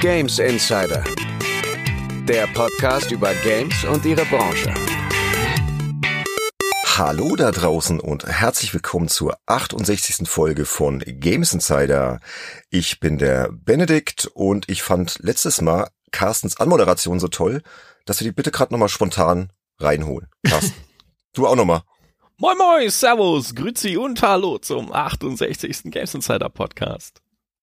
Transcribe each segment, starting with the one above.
Games Insider, der Podcast über Games und ihre Branche. Hallo da draußen und herzlich willkommen zur 68. Folge von Games Insider. Ich bin der Benedikt und ich fand letztes Mal Carstens Anmoderation so toll, dass wir die bitte gerade nochmal spontan reinholen. Carsten, du auch nochmal. Moin Moin, Servus, Grüezi und Hallo zum 68. Games Insider Podcast.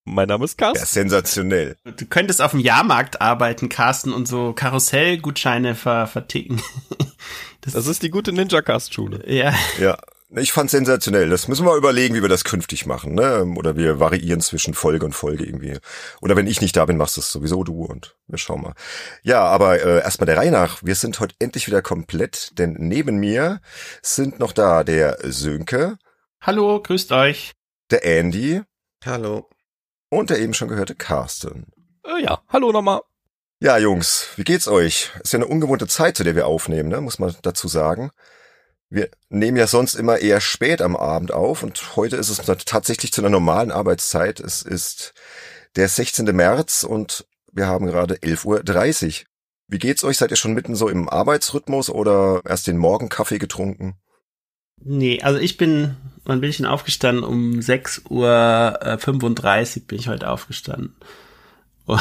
Mein Name ist Carsten. Ja, sensationell. Du könntest auf dem Jahrmarkt arbeiten, Carsten, und so Karussellgutscheine ver verticken. Das, das ist die gute Ninja-Cast-Schule. Ja. Ja, ich fand sensationell. Das müssen wir überlegen, wie wir das künftig machen, ne? Oder wir variieren zwischen Folge und Folge irgendwie. Oder wenn ich nicht da bin, machst du es sowieso du und wir schauen mal. Ja, aber äh, erstmal der Reihe nach. Wir sind heute endlich wieder komplett, denn neben mir sind noch da der Sönke. Hallo, grüßt euch. Der Andy. Hallo. Und der eben schon gehörte Carsten. Äh, ja, hallo nochmal. Ja, Jungs, wie geht's euch? Ist ja eine ungewohnte Zeit, zu der wir aufnehmen, ne? muss man dazu sagen. Wir nehmen ja sonst immer eher spät am Abend auf und heute ist es tatsächlich zu einer normalen Arbeitszeit. Es ist der 16. März und wir haben gerade 11.30 Uhr. Wie geht's euch? Seid ihr schon mitten so im Arbeitsrhythmus oder erst den Morgenkaffee getrunken? Nee, also ich bin, wann bin ich denn aufgestanden? Um 6.35 Uhr bin ich heute aufgestanden.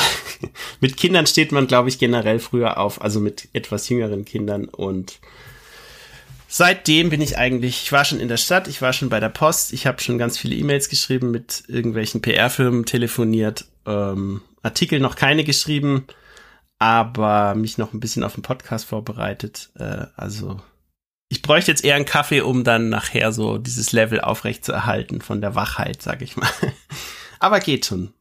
mit Kindern steht man, glaube ich, generell früher auf, also mit etwas jüngeren Kindern und seitdem bin ich eigentlich, ich war schon in der Stadt, ich war schon bei der Post, ich habe schon ganz viele E-Mails geschrieben, mit irgendwelchen PR-Firmen telefoniert, ähm, Artikel noch keine geschrieben, aber mich noch ein bisschen auf den Podcast vorbereitet. Äh, also ich bräuchte jetzt eher einen Kaffee, um dann nachher so dieses Level aufrecht zu erhalten von der Wachheit, sag ich mal. aber geht schon.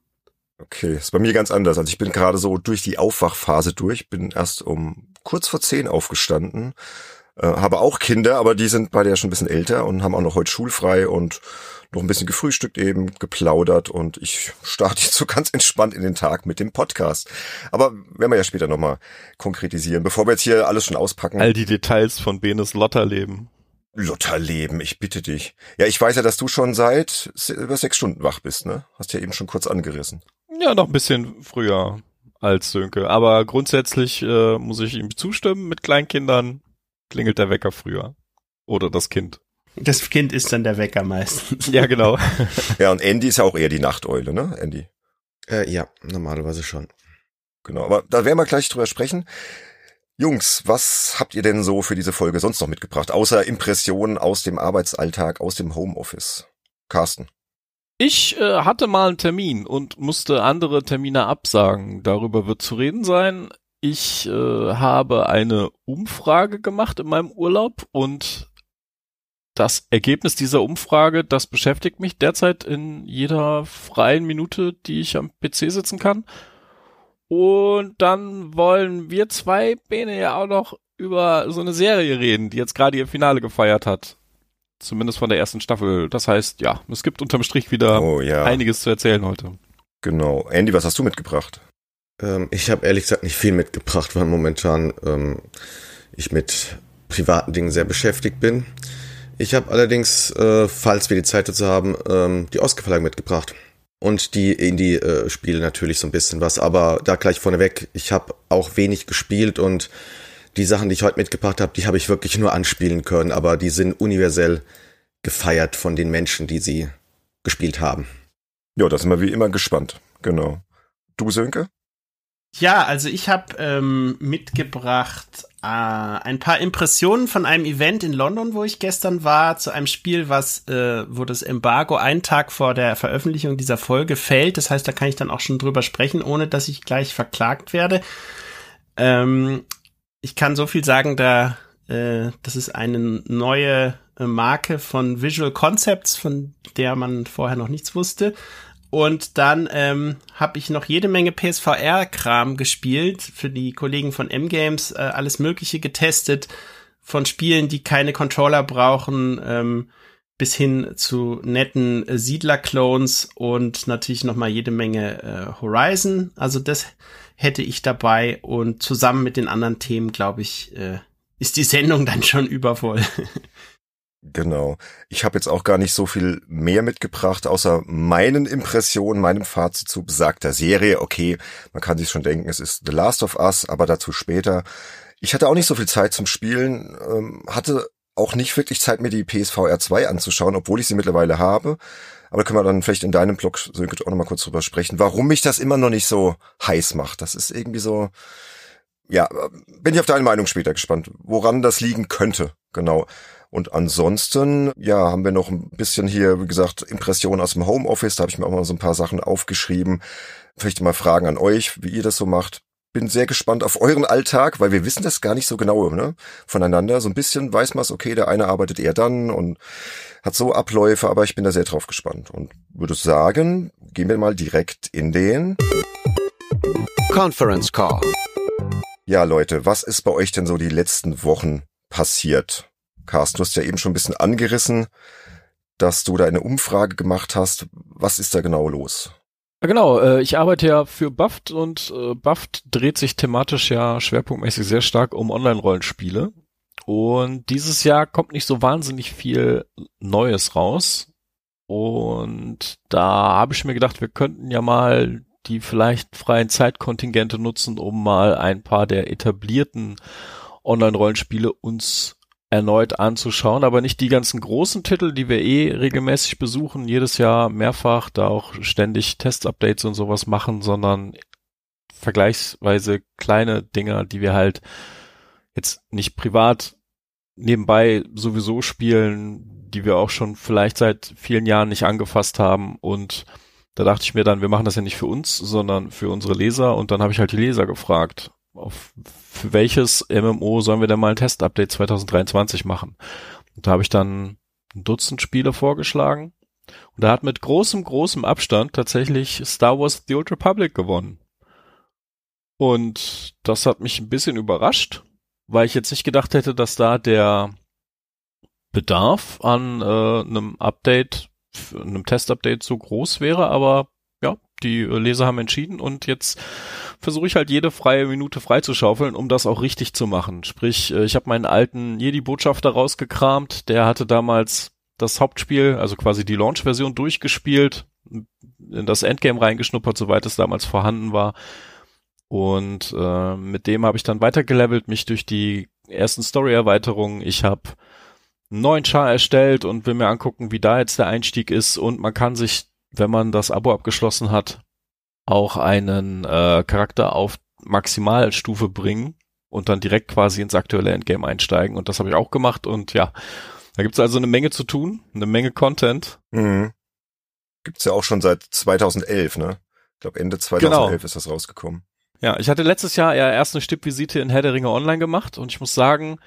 Okay, ist bei mir ganz anders. Also ich bin gerade so durch die Aufwachphase durch, bin erst um kurz vor zehn aufgestanden, äh, habe auch Kinder, aber die sind beide ja schon ein bisschen älter und haben auch noch heute schulfrei und noch ein bisschen gefrühstückt eben, geplaudert und ich starte jetzt so ganz entspannt in den Tag mit dem Podcast. Aber werden wir ja später nochmal konkretisieren, bevor wir jetzt hier alles schon auspacken. All die Details von Benes Lotterleben. Lotterleben, ich bitte dich. Ja, ich weiß ja, dass du schon seit über sechs Stunden wach bist, ne? Hast ja eben schon kurz angerissen. Ja, noch ein bisschen früher als Sönke. Aber grundsätzlich äh, muss ich ihm zustimmen, mit Kleinkindern klingelt der Wecker früher. Oder das Kind. Das Kind ist dann der Wecker meistens. Ja, genau. ja, und Andy ist ja auch eher die Nachteule, ne, Andy? Äh, ja, normalerweise schon. Genau, aber da werden wir gleich drüber sprechen. Jungs, was habt ihr denn so für diese Folge sonst noch mitgebracht, außer Impressionen aus dem Arbeitsalltag, aus dem Homeoffice? Carsten. Ich äh, hatte mal einen Termin und musste andere Termine absagen. Darüber wird zu reden sein. Ich äh, habe eine Umfrage gemacht in meinem Urlaub und das Ergebnis dieser Umfrage, das beschäftigt mich derzeit in jeder freien Minute, die ich am PC sitzen kann. Und dann wollen wir zwei Bene ja auch noch über so eine Serie reden, die jetzt gerade ihr Finale gefeiert hat. Zumindest von der ersten Staffel. Das heißt, ja, es gibt unterm Strich wieder oh, ja. einiges zu erzählen heute. Genau. Andy, was hast du mitgebracht? Ähm, ich habe ehrlich gesagt nicht viel mitgebracht, weil momentan ähm, ich mit privaten Dingen sehr beschäftigt bin. Ich habe allerdings, äh, falls wir die Zeit dazu haben, ähm, die Oscar-Verleihung mitgebracht. Und die Indie-Spiele natürlich so ein bisschen was. Aber da gleich vorneweg, ich habe auch wenig gespielt und die Sachen, die ich heute mitgebracht habe, die habe ich wirklich nur anspielen können, aber die sind universell gefeiert von den Menschen, die sie gespielt haben. Ja, da sind wir wie immer gespannt. Genau. Du, Sönke? Ja, also ich habe ähm, mitgebracht äh, ein paar Impressionen von einem Event in London, wo ich gestern war, zu einem Spiel, was, äh, wo das Embargo einen Tag vor der Veröffentlichung dieser Folge fällt. Das heißt, da kann ich dann auch schon drüber sprechen, ohne dass ich gleich verklagt werde. Ähm, ich kann so viel sagen, da äh, das ist eine neue äh, Marke von Visual Concepts, von der man vorher noch nichts wusste. Und dann ähm, habe ich noch jede Menge PSVR-Kram gespielt, für die Kollegen von M-Games äh, alles Mögliche getestet, von Spielen, die keine Controller brauchen, ähm, bis hin zu netten äh, Siedler-Clones und natürlich noch mal jede Menge äh, Horizon. Also das hätte ich dabei und zusammen mit den anderen Themen, glaube ich, äh, ist die Sendung dann schon übervoll. Genau. Ich habe jetzt auch gar nicht so viel mehr mitgebracht, außer meinen Impressionen, meinem Fazit zu besagter Serie. Okay, man kann sich schon denken, es ist The Last of Us, aber dazu später. Ich hatte auch nicht so viel Zeit zum Spielen, ähm, hatte auch nicht wirklich Zeit, mir die PSVR 2 anzuschauen, obwohl ich sie mittlerweile habe. Aber da können wir dann vielleicht in deinem Blog Sönke, auch nochmal kurz drüber sprechen, warum mich das immer noch nicht so heiß macht. Das ist irgendwie so, ja, bin ich auf deine Meinung später gespannt, woran das liegen könnte. Genau. Und ansonsten, ja, haben wir noch ein bisschen hier, wie gesagt, Impressionen aus dem Homeoffice. Da habe ich mir auch mal so ein paar Sachen aufgeschrieben. Vielleicht mal Fragen an euch, wie ihr das so macht. Bin sehr gespannt auf euren Alltag, weil wir wissen das gar nicht so genau ne? voneinander. So ein bisschen weiß man es, okay, der eine arbeitet eher dann und hat so Abläufe, aber ich bin da sehr drauf gespannt. Und würde sagen, gehen wir mal direkt in den Conference Call. Ja, Leute, was ist bei euch denn so die letzten Wochen passiert? Carsten, du hast ja eben schon ein bisschen angerissen, dass du da eine Umfrage gemacht hast. Was ist da genau los? Genau, äh, ich arbeite ja für BAFT und äh, BAFT dreht sich thematisch ja schwerpunktmäßig sehr stark um Online-Rollenspiele. Und dieses Jahr kommt nicht so wahnsinnig viel Neues raus. Und da habe ich mir gedacht, wir könnten ja mal die vielleicht freien Zeitkontingente nutzen, um mal ein paar der etablierten Online-Rollenspiele uns erneut anzuschauen, aber nicht die ganzen großen Titel, die wir eh regelmäßig besuchen, jedes Jahr mehrfach, da auch ständig Test-Updates und sowas machen, sondern vergleichsweise kleine Dinger, die wir halt jetzt nicht privat nebenbei sowieso spielen, die wir auch schon vielleicht seit vielen Jahren nicht angefasst haben. Und da dachte ich mir dann, wir machen das ja nicht für uns, sondern für unsere Leser. Und dann habe ich halt die Leser gefragt, auf für welches MMO sollen wir denn mal ein Testupdate 2023 machen? Und da habe ich dann ein Dutzend Spiele vorgeschlagen und da hat mit großem, großem Abstand tatsächlich Star Wars The Old Republic gewonnen. Und das hat mich ein bisschen überrascht, weil ich jetzt nicht gedacht hätte, dass da der Bedarf an äh, einem Update, einem Testupdate so groß wäre, aber ja, die Leser haben entschieden und jetzt versuche ich halt jede freie Minute freizuschaufeln, um das auch richtig zu machen. Sprich, äh, ich habe meinen alten Jedi-Botschafter rausgekramt, der hatte damals das Hauptspiel, also quasi die Launch-Version durchgespielt, in das Endgame reingeschnuppert, soweit es damals vorhanden war. Und äh, mit dem habe ich dann weitergelevelt, mich durch die ersten Story-Erweiterungen. Ich habe einen neuen Char erstellt und will mir angucken, wie da jetzt der Einstieg ist. Und man kann sich, wenn man das Abo abgeschlossen hat, auch einen äh, Charakter auf Maximalstufe bringen und dann direkt quasi ins aktuelle Endgame einsteigen. Und das habe ich auch gemacht. Und ja, da gibt's also eine Menge zu tun, eine Menge Content. Mhm. Gibt's ja auch schon seit 2011, ne? Ich glaube Ende 2011 genau. ist das rausgekommen. Ja, ich hatte letztes Jahr ja erst eine Stippvisite in Herr der Ringe Online gemacht und ich muss sagen,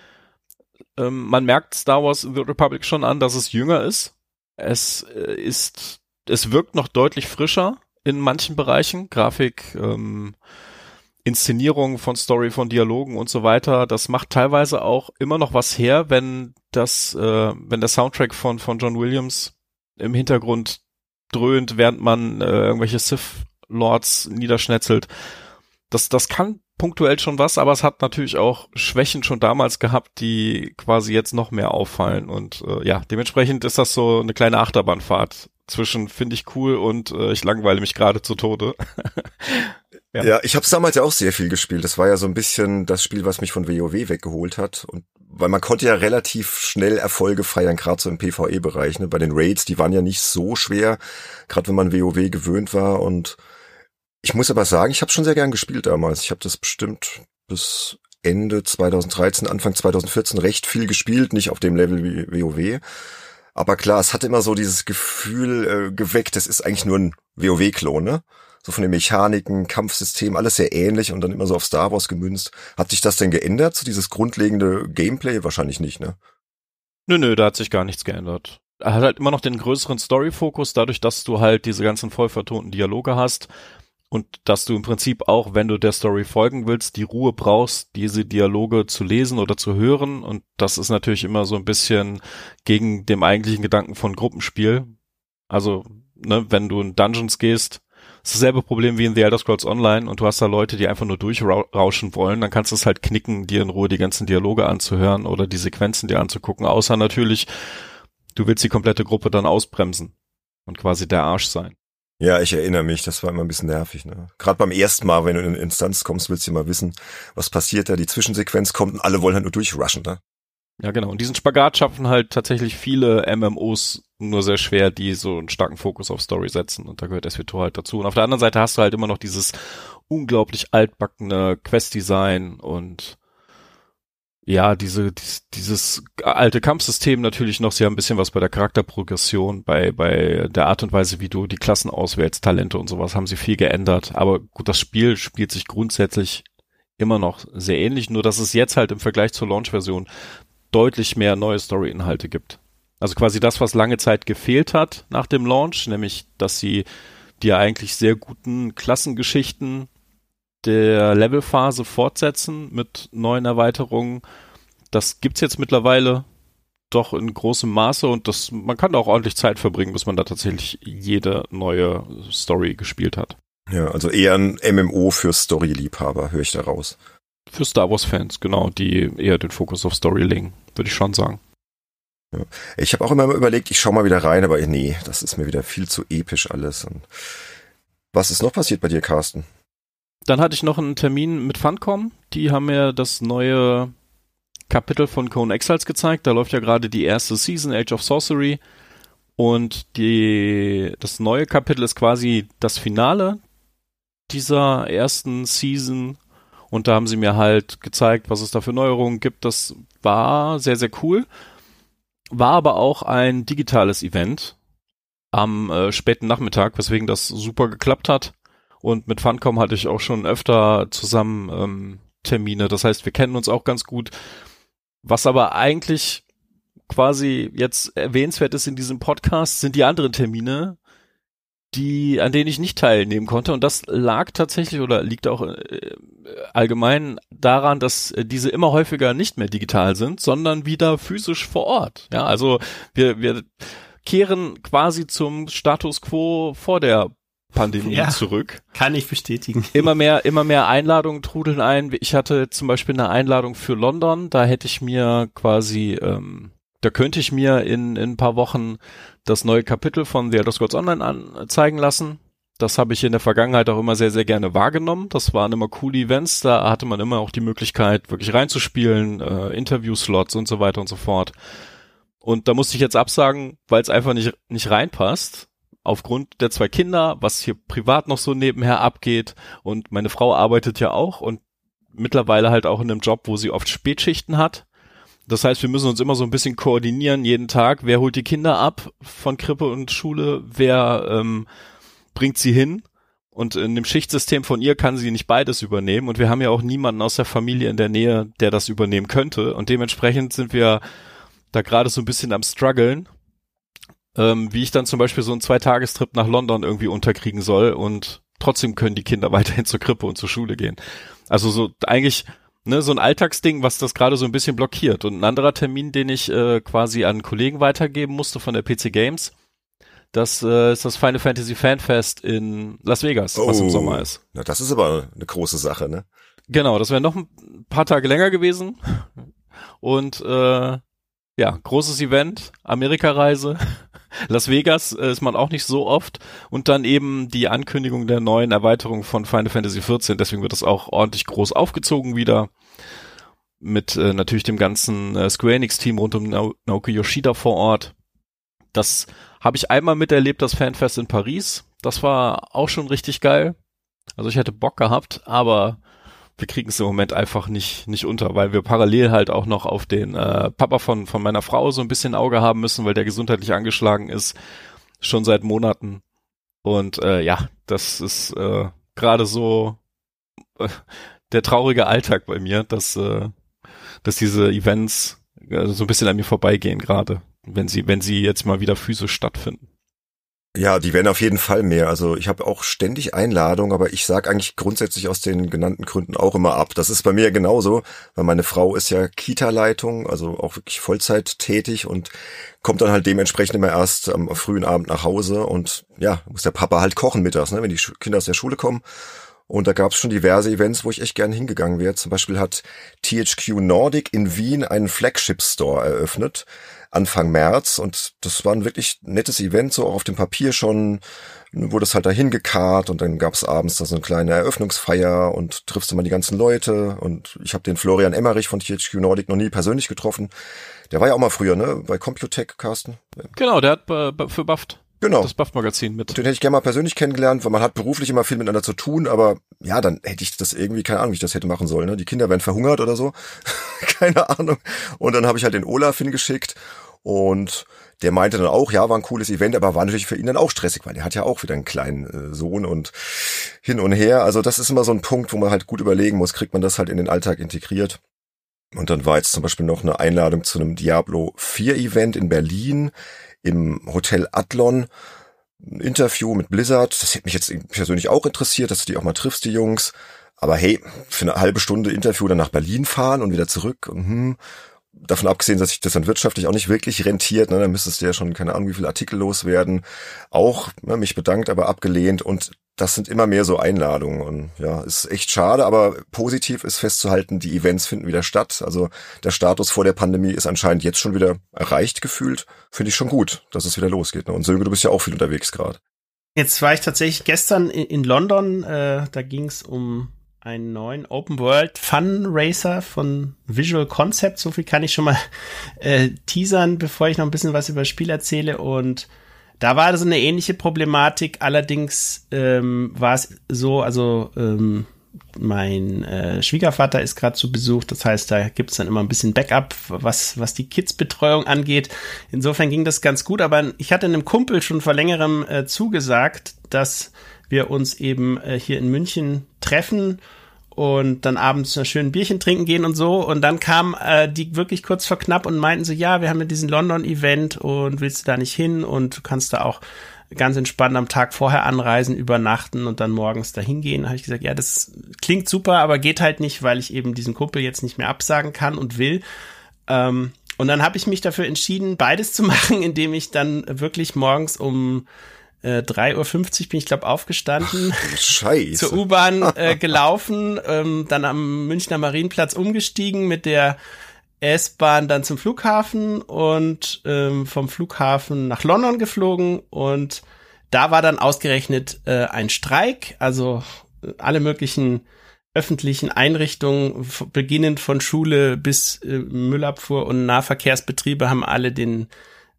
ähm, man merkt Star Wars The Republic schon an, dass es jünger ist. Es äh, ist, es wirkt noch deutlich frischer in manchen Bereichen, Grafik, ähm, Inszenierung von Story, von Dialogen und so weiter. Das macht teilweise auch immer noch was her, wenn das, äh, wenn der Soundtrack von von John Williams im Hintergrund dröhnt, während man äh, irgendwelche Sith Lords niederschnetzelt. Das, das kann punktuell schon was, aber es hat natürlich auch Schwächen schon damals gehabt, die quasi jetzt noch mehr auffallen. Und äh, ja, dementsprechend ist das so eine kleine Achterbahnfahrt zwischen finde ich cool und äh, ich langweile mich gerade zu Tode. ja. ja, ich habe es damals ja auch sehr viel gespielt. Das war ja so ein bisschen das Spiel, was mich von WoW weggeholt hat. Und weil man konnte ja relativ schnell Erfolge feiern, gerade so im PvE-Bereich. Ne? Bei den Raids, die waren ja nicht so schwer, gerade wenn man WoW gewöhnt war. Und ich muss aber sagen, ich habe schon sehr gern gespielt damals. Ich habe das bestimmt bis Ende 2013, Anfang 2014 recht viel gespielt, nicht auf dem Level wie WoW. Aber klar, es hat immer so dieses Gefühl äh, geweckt, das ist eigentlich nur ein WoW-Klon, ne? So von den Mechaniken, Kampfsystem, alles sehr ähnlich und dann immer so auf Star Wars gemünzt. Hat sich das denn geändert, so dieses grundlegende Gameplay? Wahrscheinlich nicht, ne? Nö, nö, da hat sich gar nichts geändert. Er hat halt immer noch den größeren Story-Fokus, dadurch, dass du halt diese ganzen voll vertonten Dialoge hast und dass du im Prinzip auch, wenn du der Story folgen willst, die Ruhe brauchst, diese Dialoge zu lesen oder zu hören. Und das ist natürlich immer so ein bisschen gegen dem eigentlichen Gedanken von Gruppenspiel. Also, ne, wenn du in Dungeons gehst, ist dasselbe Problem wie in The Elder Scrolls Online und du hast da Leute, die einfach nur durchrauschen wollen, dann kannst du es halt knicken, dir in Ruhe die ganzen Dialoge anzuhören oder die Sequenzen dir anzugucken, außer natürlich, du willst die komplette Gruppe dann ausbremsen und quasi der Arsch sein. Ja, ich erinnere mich, das war immer ein bisschen nervig. Ne? Gerade beim ersten Mal, wenn du in eine Instanz kommst, willst du mal wissen, was passiert da, die Zwischensequenz kommt und alle wollen halt nur durchrushen. Ne? Ja, genau. Und diesen Spagat schaffen halt tatsächlich viele MMOs nur sehr schwer, die so einen starken Fokus auf Story setzen. Und da gehört SWTOR halt dazu. Und auf der anderen Seite hast du halt immer noch dieses unglaublich altbackene Quest-Design und ja, diese, dieses alte Kampfsystem natürlich noch. Sie haben ein bisschen was bei der Charakterprogression, bei, bei der Art und Weise, wie du die Klassen auswählst, Talente und sowas, haben sie viel geändert. Aber gut, das Spiel spielt sich grundsätzlich immer noch sehr ähnlich, nur dass es jetzt halt im Vergleich zur Launch-Version deutlich mehr neue Story-Inhalte gibt. Also quasi das, was lange Zeit gefehlt hat nach dem Launch, nämlich, dass sie die eigentlich sehr guten Klassengeschichten der Levelphase fortsetzen mit neuen Erweiterungen. Das gibt's jetzt mittlerweile doch in großem Maße und das, man kann da auch ordentlich Zeit verbringen, bis man da tatsächlich jede neue Story gespielt hat. Ja, also eher ein MMO für Story-Liebhaber, höre ich da raus. Für Star Wars-Fans, genau, die eher den Fokus auf Story legen, würde ich schon sagen. Ja. Ich habe auch immer überlegt, ich schau mal wieder rein, aber nee, das ist mir wieder viel zu episch alles. Und was ist noch passiert bei dir, Carsten? Dann hatte ich noch einen Termin mit Funcom. Die haben mir das neue Kapitel von Cone Exiles gezeigt. Da läuft ja gerade die erste Season, Age of Sorcery. Und die, das neue Kapitel ist quasi das Finale dieser ersten Season und da haben sie mir halt gezeigt, was es da für Neuerungen gibt. Das war sehr, sehr cool. War aber auch ein digitales Event am äh, späten Nachmittag, weswegen das super geklappt hat. Und mit Funcom hatte ich auch schon öfter zusammen ähm, Termine. Das heißt, wir kennen uns auch ganz gut. Was aber eigentlich quasi jetzt erwähnenswert ist in diesem Podcast, sind die anderen Termine, die, an denen ich nicht teilnehmen konnte. Und das lag tatsächlich oder liegt auch äh, allgemein daran, dass diese immer häufiger nicht mehr digital sind, sondern wieder physisch vor Ort. Ja, also wir, wir kehren quasi zum Status quo vor der Pandemie ja, zurück. Kann ich bestätigen. Immer mehr, immer mehr Einladungen trudeln ein. Ich hatte zum Beispiel eine Einladung für London, da hätte ich mir quasi ähm, da könnte ich mir in, in ein paar Wochen das neue Kapitel von The Elder Scrolls Online anzeigen lassen. Das habe ich in der Vergangenheit auch immer sehr, sehr gerne wahrgenommen. Das waren immer coole Events. Da hatte man immer auch die Möglichkeit, wirklich reinzuspielen, äh, Interview-Slots und so weiter und so fort. Und da musste ich jetzt absagen, weil es einfach nicht, nicht reinpasst. Aufgrund der zwei Kinder, was hier privat noch so nebenher abgeht. Und meine Frau arbeitet ja auch und mittlerweile halt auch in einem Job, wo sie oft Spätschichten hat. Das heißt, wir müssen uns immer so ein bisschen koordinieren jeden Tag. Wer holt die Kinder ab von Krippe und Schule? Wer ähm, bringt sie hin? Und in dem Schichtsystem von ihr kann sie nicht beides übernehmen. Und wir haben ja auch niemanden aus der Familie in der Nähe, der das übernehmen könnte. Und dementsprechend sind wir da gerade so ein bisschen am struggeln, ähm, wie ich dann zum Beispiel so einen Zweitagestrip nach London irgendwie unterkriegen soll. Und trotzdem können die Kinder weiterhin zur Krippe und zur Schule gehen. Also so eigentlich ne, so ein Alltagsding, was das gerade so ein bisschen blockiert. Und ein anderer Termin, den ich äh, quasi an Kollegen weitergeben musste von der PC Games, das äh, ist das Final Fantasy Fanfest in Las Vegas, oh, was im Sommer ist. Na, das ist aber eine große Sache, ne? Genau, das wäre noch ein paar Tage länger gewesen. Und äh, ja, großes Event, Amerikareise. Las Vegas äh, ist man auch nicht so oft und dann eben die Ankündigung der neuen Erweiterung von Final Fantasy XIV, deswegen wird das auch ordentlich groß aufgezogen wieder mit äh, natürlich dem ganzen äh, Square Enix Team rund um Naoki Yoshida vor Ort. Das habe ich einmal miterlebt, das Fanfest in Paris. Das war auch schon richtig geil. Also ich hätte Bock gehabt, aber wir kriegen es im Moment einfach nicht, nicht unter, weil wir parallel halt auch noch auf den äh, Papa von, von meiner Frau so ein bisschen Auge haben müssen, weil der gesundheitlich angeschlagen ist, schon seit Monaten. Und äh, ja, das ist äh, gerade so äh, der traurige Alltag bei mir, dass, äh, dass diese Events äh, so ein bisschen an mir vorbeigehen gerade, wenn sie, wenn sie jetzt mal wieder physisch stattfinden. Ja, die werden auf jeden Fall mehr. Also ich habe auch ständig Einladungen, aber ich sage eigentlich grundsätzlich aus den genannten Gründen auch immer ab. Das ist bei mir genauso, weil meine Frau ist ja Kita-Leitung, also auch wirklich Vollzeit tätig und kommt dann halt dementsprechend immer erst am frühen Abend nach Hause und ja, muss der Papa halt kochen mittags, ne, wenn die Kinder aus der Schule kommen. Und da gab es schon diverse Events, wo ich echt gern hingegangen wäre. Zum Beispiel hat THQ Nordic in Wien einen Flagship Store eröffnet. Anfang März und das war ein wirklich nettes Event, so auch auf dem Papier schon, wurde es halt dahin gekarrt und dann gab es abends da so eine kleine Eröffnungsfeier und triffst immer die ganzen Leute und ich habe den Florian Emmerich von THQ Nordic noch nie persönlich getroffen. Der war ja auch mal früher, ne, bei Computech, Carsten. Genau, der hat für Buffed Genau. Das Buff-Magazin mit. Den hätte ich gerne mal persönlich kennengelernt, weil man hat beruflich immer viel miteinander zu tun, aber ja, dann hätte ich das irgendwie, keine Ahnung, wie ich das hätte machen sollen. Ne? Die Kinder werden verhungert oder so. keine Ahnung. Und dann habe ich halt den Olaf hingeschickt und der meinte dann auch, ja, war ein cooles Event, aber war natürlich für ihn dann auch stressig, weil er hat ja auch wieder einen kleinen äh, Sohn und hin und her. Also das ist immer so ein Punkt, wo man halt gut überlegen muss, kriegt man das halt in den Alltag integriert. Und dann war jetzt zum Beispiel noch eine Einladung zu einem Diablo 4 Event in Berlin im Hotel Adlon. Ein Interview mit Blizzard. Das hätte mich jetzt persönlich auch interessiert, dass du die auch mal triffst, die Jungs. Aber hey, für eine halbe Stunde Interview dann nach Berlin fahren und wieder zurück. Und, hm, davon abgesehen, dass sich das dann wirtschaftlich auch nicht wirklich rentiert, ne, dann müsstest du ja schon keine Ahnung, wie viele Artikel loswerden. Auch ne, mich bedankt, aber abgelehnt und das sind immer mehr so Einladungen und ja, ist echt schade, aber positiv ist festzuhalten, die Events finden wieder statt. Also der Status vor der Pandemie ist anscheinend jetzt schon wieder erreicht gefühlt. Finde ich schon gut, dass es wieder losgeht. Ne? Und Sönke, du bist ja auch viel unterwegs gerade. Jetzt war ich tatsächlich gestern in, London, äh, da ging es um einen neuen Open World Fun Racer von Visual Concept. So viel kann ich schon mal äh, teasern, bevor ich noch ein bisschen was über das Spiel erzähle. Und da war so eine ähnliche Problematik. Allerdings ähm, war es so, also ähm, mein äh, Schwiegervater ist gerade zu Besuch, das heißt, da gibt's dann immer ein bisschen Backup, was, was die Kids-Betreuung angeht. Insofern ging das ganz gut, aber ich hatte einem Kumpel schon vor längerem äh, zugesagt, dass wir uns eben äh, hier in München treffen und dann abends ein schönes Bierchen trinken gehen und so. Und dann kam äh, die wirklich kurz vor knapp und meinten so, ja, wir haben ja diesen London-Event und willst du da nicht hin und du kannst da auch ganz entspannt am Tag vorher anreisen, übernachten und dann morgens dahin gehen. Da habe ich gesagt, ja, das klingt super, aber geht halt nicht, weil ich eben diesen Kumpel jetzt nicht mehr absagen kann und will. Ähm, und dann habe ich mich dafür entschieden, beides zu machen, indem ich dann wirklich morgens um äh, 3.50 Uhr bin ich, glaube aufgestanden. Scheiße. zur U-Bahn äh, gelaufen, ähm, dann am Münchner Marienplatz umgestiegen mit der S-Bahn dann zum Flughafen und ähm, vom Flughafen nach London geflogen und da war dann ausgerechnet äh, ein Streik, also äh, alle möglichen öffentlichen Einrichtungen, beginnend von Schule bis äh, Müllabfuhr und Nahverkehrsbetriebe haben alle den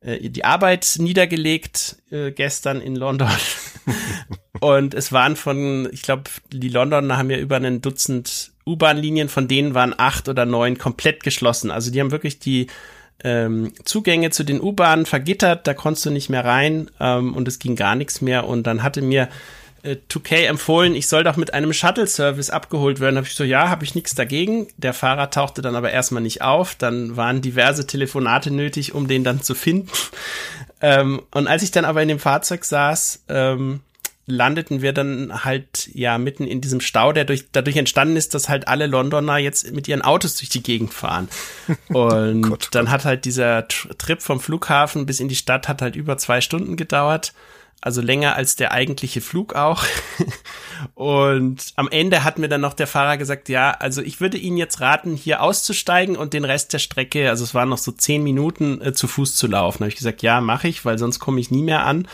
die Arbeit niedergelegt äh, gestern in London. und es waren von, ich glaube, die Londoner haben ja über ein Dutzend U-Bahn-Linien, von denen waren acht oder neun komplett geschlossen. Also die haben wirklich die ähm, Zugänge zu den U-Bahnen vergittert, da konntest du nicht mehr rein ähm, und es ging gar nichts mehr. Und dann hatte mir äh, 2K empfohlen, ich soll doch mit einem Shuttle-Service abgeholt werden. Habe ich so, ja, habe ich nichts dagegen. Der Fahrer tauchte dann aber erstmal nicht auf. Dann waren diverse Telefonate nötig, um den dann zu finden. Ähm, und als ich dann aber in dem Fahrzeug saß, ähm, landeten wir dann halt ja mitten in diesem Stau, der durch, dadurch entstanden ist, dass halt alle Londoner jetzt mit ihren Autos durch die Gegend fahren. Und Gott, dann hat halt dieser Trip vom Flughafen bis in die Stadt hat halt über zwei Stunden gedauert also länger als der eigentliche Flug auch. und am Ende hat mir dann noch der Fahrer gesagt, ja, also ich würde Ihnen jetzt raten, hier auszusteigen und den Rest der Strecke, also es waren noch so zehn Minuten, äh, zu Fuß zu laufen. Da habe ich gesagt, ja, mache ich, weil sonst komme ich nie mehr an.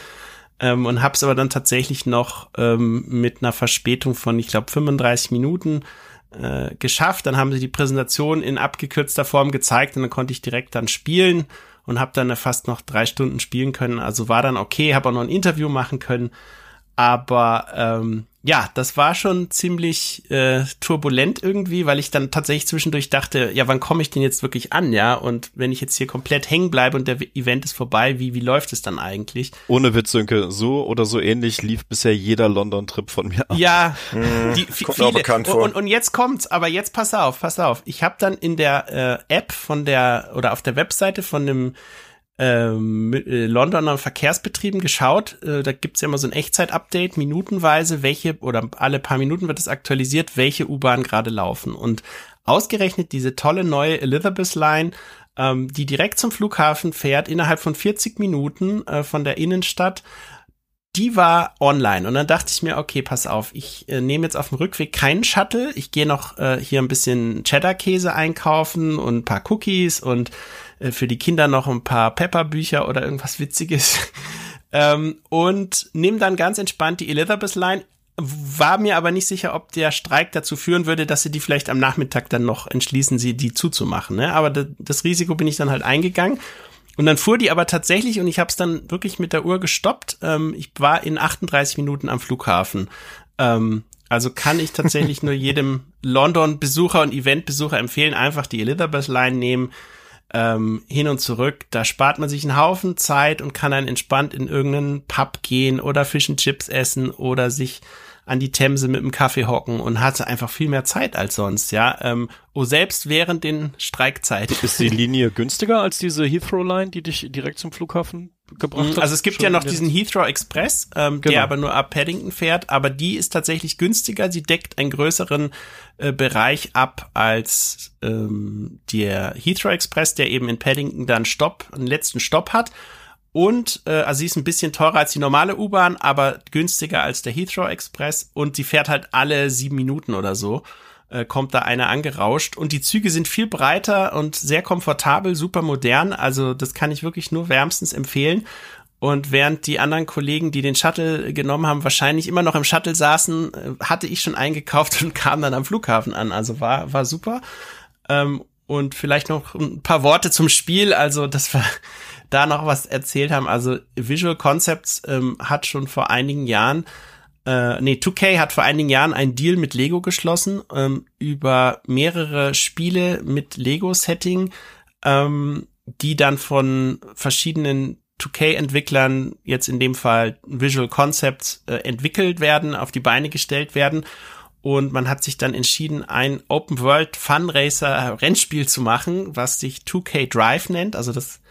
Ähm, und habe es aber dann tatsächlich noch ähm, mit einer Verspätung von, ich glaube, 35 Minuten äh, geschafft. Dann haben sie die Präsentation in abgekürzter Form gezeigt und dann konnte ich direkt dann spielen und habe dann fast noch drei Stunden spielen können. Also war dann okay, habe auch noch ein Interview machen können. Aber ähm, ja, das war schon ziemlich äh, turbulent irgendwie, weil ich dann tatsächlich zwischendurch dachte, ja, wann komme ich denn jetzt wirklich an, ja? Und wenn ich jetzt hier komplett hängen bleibe und der Event ist vorbei, wie, wie läuft es dann eigentlich? Ohne Witz, Sönke, so oder so ähnlich lief bisher jeder London-Trip von mir ab. Ja, hm, die, Kommt viele. Bekannt vor. Und, und, und jetzt kommt's, aber jetzt pass auf, pass auf. Ich habe dann in der äh, App von der, oder auf der Webseite von dem ähm, äh, Londoner Verkehrsbetrieben geschaut. Äh, da gibt's ja immer so ein Echtzeit-Update, minutenweise, welche oder alle paar Minuten wird es aktualisiert, welche U-Bahn gerade laufen. Und ausgerechnet diese tolle neue Elizabeth Line, ähm, die direkt zum Flughafen fährt, innerhalb von 40 Minuten äh, von der Innenstadt, die war online und dann dachte ich mir, okay, pass auf, ich äh, nehme jetzt auf dem Rückweg keinen Shuttle, ich gehe noch äh, hier ein bisschen Cheddar-Käse einkaufen und ein paar Cookies und äh, für die Kinder noch ein paar Pepper-Bücher oder irgendwas Witziges. ähm, und nehme dann ganz entspannt die Elizabeth Line. War mir aber nicht sicher, ob der Streik dazu führen würde, dass sie die vielleicht am Nachmittag dann noch entschließen, sie die zuzumachen. Ne? Aber das, das Risiko bin ich dann halt eingegangen. Und dann fuhr die aber tatsächlich und ich habe es dann wirklich mit der Uhr gestoppt. Ähm, ich war in 38 Minuten am Flughafen. Ähm, also kann ich tatsächlich nur jedem London-Besucher und Event-Besucher empfehlen, einfach die Elizabeth Line nehmen ähm, hin und zurück. Da spart man sich einen Haufen Zeit und kann dann entspannt in irgendeinen Pub gehen oder Fish and Chips essen oder sich an die Themse mit dem Kaffee hocken und hatte einfach viel mehr Zeit als sonst, ja. Ähm, oh, selbst während den Streikzeiten. Ist die Linie günstiger als diese Heathrow-Line, die dich direkt zum Flughafen gebracht hat? Also es gibt ja noch diesen Heathrow Express, ähm, genau. der aber nur ab Paddington fährt, aber die ist tatsächlich günstiger. Sie deckt einen größeren äh, Bereich ab als ähm, der Heathrow Express, der eben in Paddington dann Stopp, einen letzten Stopp hat. Und äh, also sie ist ein bisschen teurer als die normale U-Bahn, aber günstiger als der Heathrow Express und sie fährt halt alle sieben Minuten oder so. Äh, kommt da einer angerauscht und die Züge sind viel breiter und sehr komfortabel, super modern. Also das kann ich wirklich nur wärmstens empfehlen. Und während die anderen Kollegen, die den Shuttle genommen haben, wahrscheinlich immer noch im Shuttle saßen, äh, hatte ich schon eingekauft und kam dann am Flughafen an. Also war, war super. Ähm, und vielleicht noch ein paar Worte zum Spiel. Also das war da noch was erzählt haben. Also Visual Concepts ähm, hat schon vor einigen Jahren, äh, nee, 2K hat vor einigen Jahren einen Deal mit Lego geschlossen ähm, über mehrere Spiele mit Lego-Setting, ähm, die dann von verschiedenen 2K-Entwicklern, jetzt in dem Fall Visual Concepts, äh, entwickelt werden, auf die Beine gestellt werden. Und man hat sich dann entschieden, ein Open World Fun Racer Rennspiel zu machen, was sich 2K Drive nennt. Also das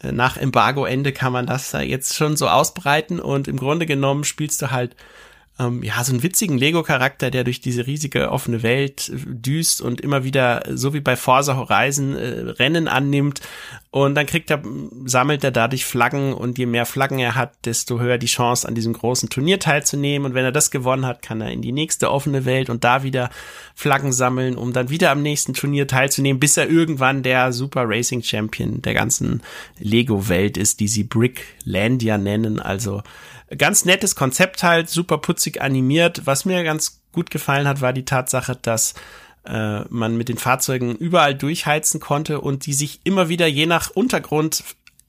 äh, nach Embargo-Ende kann man das jetzt schon so ausbreiten und im Grunde genommen spielst du halt ähm, ja, so einen witzigen Lego-Charakter, der durch diese riesige offene Welt äh, düst und immer wieder, so wie bei Forza Horizon, äh, Rennen annimmt. Und dann kriegt er, sammelt er dadurch Flaggen und je mehr Flaggen er hat, desto höher die Chance, an diesem großen Turnier teilzunehmen. Und wenn er das gewonnen hat, kann er in die nächste offene Welt und da wieder Flaggen sammeln, um dann wieder am nächsten Turnier teilzunehmen, bis er irgendwann der Super Racing Champion der ganzen Lego-Welt ist, die sie Bricklandia nennen. Also ganz nettes Konzept halt, super putzig animiert. Was mir ganz gut gefallen hat, war die Tatsache, dass äh, man mit den Fahrzeugen überall durchheizen konnte und die sich immer wieder je nach Untergrund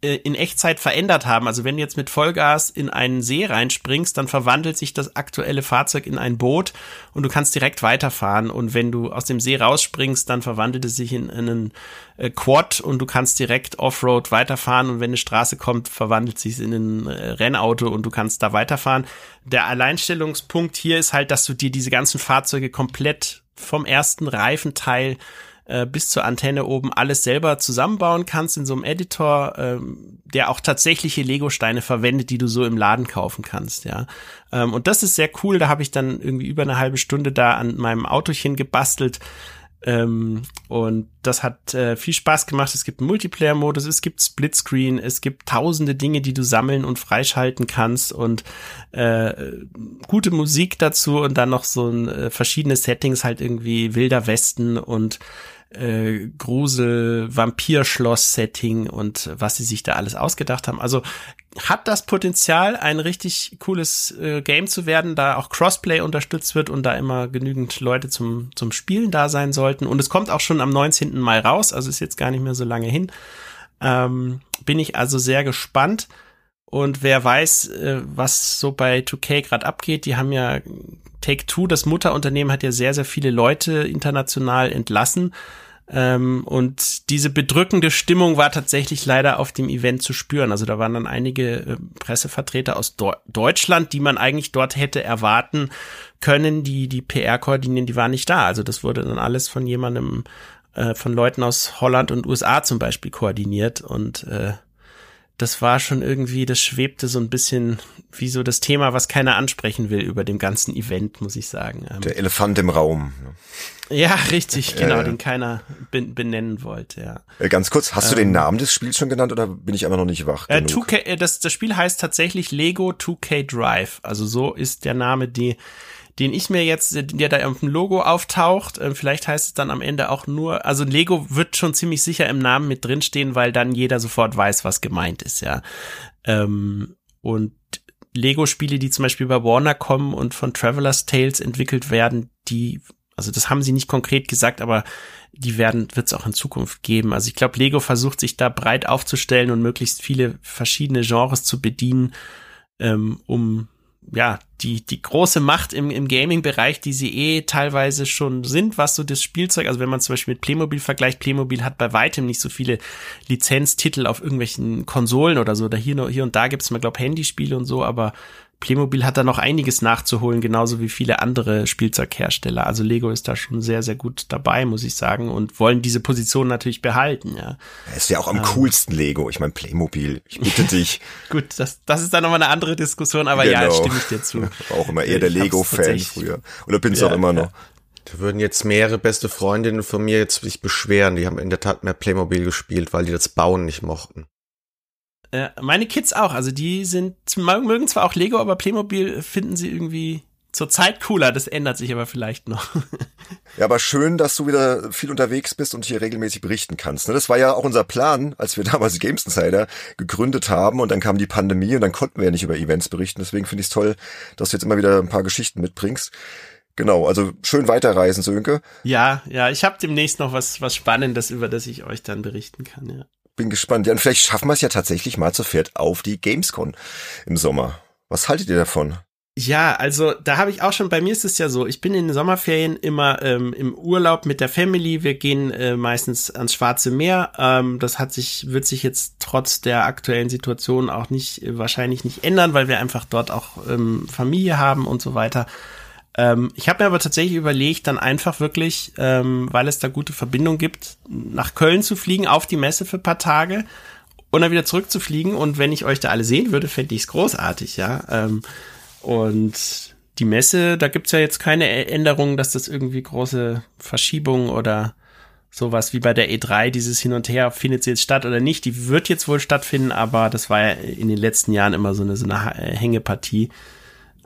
äh, in Echtzeit verändert haben. Also wenn du jetzt mit Vollgas in einen See reinspringst, dann verwandelt sich das aktuelle Fahrzeug in ein Boot und du kannst direkt weiterfahren. Und wenn du aus dem See rausspringst, dann verwandelt es sich in einen äh, Quad und du kannst direkt Offroad weiterfahren. Und wenn eine Straße kommt, verwandelt sich in ein äh, Rennauto und du kannst da weiterfahren. Der Alleinstellungspunkt hier ist halt, dass du dir diese ganzen Fahrzeuge komplett vom ersten Reifenteil äh, bis zur Antenne oben alles selber zusammenbauen kannst in so einem Editor, ähm, der auch tatsächliche Lego-Steine verwendet, die du so im Laden kaufen kannst, ja. Ähm, und das ist sehr cool. Da habe ich dann irgendwie über eine halbe Stunde da an meinem Autochen gebastelt. Ähm, und das hat äh, viel Spaß gemacht. Es gibt einen Multiplayer-Modus, es gibt Splitscreen, es gibt tausende Dinge, die du sammeln und freischalten kannst und äh, gute Musik dazu und dann noch so ein, äh, verschiedene Settings, halt irgendwie Wilder Westen und äh, Grusel, Vampirschloss-Setting und was sie sich da alles ausgedacht haben. Also hat das Potenzial, ein richtig cooles äh, Game zu werden, da auch Crossplay unterstützt wird und da immer genügend Leute zum, zum Spielen da sein sollten. Und es kommt auch schon am 19. Mai raus, also ist jetzt gar nicht mehr so lange hin. Ähm, bin ich also sehr gespannt. Und wer weiß, äh, was so bei 2K gerade abgeht, die haben ja Take Two, das Mutterunternehmen, hat ja sehr, sehr viele Leute international entlassen. Ähm, und diese bedrückende Stimmung war tatsächlich leider auf dem Event zu spüren. Also da waren dann einige äh, Pressevertreter aus Deutschland, die man eigentlich dort hätte erwarten können, die die PR koordinieren, die waren nicht da. Also das wurde dann alles von jemandem, äh, von Leuten aus Holland und USA zum Beispiel koordiniert und äh, das war schon irgendwie, das schwebte so ein bisschen wie so das Thema, was keiner ansprechen will über dem ganzen Event, muss ich sagen. Ähm, Der Elefant im Raum. ja, richtig, genau, ja. den keiner ben benennen wollte, ja. Äh, Ganz kurz, hast du den Namen des Spiels schon genannt oder bin ich einfach noch nicht wach? Äh, genug? 2K, äh, das, das Spiel heißt tatsächlich Lego 2K Drive. Also so ist der Name, die, den ich mir jetzt, der da auf dem Logo auftaucht. Äh, vielleicht heißt es dann am Ende auch nur, also Lego wird schon ziemlich sicher im Namen mit drinstehen, weil dann jeder sofort weiß, was gemeint ist, ja. Ähm, und Lego-Spiele, die zum Beispiel bei Warner kommen und von Traveler's Tales entwickelt werden, die, also das haben sie nicht konkret gesagt, aber die werden, wird es auch in Zukunft geben. Also ich glaube, Lego versucht sich da breit aufzustellen und möglichst viele verschiedene Genres zu bedienen, ähm, um ja, die, die große Macht im, im Gaming-Bereich, die sie eh teilweise schon sind, was so das Spielzeug, also wenn man zum Beispiel mit Playmobil vergleicht, Playmobil hat bei weitem nicht so viele Lizenztitel auf irgendwelchen Konsolen oder so. Da hier, hier und da gibt's mal, glaube Handyspiele und so, aber Playmobil hat da noch einiges nachzuholen, genauso wie viele andere Spielzeughersteller. Also Lego ist da schon sehr, sehr gut dabei, muss ich sagen, und wollen diese Position natürlich behalten, ja. Es ist ja auch am Ähm. coolsten Lego. Ich meine, Playmobil, ich bitte dich. Gut, das, das ist dann nochmal eine andere Diskussion, aber ja, Genau. stimme ich dir zu. War auch immer eher der Lego-Fan früher. Oder bin es Ja, auch immer ja. noch. Da würden jetzt mehrere beste Freundinnen von mir jetzt sich beschweren. Die haben in der Tat mehr Playmobil gespielt, weil die das Bauen nicht mochten. Äh, meine Kids auch, also die sind, mögen zwar auch Lego, aber Playmobil finden sie irgendwie zurzeit cooler. Das ändert sich aber vielleicht noch. Ja, aber schön, dass du wieder viel unterwegs bist und hier regelmäßig berichten kannst. ne? Das war ja auch unser Plan, als wir damals Games Insider gegründet haben und dann kam die Pandemie und dann konnten wir ja nicht über Events berichten. Deswegen finde ich es toll, dass du jetzt immer wieder ein paar Geschichten mitbringst. Genau, also schön weiterreisen, Sönke. ja, ja, ich habe demnächst noch was, was Spannendes, über das ich euch dann berichten kann, ja. Bin gespannt. Ja, und vielleicht schaffen wir es ja tatsächlich mal zu viert auf die Gamescon im Sommer. Was haltet ihr davon? Ja, also da habe ich auch schon, bei mir ist es ja so, ich bin in den Sommerferien immer ähm, im Urlaub mit der Family, wir gehen äh, meistens ans Schwarze Meer. Ähm, das hat sich, wird sich jetzt trotz der aktuellen Situation auch nicht, äh, wahrscheinlich nicht ändern, weil wir einfach dort auch ähm, Familie haben und so weiter. Ähm, ich habe mir aber tatsächlich überlegt, dann einfach wirklich, ähm, weil es da gute Verbindung gibt, nach Köln zu fliegen, auf die Messe für ein paar Tage und dann wieder zurückzufliegen. Und wenn ich euch da alle sehen würde, fände ich es großartig, ja. Ähm, und die Messe, da gibt's ja jetzt keine Änderungen, dass das irgendwie große Verschiebungen oder sowas wie bei der E3, dieses Hin und Her, findet sie jetzt statt oder nicht. Die wird jetzt wohl stattfinden, aber das war ja in den letzten Jahren immer so eine, so eine Hängepartie.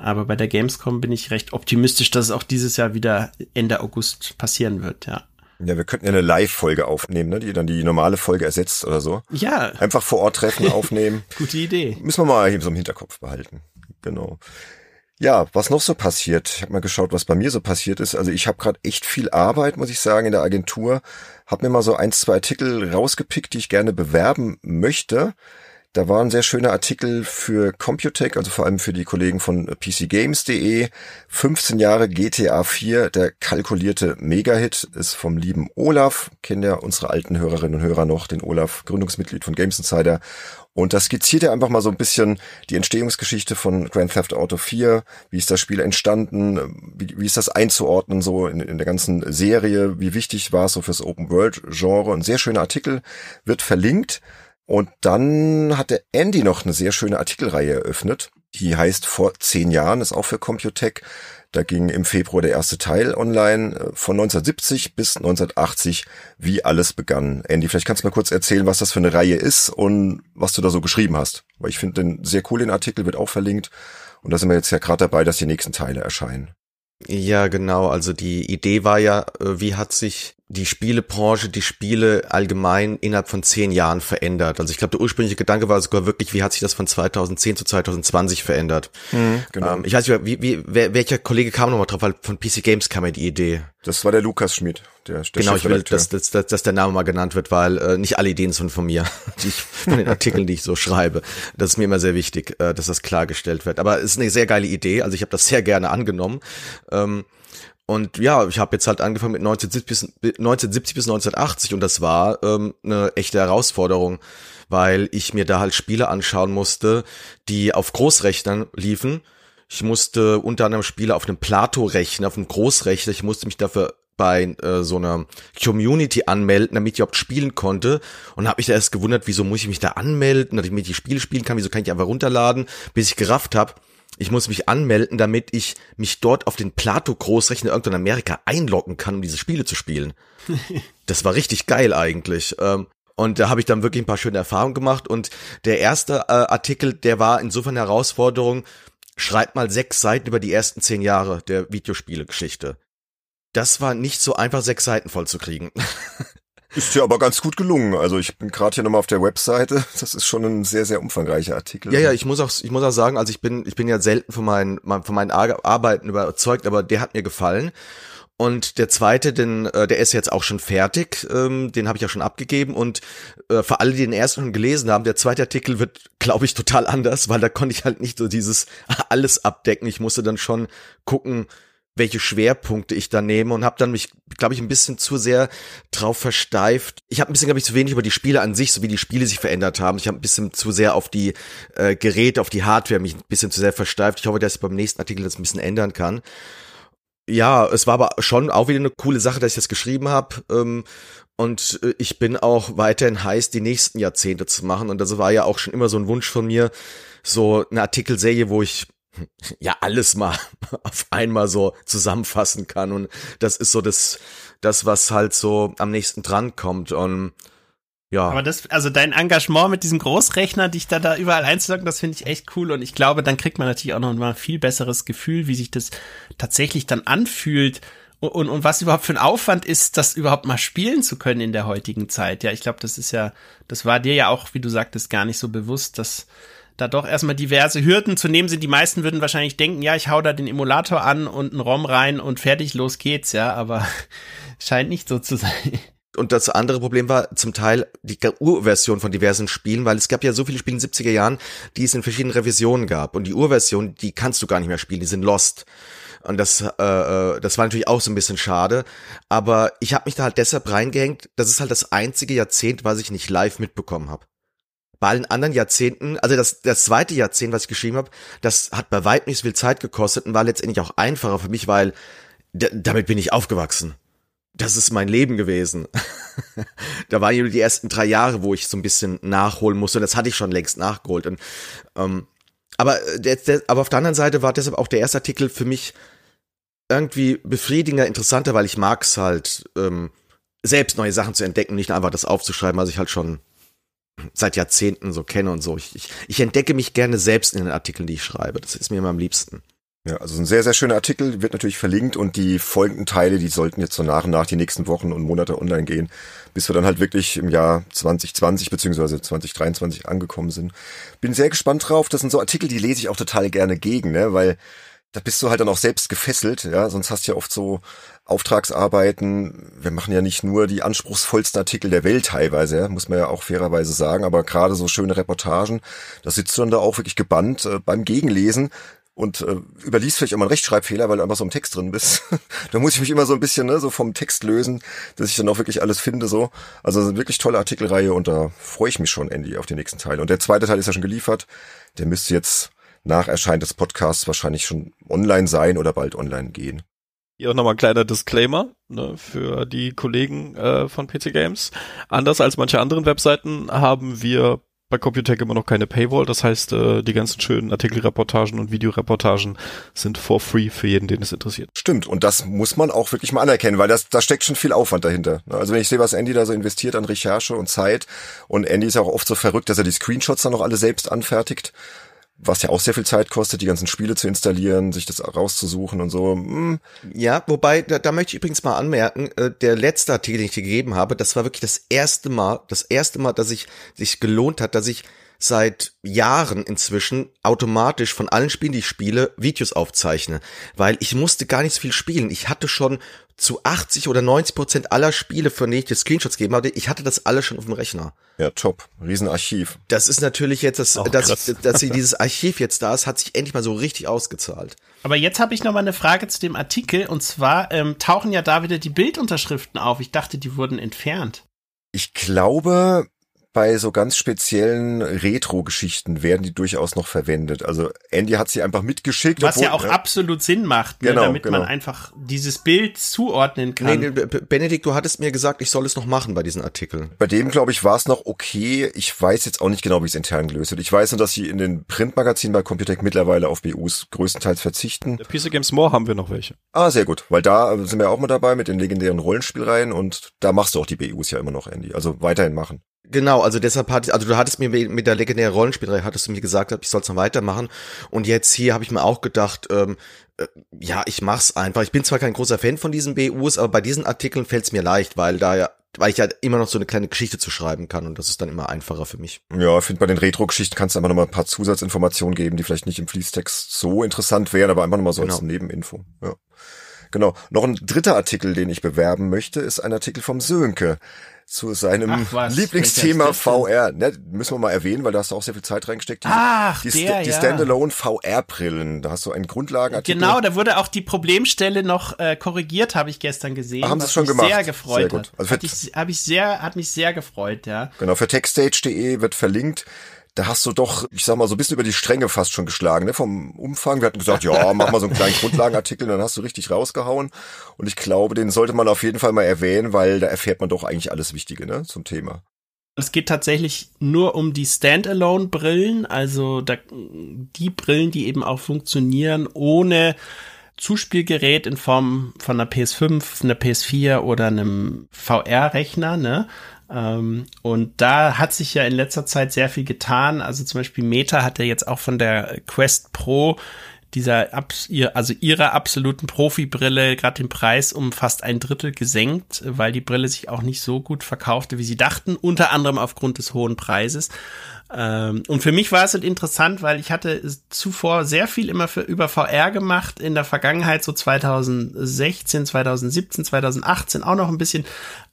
Aber bei der Gamescom bin ich recht optimistisch, dass es auch dieses Jahr wieder Ende August passieren wird, ja. Ja, wir könnten ja eine Live-Folge aufnehmen, ne, die dann die normale Folge ersetzt oder so. Ja, Einfach vor Ort treffen, aufnehmen. gute Idee. Müssen wir mal hier so im Hinterkopf behalten. Genau. Ja, was noch so passiert? Ich habe mal geschaut, was bei mir so passiert ist. Also ich habe gerade echt viel Arbeit, muss ich sagen, in der Agentur. Hab mir mal so ein, zwei Artikel rausgepickt, die ich gerne bewerben möchte. Da war ein sehr schöner Artikel für Computec, also vor allem für die Kollegen von PCGames.de. 15 Jahre GTA 4, der kalkulierte Megahit, ist vom lieben Olaf. Kennen ja unsere alten Hörerinnen und Hörer noch, den Olaf, Gründungsmitglied von Games Insider. Und das skizziert ja einfach mal so ein bisschen die Entstehungsgeschichte von Grand Theft Auto 4. Wie ist das Spiel entstanden? Wie, wie ist das einzuordnen so in, in der ganzen Serie? Wie wichtig war es so fürs Open World Genre? Ein sehr schöner Artikel wird verlinkt. Und dann hat der Andy noch eine sehr schöne Artikelreihe eröffnet. Die heißt vor zehn Jahren, ist auch für Computec. Da ging im Februar der erste Teil online äh, von 1970 bis 1980, wie alles begann. Andy, vielleicht kannst du mal kurz erzählen, was das für eine Reihe ist und was du da so geschrieben hast. Weil ich finde den sehr cool, den Artikel wird auch verlinkt. Und da sind wir jetzt ja gerade dabei, dass die nächsten Teile erscheinen. Ja, genau. Also die Idee war ja, äh, wie hat sich die Spielebranche, die Spiele allgemein innerhalb von zehn Jahren verändert. Also ich glaube, der ursprüngliche Gedanke war sogar wirklich, wie hat sich das von 2010 zu 2020 verändert. Genau. Ähm, ich weiß nicht, wie, wie, wer, welcher Kollege kam nochmal drauf, weil von PC Games kam ja die Idee. Das war der Lukas Schmid, der, der genau, ich will, dass, dass, dass der Name mal genannt wird, weil äh, nicht alle Ideen sind von mir, die ich, von den Artikeln, die ich so schreibe. Das ist mir immer sehr wichtig, äh, dass das klargestellt wird. Aber es ist eine sehr geile Idee, also ich habe das sehr gerne angenommen. Ähm, und ja, ich habe jetzt halt angefangen mit 1970 bis, 1970 bis 1980 und das war ähm, eine echte Herausforderung, weil ich mir da halt Spiele anschauen musste, die auf Großrechnern liefen. Ich musste unter anderem Spiele auf einem Plato rechnen, auf einem Großrechner. Ich musste mich dafür bei äh, so einer Community anmelden, damit ich überhaupt spielen konnte und habe mich da erst gewundert, wieso muss ich mich da anmelden, damit ich die Spiele spielen kann, wieso kann ich einfach runterladen, bis ich gerafft habe, ich muss mich anmelden, damit ich mich dort auf den Plato-Großrechner irgendwo in Amerika einloggen kann, um diese Spiele zu spielen. das war richtig geil eigentlich. Ähm, und da habe ich dann wirklich ein paar schöne Erfahrungen gemacht. Und der erste äh, Artikel, der war insofern eine Herausforderung, schreibt mal sechs Seiten über die ersten zehn Jahre der Videospiele-Geschichte. Das war nicht so einfach, sechs Seiten voll zu kriegen. Ist ja aber ganz gut gelungen. Also ich bin gerade hier nochmal auf der Webseite. Das ist schon ein sehr, sehr umfangreicher Artikel. Ja, ja, ich muss auch, ich muss auch sagen, also ich bin, ich bin ja selten von meinen, von meinen Arbeiten überzeugt, aber der hat mir gefallen. Und der zweite, den, äh, der ist jetzt auch schon fertig, ähm, den habe ich ja schon abgegeben. Und äh, für alle, die den ersten schon gelesen haben, der zweite Artikel wird, glaube ich, total anders, weil da konnte ich halt nicht so dieses alles abdecken. Ich musste dann schon gucken, welche Schwerpunkte ich da nehme und habe dann mich, glaube ich, ein bisschen zu sehr drauf versteift. Ich habe ein bisschen, glaube ich, zu wenig über die Spiele an sich, so wie die Spiele sich verändert haben. Ich habe ein bisschen zu sehr auf die äh, Geräte, auf die Hardware mich ein bisschen zu sehr versteift. Ich hoffe, dass ich beim nächsten Artikel das ein bisschen ändern kann. Ja, es war aber schon auch wieder eine coole Sache, dass ich das geschrieben habe. Ähm, und äh, ich bin auch weiterhin heiß, die nächsten Jahrzehnte zu machen. Und das war ja auch schon immer so ein Wunsch von mir, so eine Artikelserie, wo ich ja alles mal auf einmal so zusammenfassen kann und das ist so das das was halt so am nächsten dran kommt und ja. Aber das, also dein Engagement mit diesem Großrechner, dich da, da überall einzuloggen, das finde ich echt cool. Und ich glaube, dann kriegt man natürlich auch noch mal ein viel besseres Gefühl, wie sich das tatsächlich dann anfühlt. Und, und, und was überhaupt für ein Aufwand ist, das überhaupt mal spielen zu können in der heutigen Zeit. Ja, ich glaube, das ist ja, das war dir ja auch, wie du sagtest, gar nicht so bewusst, dass, da doch erstmal diverse Hürden zu nehmen sind. Die meisten würden wahrscheinlich denken, ja, ich hau da den Emulator an und einen ROM rein und fertig, los geht's, ja, aber scheint nicht so zu sein. Und das andere Problem war zum Teil die Urversion von diversen Spielen, weil es gab ja so viele Spiele in den 70er Jahren, die es in verschiedenen Revisionen gab. Und die Urversion, die kannst du gar nicht mehr spielen, die sind lost. Und das, äh, äh das war natürlich auch so ein bisschen schade. Aber ich habe mich da halt deshalb reingehängt, das ist halt das einzige Jahrzehnt, was ich nicht live mitbekommen habe bei allen anderen Jahrzehnten, also das, das zweite Jahrzehnt, was ich geschrieben habe, das hat bei weitem nicht so viel Zeit gekostet und war letztendlich auch einfacher für mich, weil damit bin ich aufgewachsen. Das ist mein Leben gewesen. da waren nur die ersten drei Jahre, wo ich so ein bisschen nachholen musste. Und das hatte ich schon längst nachgeholt. Und, ähm, aber, der, der, aber auf der anderen Seite war deshalb auch der erste Artikel für mich irgendwie befriedigender, interessanter, weil ich mag es halt, ähm, selbst neue Sachen zu entdecken, nicht einfach das aufzuschreiben, was ich halt schon seit Jahrzehnten so kenne und so. Ich, ich, ich entdecke mich gerne selbst in den Artikeln, die ich schreibe. Das ist mir immer am liebsten. Ja, also ein sehr, sehr schöner Artikel, wird natürlich verlinkt und die folgenden Teile, die sollten jetzt so nach und nach die nächsten Wochen und Monate online gehen, bis wir dann halt wirklich im Jahr 2020 beziehungsweise 2023 angekommen sind. Bin sehr gespannt drauf. Das sind so Artikel, die lese ich auch total gerne gegen, ne, weil da bist du halt dann auch selbst gefesselt, ja, sonst hast du ja oft so Auftragsarbeiten. Wir machen ja nicht nur die anspruchsvollsten Artikel der Welt teilweise, muss man ja auch fairerweise sagen, aber gerade so schöne Reportagen, da sitzt du dann da auch wirklich gebannt äh, beim Gegenlesen und äh, überliest vielleicht immer einen Rechtschreibfehler, weil du einfach so im Text drin bist. da muss ich mich immer so ein bisschen ne, so vom Text lösen, dass ich dann auch wirklich alles finde so. Also wirklich tolle Artikelreihe und da freue ich mich schon, Andy, auf den nächsten Teil. Und der zweite Teil ist ja schon geliefert. Der müsste jetzt nach Erscheinen des Podcasts wahrscheinlich schon online sein oder bald online gehen. Hier auch nochmal ein kleiner Disclaimer ne, für die Kollegen äh, von PC Games. Anders als manche anderen Webseiten haben wir bei Computech immer noch keine Paywall. Das heißt, äh, die ganzen schönen Artikelreportagen und Videoreportagen sind for free für jeden, den es interessiert. Stimmt. Und das muss man auch wirklich mal anerkennen, weil das, da steckt schon viel Aufwand dahinter. Also wenn ich sehe, was Andy da so investiert an Recherche und Zeit und Andy ist auch oft so verrückt, dass er die Screenshots dann noch alle selbst anfertigt was ja auch sehr viel Zeit kostet, die ganzen Spiele zu installieren, sich das rauszusuchen und so. Hm. Ja, wobei, da, da möchte ich übrigens mal anmerken, äh, der letzte Artikel, den ich dir gegeben habe, das war wirklich das erste Mal, das erste Mal, dass ich sich gelohnt hat, dass ich seit Jahren inzwischen automatisch von allen Spielen, die ich spiele, Videos aufzeichne. Weil ich musste gar nicht so viel spielen. Ich hatte schon zu 80 oder 90 Prozent aller Spiele, von denen ich dir Screenshots gegeben hatte, ich hatte das alles schon auf dem Rechner. Ja, top. Riesenarchiv. Das ist natürlich jetzt, das, dass, dass sie dieses Archiv jetzt da ist, hat sich endlich mal so richtig ausgezahlt. Aber jetzt habe ich noch mal eine Frage zu dem Artikel und zwar ähm, tauchen ja da wieder die Bildunterschriften auf. Ich dachte, die wurden entfernt. Ich glaube, bei so ganz speziellen Retro-Geschichten werden die durchaus noch verwendet. Also Andy hat sie einfach mitgeschickt. Was obwohl, ja auch ne? absolut Sinn macht, ne, Genau, damit genau. man einfach dieses Bild zuordnen Nee, kann. nee, B- Benedikt, du hattest mir gesagt, ich soll es noch machen bei diesen Artikeln. Bei dem, glaube ich, war es noch okay. Ich weiß jetzt auch nicht genau, wie es intern gelöst wird. Ich weiß nur, dass sie in den Printmagazinen bei Computec mittlerweile auf BUs größtenteils verzichten. Der PC Games More haben wir noch welche. Ah, sehr gut, weil da sind wir auch mal dabei mit den legendären Rollenspielreihen und da machst du auch die BUs ja immer noch, Andy. Also weiterhin machen. Genau, also deshalb hatte also du hattest mir mit der legendären Rollenspielerei, hattest du mir gesagt, ich soll es noch weitermachen. Und jetzt hier habe ich mir auch gedacht, ähm, äh, ja, ich mach's einfach. Ich bin zwar kein großer Fan von diesen BUs, aber bei diesen Artikeln fällt es mir leicht, weil da ja, weil ich ja immer noch so eine kleine Geschichte zu schreiben kann und das ist dann immer einfacher für mich. Ja, ich finde bei den Retro-Geschichten kannst du einfach nochmal ein paar Zusatzinformationen geben, die vielleicht nicht im Fließtext so interessant wären, aber einfach nochmal so als Genau. Nebeninfo. Ja. Genau. Noch ein dritter Artikel, den ich bewerben möchte, ist ein Artikel vom Sönke zu seinem was, Lieblingsthema VR. Ne, müssen wir mal erwähnen, weil da hast du auch sehr viel Zeit reingesteckt. Diese, Ach, die, der, die ja. Standalone VR-Brillen. Da hast du einen Grundlagenartikel. Genau, da wurde auch die Problemstelle noch äh, korrigiert, habe ich gestern gesehen. Haben sie was schon mich gemacht. Sehr Sehr gefreut gut. hat. Also hat, ich, hab ich sehr, hat mich sehr gefreut, ja. Genau, für techstage.de wird verlinkt. Da hast du doch, ich sag mal, so ein bisschen über die Stränge fast schon geschlagen, ne? Vom Umfang. Wir hatten gesagt, ja, mach mal so einen kleinen Grundlagenartikel, dann hast du richtig rausgehauen. Und ich glaube, den sollte man auf jeden Fall mal erwähnen, weil da erfährt man doch eigentlich alles Wichtige, ne? Zum Thema. Es geht tatsächlich nur um die Standalone-Brillen, also da, die Brillen, die eben auch funktionieren ohne Zuspielgerät in Form von einer PS5, einer PS4 oder einem VR-Rechner, ne? Ähm, und da hat sich ja in letzter Zeit sehr viel getan. Also zum Beispiel Meta hat ja jetzt auch von der Quest Pro dieser also ihrer absoluten Profibrille gerade den Preis um fast ein Drittel gesenkt, weil die Brille sich auch nicht so gut verkaufte, wie sie dachten, unter anderem aufgrund des hohen Preises. Ähm, und für mich war es halt interessant, weil ich hatte zuvor sehr viel immer für über VR gemacht, in der Vergangenheit so 2016, 2017, 2018 auch noch ein bisschen.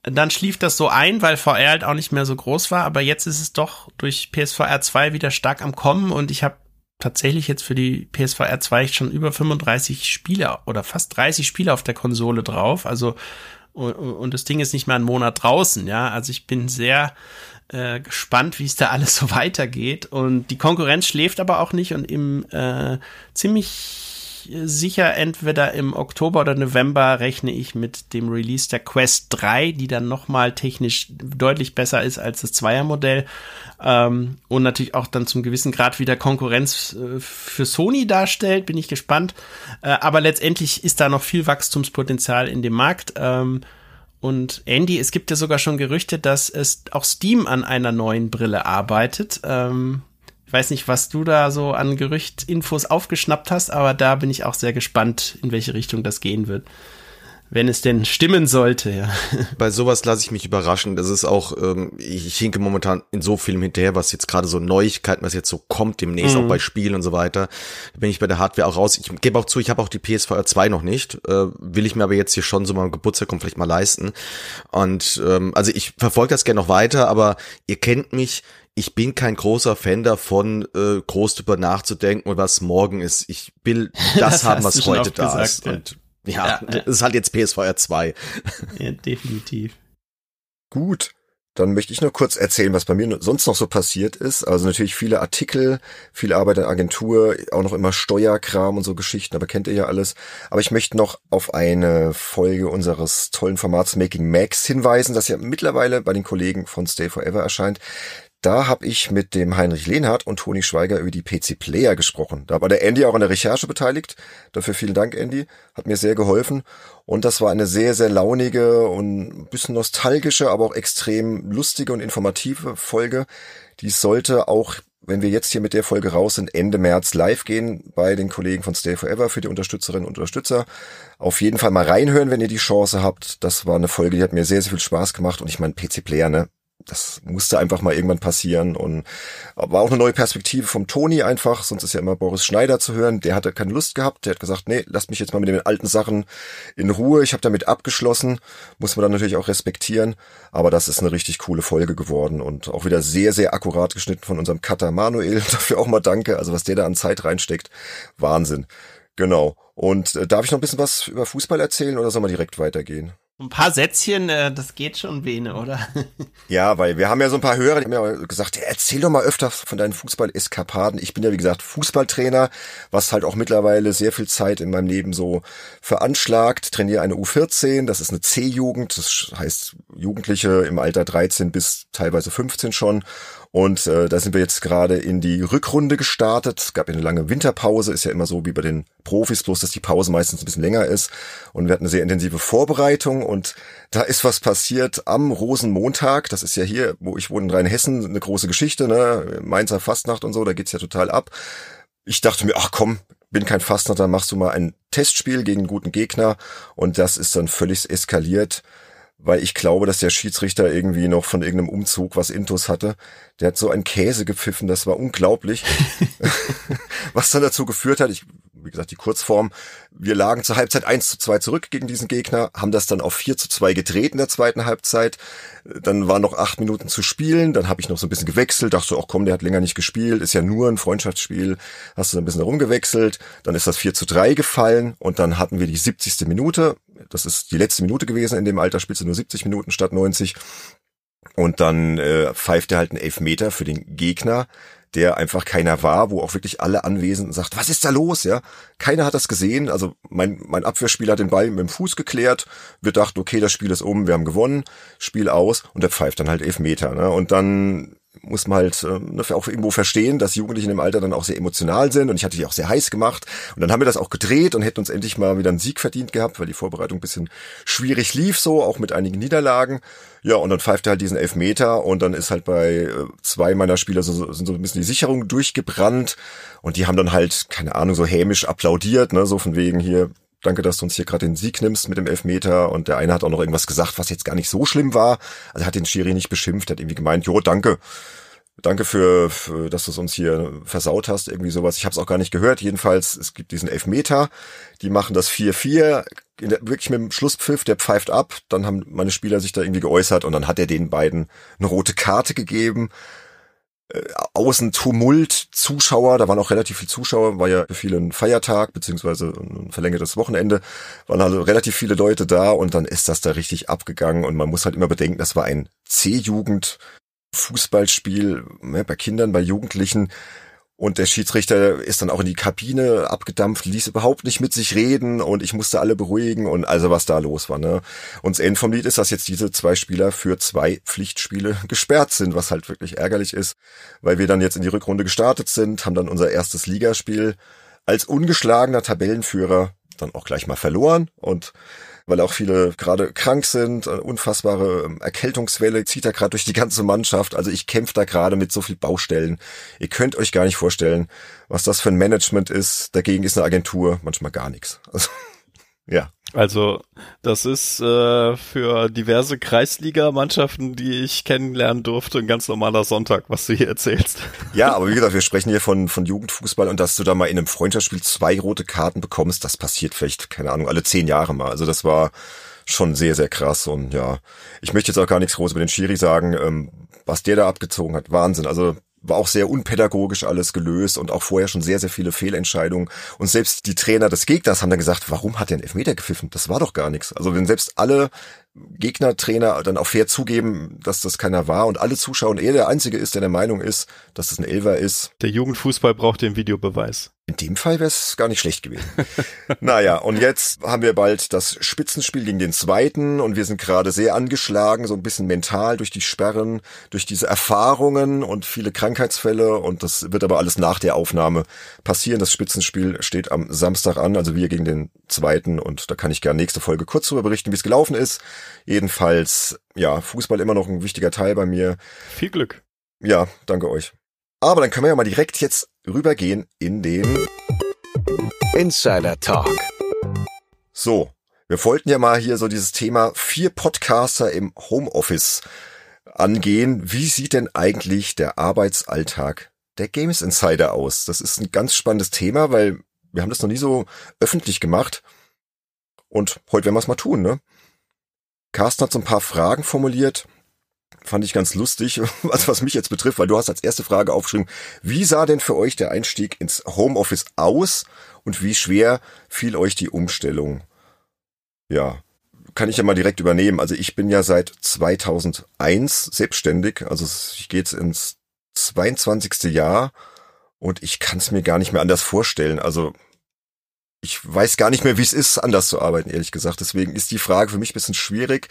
Dann schlief das so ein, weil VR halt auch nicht mehr so groß war, aber jetzt ist es doch durch PSVR 2 wieder stark am Kommen und ich habe tatsächlich jetzt für die PSVR 2 schon über 35 Spiele oder fast 30 Spiele auf der Konsole drauf. Also und, und das Ding ist nicht mehr einen Monat draußen, ja. Also ich bin sehr äh, gespannt, wie es da alles so weitergeht. Und die Konkurrenz schläft aber auch nicht und im äh, ziemlich sicher entweder im Oktober oder November rechne ich mit dem Release der Quest 3, die dann nochmal technisch deutlich besser ist als das Zweiermodell ähm, und natürlich auch dann zum gewissen Grad wieder Konkurrenz äh, für Sony darstellt, bin ich gespannt. Äh, aber letztendlich ist da noch viel Wachstumspotenzial in dem Markt. Ähm, und Andy, es gibt ja sogar schon Gerüchte, dass es auch Steam an einer neuen Brille arbeitet. Ähm, ich weiß nicht, was du da so an Gerüchtinfos aufgeschnappt hast, aber da bin ich auch sehr gespannt, in welche Richtung das gehen wird. Wenn es denn stimmen sollte, ja. Bei sowas lasse ich mich überraschen. Das ist auch, ähm, ich, hinke momentan in so Filmen hinterher, was jetzt gerade so Neuigkeiten, was jetzt so kommt demnächst, Mhm. auch bei Spielen und so weiter. Da bin ich bei der Hardware auch raus. Ich gebe auch zu, ich habe auch die PSVR 2 noch nicht. Äh, will ich mir aber jetzt hier schon so mal Geburtstag kommt vielleicht mal leisten. Und ähm, also ich verfolge das gerne noch weiter, aber ihr kennt mich, ich bin kein großer Fan davon, äh, groß drüber nachzudenken und was morgen ist. Ich will das, Das haben, was heute da gesagt, ist. ja. Und ja, Ja. es ist halt jetzt PSVR 2. ja definitiv. Gut. Dann möchte ich noch kurz erzählen, was bei mir sonst noch so passiert ist. Also natürlich viele Artikel, viel Arbeit in der Agentur, auch noch immer Steuerkram und so Geschichten, aber kennt ihr ja alles. Aber ich möchte noch auf eine Folge unseres tollen Formats Making Max hinweisen, das ja mittlerweile bei den Kollegen von Stay Forever erscheint. Da habe ich mit dem Heinrich Lehnhardt und Toni Schweiger über die PC Player gesprochen. Da war der Andy auch an der Recherche beteiligt. Dafür vielen Dank, Andy. Hat mir sehr geholfen. Und das war eine sehr, sehr launige und ein bisschen nostalgische, aber auch extrem lustige und informative Folge. Die sollte auch, wenn wir jetzt hier mit der Folge raus sind, Ende März live gehen bei den Kollegen von Stay Forever für die Unterstützerinnen und Unterstützer. Auf jeden Fall mal reinhören, wenn ihr die Chance habt. Das war eine Folge, die hat mir sehr, sehr viel Spaß gemacht. Und ich meine, PC Player, ne? Das musste einfach mal irgendwann passieren und war auch eine neue Perspektive vom Toni einfach, sonst ist ja immer Boris Schneider zu hören, der hatte keine Lust gehabt, der hat gesagt, nee, lasst mich jetzt mal mit den alten Sachen in Ruhe, ich habe damit abgeschlossen, muss man dann natürlich auch respektieren, aber das ist eine richtig coole Folge geworden und auch wieder sehr, sehr akkurat geschnitten von unserem Cutter Manuel, dafür auch mal danke, also was der da an Zeit reinsteckt, Wahnsinn. Genau. Und äh, darf ich noch ein bisschen was über Fußball erzählen oder soll man direkt weitergehen? Ein paar Sätzchen, äh, das geht schon, Bene, oder? Ja, weil wir haben ja so ein paar Hörer, die haben ja gesagt, erzähl doch mal öfter von deinen Fußball-Eskapaden. Ich bin ja, wie gesagt, Fußballtrainer, was halt auch mittlerweile sehr viel Zeit in meinem Leben so veranschlagt. Trainiere eine U14, das ist eine C-Jugend, das heißt Jugendliche im Alter 13 bis teilweise 15 schon. Und äh, da sind wir jetzt gerade in die Rückrunde gestartet. Es gab eine lange Winterpause, ist ja immer so wie bei den Profis, bloß dass die Pause meistens ein bisschen länger ist. Und wir hatten eine sehr intensive Vorbereitung und da ist was passiert am Rosenmontag. Das ist ja hier, wo ich wohne in Rheinhessen, eine große Geschichte, ne? Mainzer Fastnacht und so, da geht's ja total ab. Ich dachte mir, ach komm, bin kein Fastnacht, dann machst du mal ein Testspiel gegen einen guten Gegner. Und das ist dann völlig eskaliert weil ich glaube, dass der Schiedsrichter irgendwie noch von irgendeinem Umzug was Intus hatte. Der hat so einen Käse gepfiffen, das war unglaublich. was dann dazu geführt hat, ich, wie gesagt, die Kurzform, wir lagen zur Halbzeit 1 zu 2 zurück gegen diesen Gegner, haben das dann auf 4 zu 2 gedreht in der zweiten Halbzeit. Dann waren noch acht Minuten zu spielen, dann habe ich noch so ein bisschen gewechselt, dachte so, ach komm, der hat länger nicht gespielt, ist ja nur ein Freundschaftsspiel, hast du ein bisschen rumgewechselt, dann ist das 4 zu 3 gefallen und dann hatten wir die 70. Minute, das ist die letzte Minute gewesen, in dem Alter spielst du nur 70 Minuten statt 90 und dann äh, pfeift er halt einen Elfmeter für den Gegner, der einfach keiner war, wo auch wirklich alle Anwesenden sagt, was ist da los, ja? Keiner hat das gesehen, also mein, mein Abwehrspieler hat den Ball mit dem Fuß geklärt, wir dachten, okay, das Spiel ist um, wir haben gewonnen, Spiel aus und der pfeift dann halt Elfmeter, ne? Und dann muss man halt äh, auch irgendwo verstehen, dass Jugendliche in dem Alter dann auch sehr emotional sind und ich hatte die auch sehr heiß gemacht und dann haben wir das auch gedreht und hätten uns endlich mal wieder einen Sieg verdient gehabt, weil die Vorbereitung bisschen schwierig lief so, auch mit einigen Niederlagen. Ja, und dann pfeift er halt diesen Elfmeter und dann ist halt bei äh, zwei meiner Spieler so, sind so ein bisschen die Sicherung durchgebrannt und die haben dann halt, keine Ahnung, so hämisch applaudiert, ne, so von wegen hier, danke, dass du uns hier gerade den Sieg nimmst mit dem Elfmeter. Und der eine hat auch noch irgendwas gesagt, was jetzt gar nicht so schlimm war. Also hat den Schiri nicht beschimpft, hat irgendwie gemeint, jo, danke. Danke für, für dass du es uns hier versaut hast, irgendwie sowas. Ich habe es auch gar nicht gehört. Jedenfalls, es gibt diesen Elfmeter. Die machen das 4-4. Wirklich mit dem Schlusspfiff, der pfeift ab. Dann haben meine Spieler sich da irgendwie geäußert und dann hat er den beiden eine rote Karte gegeben äh, außen Tumult, Zuschauer, da waren auch relativ viele Zuschauer, war ja für viele ein Feiertag, beziehungsweise ein verlängertes Wochenende, waren also relativ viele Leute da und dann ist das da richtig abgegangen und man muss halt immer bedenken, das war ein C-Jugend Fußballspiel ne, bei Kindern, bei Jugendlichen, und der Schiedsrichter ist dann auch in die Kabine abgedampft, ließ überhaupt nicht mit sich reden und ich musste alle beruhigen und also was da los war. Ne? Und das Ende vom Lied ist, dass jetzt diese zwei Spieler für zwei Pflichtspiele gesperrt sind, was halt wirklich ärgerlich ist, weil wir dann jetzt in die Rückrunde gestartet sind, haben dann unser erstes Ligaspiel als ungeschlagener Tabellenführer dann auch gleich mal verloren und weil auch viele gerade krank sind, eine unfassbare ähm, Erkältungswelle zieht da gerade durch die ganze Mannschaft. Also ich kämpfe da gerade mit so viel Baustellen. Ihr könnt euch gar nicht vorstellen, was das für ein Management ist. Dagegen ist eine Agentur manchmal gar nichts. Also, ja. Also das ist äh, für diverse Kreisliga-Mannschaften, die ich kennenlernen durfte, ein ganz normaler Sonntag, was du hier erzählst. Ja, aber wie gesagt, wir sprechen hier von, von Jugendfußball und dass du da mal in einem Freundschaftsspiel zwei rote Karten bekommst, das passiert vielleicht, keine Ahnung, alle zehn Jahre mal. Also das war schon sehr, sehr krass und ja, ich möchte jetzt auch gar nichts groß über den Schiri sagen, ähm, was der da abgezogen hat, Wahnsinn. Also war auch sehr unpädagogisch alles gelöst und auch vorher schon sehr, sehr viele Fehlentscheidungen. Und selbst die Trainer des Gegners haben dann gesagt, warum hat der einen Elfmeter gepfiffen? Das war doch gar nichts. Also wenn selbst alle Gegnertrainer dann auch fair zugeben, dass das keiner war und alle Zuschauer und er der Einzige ist, der der Meinung ist, dass das ein Elver ist. Der Jugendfußball braucht den Videobeweis. In dem Fall wäre es gar nicht schlecht gewesen. naja, und jetzt haben wir bald das Spitzenspiel gegen den zweiten und wir sind gerade sehr angeschlagen, so ein bisschen mental durch die Sperren, durch diese Erfahrungen und viele Krankheitsfälle und das wird aber alles nach der Aufnahme passieren. Das Spitzenspiel steht am Samstag an, also wir gegen den zweiten und da kann ich gerne nächste Folge kurz darüber berichten, wie es gelaufen ist. Jedenfalls, ja, Fußball immer noch ein wichtiger Teil bei mir. Viel Glück. Ja, danke euch. Aber dann können wir ja mal direkt jetzt rübergehen in den Insider Talk. So, wir wollten ja mal hier so dieses Thema vier Podcaster im Homeoffice angehen. Wie sieht denn eigentlich der Arbeitsalltag der Games Insider aus? Das ist ein ganz spannendes Thema, weil wir haben das noch nie so öffentlich gemacht. Und heute werden wir es mal tun, ne? Carsten hat so ein paar Fragen formuliert. Fand ich ganz lustig, was, was mich jetzt betrifft, weil du hast als erste Frage aufgeschrieben, wie sah denn für euch der Einstieg ins Homeoffice aus und wie schwer fiel euch die Umstellung? Ja, kann ich ja mal direkt übernehmen. Also ich bin ja seit 2001 selbstständig, also ich gehe jetzt ins 22. Jahr und ich kann es mir gar nicht mehr anders vorstellen. Also ich weiß gar nicht mehr, wie es ist, anders zu arbeiten, ehrlich gesagt. Deswegen ist die Frage für mich ein bisschen schwierig.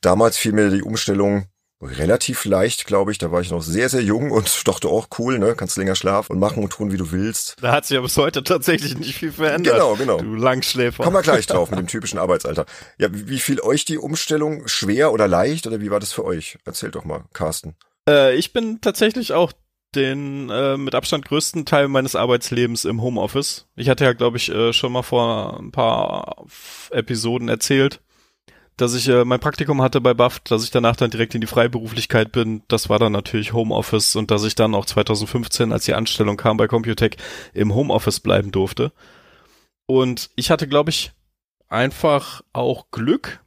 Damals fiel mir die Umstellung relativ leicht, glaube ich. Da war ich noch sehr, sehr jung und dachte auch cool, ne? Kannst länger schlafen und machen und tun, wie du willst. Da hat sich aber bis heute tatsächlich nicht viel verändert. Genau, genau. Du Langschläfer. Kommen wir gleich drauf mit dem typischen Arbeitsalter. Ja, wie fiel euch die Umstellung schwer oder leicht oder wie war das für euch? Erzählt doch mal, Carsten. Äh, ich bin tatsächlich auch den äh, mit Abstand größten Teil meines Arbeitslebens im Homeoffice. Ich hatte ja, glaube ich, äh, schon mal vor ein paar Episoden erzählt, dass ich äh, mein Praktikum hatte bei BAFT, dass ich danach dann direkt in die Freiberuflichkeit bin. Das war dann natürlich Homeoffice und dass ich dann auch 2015, als die Anstellung kam bei Computec, im Homeoffice bleiben durfte. Und ich hatte, glaube ich, einfach auch Glück,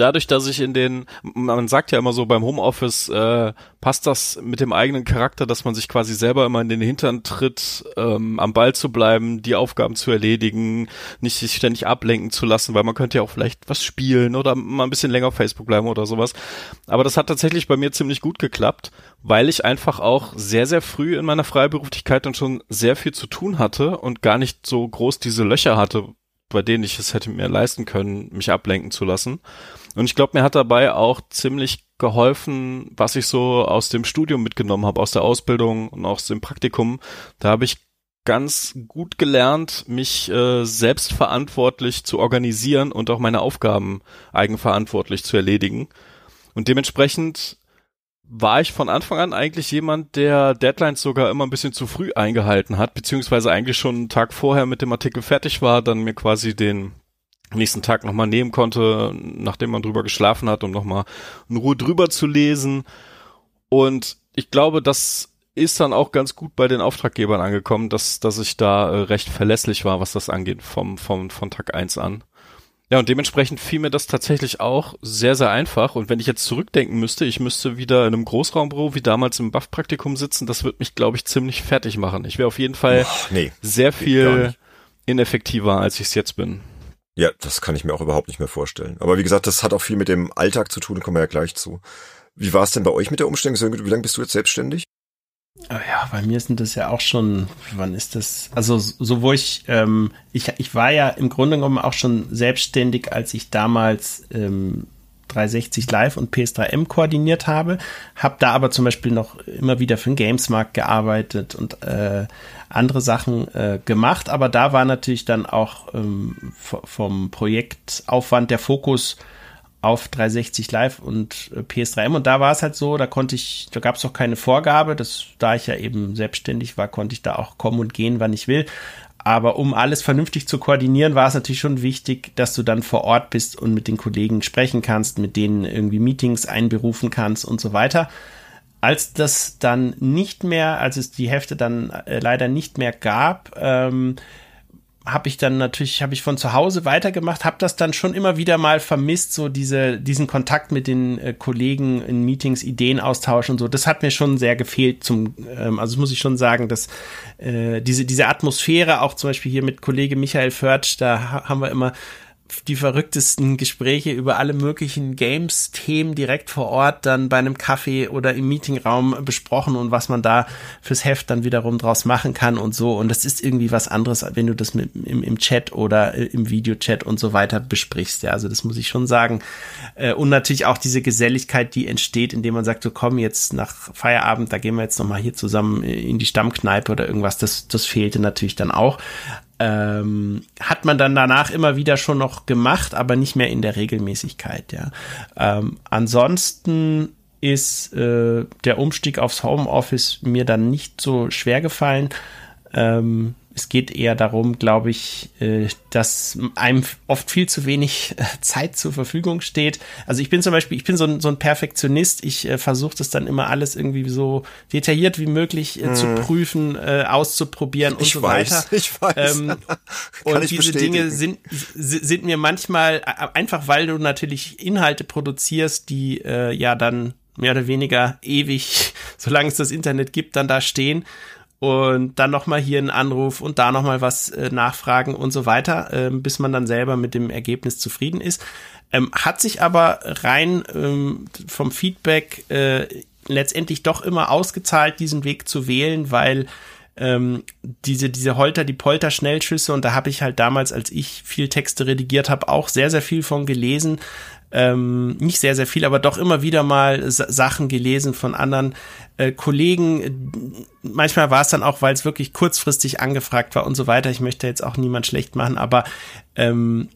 dadurch, dass ich in den, man sagt ja immer so beim Homeoffice, äh, passt das mit dem eigenen Charakter, dass man sich quasi selber immer in den Hintern tritt, ähm, am Ball zu bleiben, die Aufgaben zu erledigen, nicht sich ständig ablenken zu lassen, weil man könnte ja auch vielleicht was spielen oder mal ein bisschen länger auf Facebook bleiben oder sowas. Aber das hat tatsächlich bei mir ziemlich gut geklappt, weil ich einfach auch sehr, sehr früh in meiner Freiberuflichkeit dann schon sehr viel zu tun hatte und gar nicht so groß diese Löcher hatte, bei denen ich es hätte mir leisten können, mich ablenken zu lassen. Und ich glaube, mir hat dabei auch ziemlich geholfen, was ich so aus dem Studium mitgenommen habe, aus der Ausbildung und aus dem Praktikum. Da habe ich ganz gut gelernt, mich äh, selbstverantwortlich zu organisieren und auch meine Aufgaben eigenverantwortlich zu erledigen. Und dementsprechend war ich von Anfang an eigentlich jemand, der Deadlines sogar immer ein bisschen zu früh eingehalten hat, beziehungsweise eigentlich schon einen Tag vorher mit dem Artikel fertig war, dann mir quasi den nächsten Tag nochmal nehmen konnte, nachdem man drüber geschlafen hat, um nochmal in Ruhe drüber zu lesen. Und ich glaube, das ist dann auch ganz gut bei den Auftraggebern angekommen, dass, dass ich da äh, recht verlässlich war, was das angeht, vom, vom, von Tag eins an. Ja, und dementsprechend fiel mir das tatsächlich auch sehr, sehr einfach. Und wenn ich jetzt zurückdenken müsste, ich müsste wieder in einem Großraumbüro wie damals im Buff-Praktikum sitzen, das wird mich, glaube ich, ziemlich fertig machen. Ich wäre auf jeden Fall Boah, nee, sehr viel ineffektiver, als ich es jetzt bin. Ja, das kann ich mir auch überhaupt nicht mehr vorstellen. Aber wie gesagt, das hat auch viel mit dem Alltag zu tun, kommen wir ja gleich zu. Wie war es denn bei euch mit der Umstellung? Wie lange bist du jetzt selbstständig? Ja, bei mir sind das ja auch schon, wann ist das? Also so wo ich, ähm, ich, ich war ja im Grunde genommen auch schon selbstständig, als ich damals ähm, 360 Live und PS3M koordiniert habe, habe da aber zum Beispiel noch immer wieder für den Gamesmarkt gearbeitet und äh, andere Sachen äh, gemacht, aber da war natürlich dann auch ähm, vom Projektaufwand der Fokus auf 360 Live und äh, PS3M und da war es halt so, da konnte ich, da gab es auch keine Vorgabe, das, da ich ja eben selbstständig war, konnte ich da auch kommen und gehen, wann ich will. Aber um alles vernünftig zu koordinieren, war es natürlich schon wichtig, dass du dann vor Ort bist und mit den Kollegen sprechen kannst, mit denen irgendwie Meetings einberufen kannst und so weiter. Als das dann nicht mehr, als es die Hefte dann äh, leider nicht mehr gab, ähm, habe ich dann natürlich, habe ich von zu Hause weitergemacht, habe das dann schon immer wieder mal vermisst, so diese, diesen Kontakt mit den äh, Kollegen in Meetings, Ideen austauschen und so. Das hat mir schon sehr gefehlt. Zum, ähm, also muss ich schon sagen, dass äh, diese diese Atmosphäre, auch zum Beispiel hier mit Kollege Michael Förtsch, da haben wir immer die verrücktesten Gespräche über alle möglichen Games-Themen direkt vor Ort dann bei einem Kaffee oder im Meetingraum besprochen und was man da fürs Heft dann wiederum draus machen kann und so. Und das ist irgendwie was anderes, wenn du das mit, im, im Chat oder im Videochat und so weiter besprichst. Ja, also das muss ich schon sagen. Äh, und natürlich auch diese Geselligkeit, die entsteht, indem man sagt, so komm jetzt nach Feierabend, da gehen wir jetzt nochmal hier zusammen in die Stammkneipe oder irgendwas. Das, das fehlte natürlich dann auch ähm, hat man dann danach immer wieder schon noch gemacht, aber nicht mehr in der Regelmäßigkeit, ja. Ähm, ansonsten ist äh, der Umstieg aufs Homeoffice mir dann nicht so schwer gefallen. Ähm, es geht eher darum, glaube ich, äh, dass einem oft viel zu wenig äh, Zeit zur Verfügung steht. Also ich bin zum Beispiel, ich bin so ein, so ein Perfektionist. Ich äh, versuche das dann immer alles irgendwie so detailliert wie möglich äh, zu hm. prüfen, äh, auszuprobieren und ich so weiß, weiter. Ich weiß. Ähm, und diese Dinge sind, sind mir manchmal einfach, weil du natürlich Inhalte produzierst, die äh, ja dann mehr oder weniger ewig, solange es das Internet gibt, dann da stehen und dann nochmal hier einen Anruf und da nochmal was äh, nachfragen und so weiter, äh, bis man dann selber mit dem Ergebnis zufrieden ist. Ähm, hat sich aber rein ähm, vom Feedback äh, letztendlich doch immer ausgezahlt, diesen Weg zu wählen, weil ähm, diese, diese Holter, die Polter-Schnellschüsse, und da habe ich halt damals, als ich viel Texte redigiert habe, auch sehr, sehr viel von gelesen. Ähm, nicht sehr, sehr viel, aber doch immer wieder mal Sachen gelesen von anderen äh, Kollegen. Manchmal war es dann auch, weil es wirklich kurzfristig angefragt war und so weiter. Ich möchte jetzt auch niemand schlecht machen, aber ähm,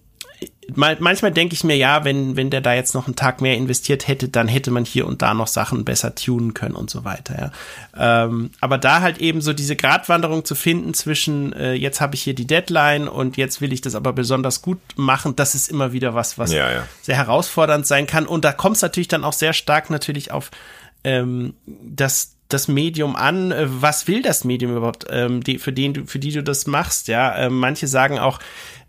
manchmal denke ich mir, ja, wenn, wenn der da jetzt noch einen Tag mehr investiert hätte, dann hätte man hier und da noch Sachen besser tunen können und so weiter. Ja. Ähm, aber da halt eben so diese Gratwanderung zu finden zwischen, äh, jetzt habe ich hier die Deadline und jetzt will ich das aber besonders gut machen, das ist immer wieder was, was ja, ja. sehr herausfordernd sein kann. Und da kommt es natürlich dann auch sehr stark natürlich auf ähm, das das Medium an, äh, was will das Medium überhaupt, ähm, die, für den du, für die du das machst, ja. Ähm, manche sagen auch,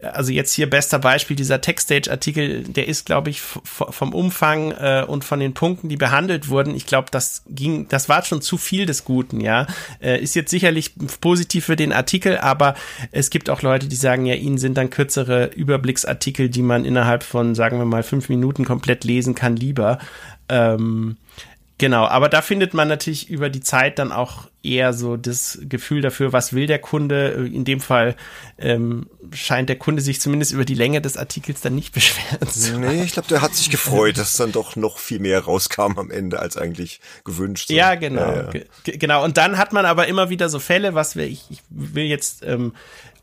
also jetzt hier bester Beispiel, dieser Techstage-Artikel, der ist, glaube ich, vom Umfang äh, und von den Punkten, die behandelt wurden, ich glaube, das ging, das war schon zu viel des Guten, ja. Äh, ist jetzt sicherlich positiv für den Artikel, aber es gibt auch Leute, die sagen, ja, ihnen sind dann kürzere Überblicksartikel, die man innerhalb von, sagen wir mal, fünf Minuten komplett lesen kann, lieber. Ähm, Genau, aber da findet man natürlich über die Zeit dann auch eher so das Gefühl dafür, was will der Kunde. In dem Fall ähm, scheint der Kunde sich zumindest über die Länge des Artikels dann nicht beschweren zu. Nee, ich glaube, der hat sich gefreut, dass dann doch noch viel mehr rauskam am Ende als eigentlich gewünscht. So. Ja, genau. Ja, ja. Genau. Und dann hat man aber immer wieder so Fälle, was wir, ich, ich will jetzt ähm,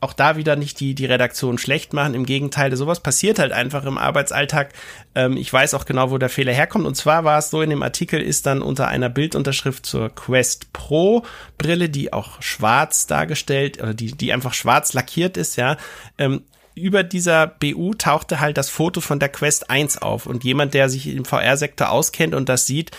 auch da wieder nicht die, die Redaktion schlecht machen. Im Gegenteil, sowas passiert halt einfach im Arbeitsalltag. Ähm, ich weiß auch genau, wo der Fehler herkommt. Und zwar war es so, in dem Artikel ist dann unter einer Bildunterschrift zur Quest Pro Brille, die auch schwarz dargestellt, oder die, die einfach schwarz lackiert ist, ja, ähm, über dieser BU tauchte halt das Foto von der Quest 1 auf. Und jemand, der sich im VR-Sektor auskennt und das sieht,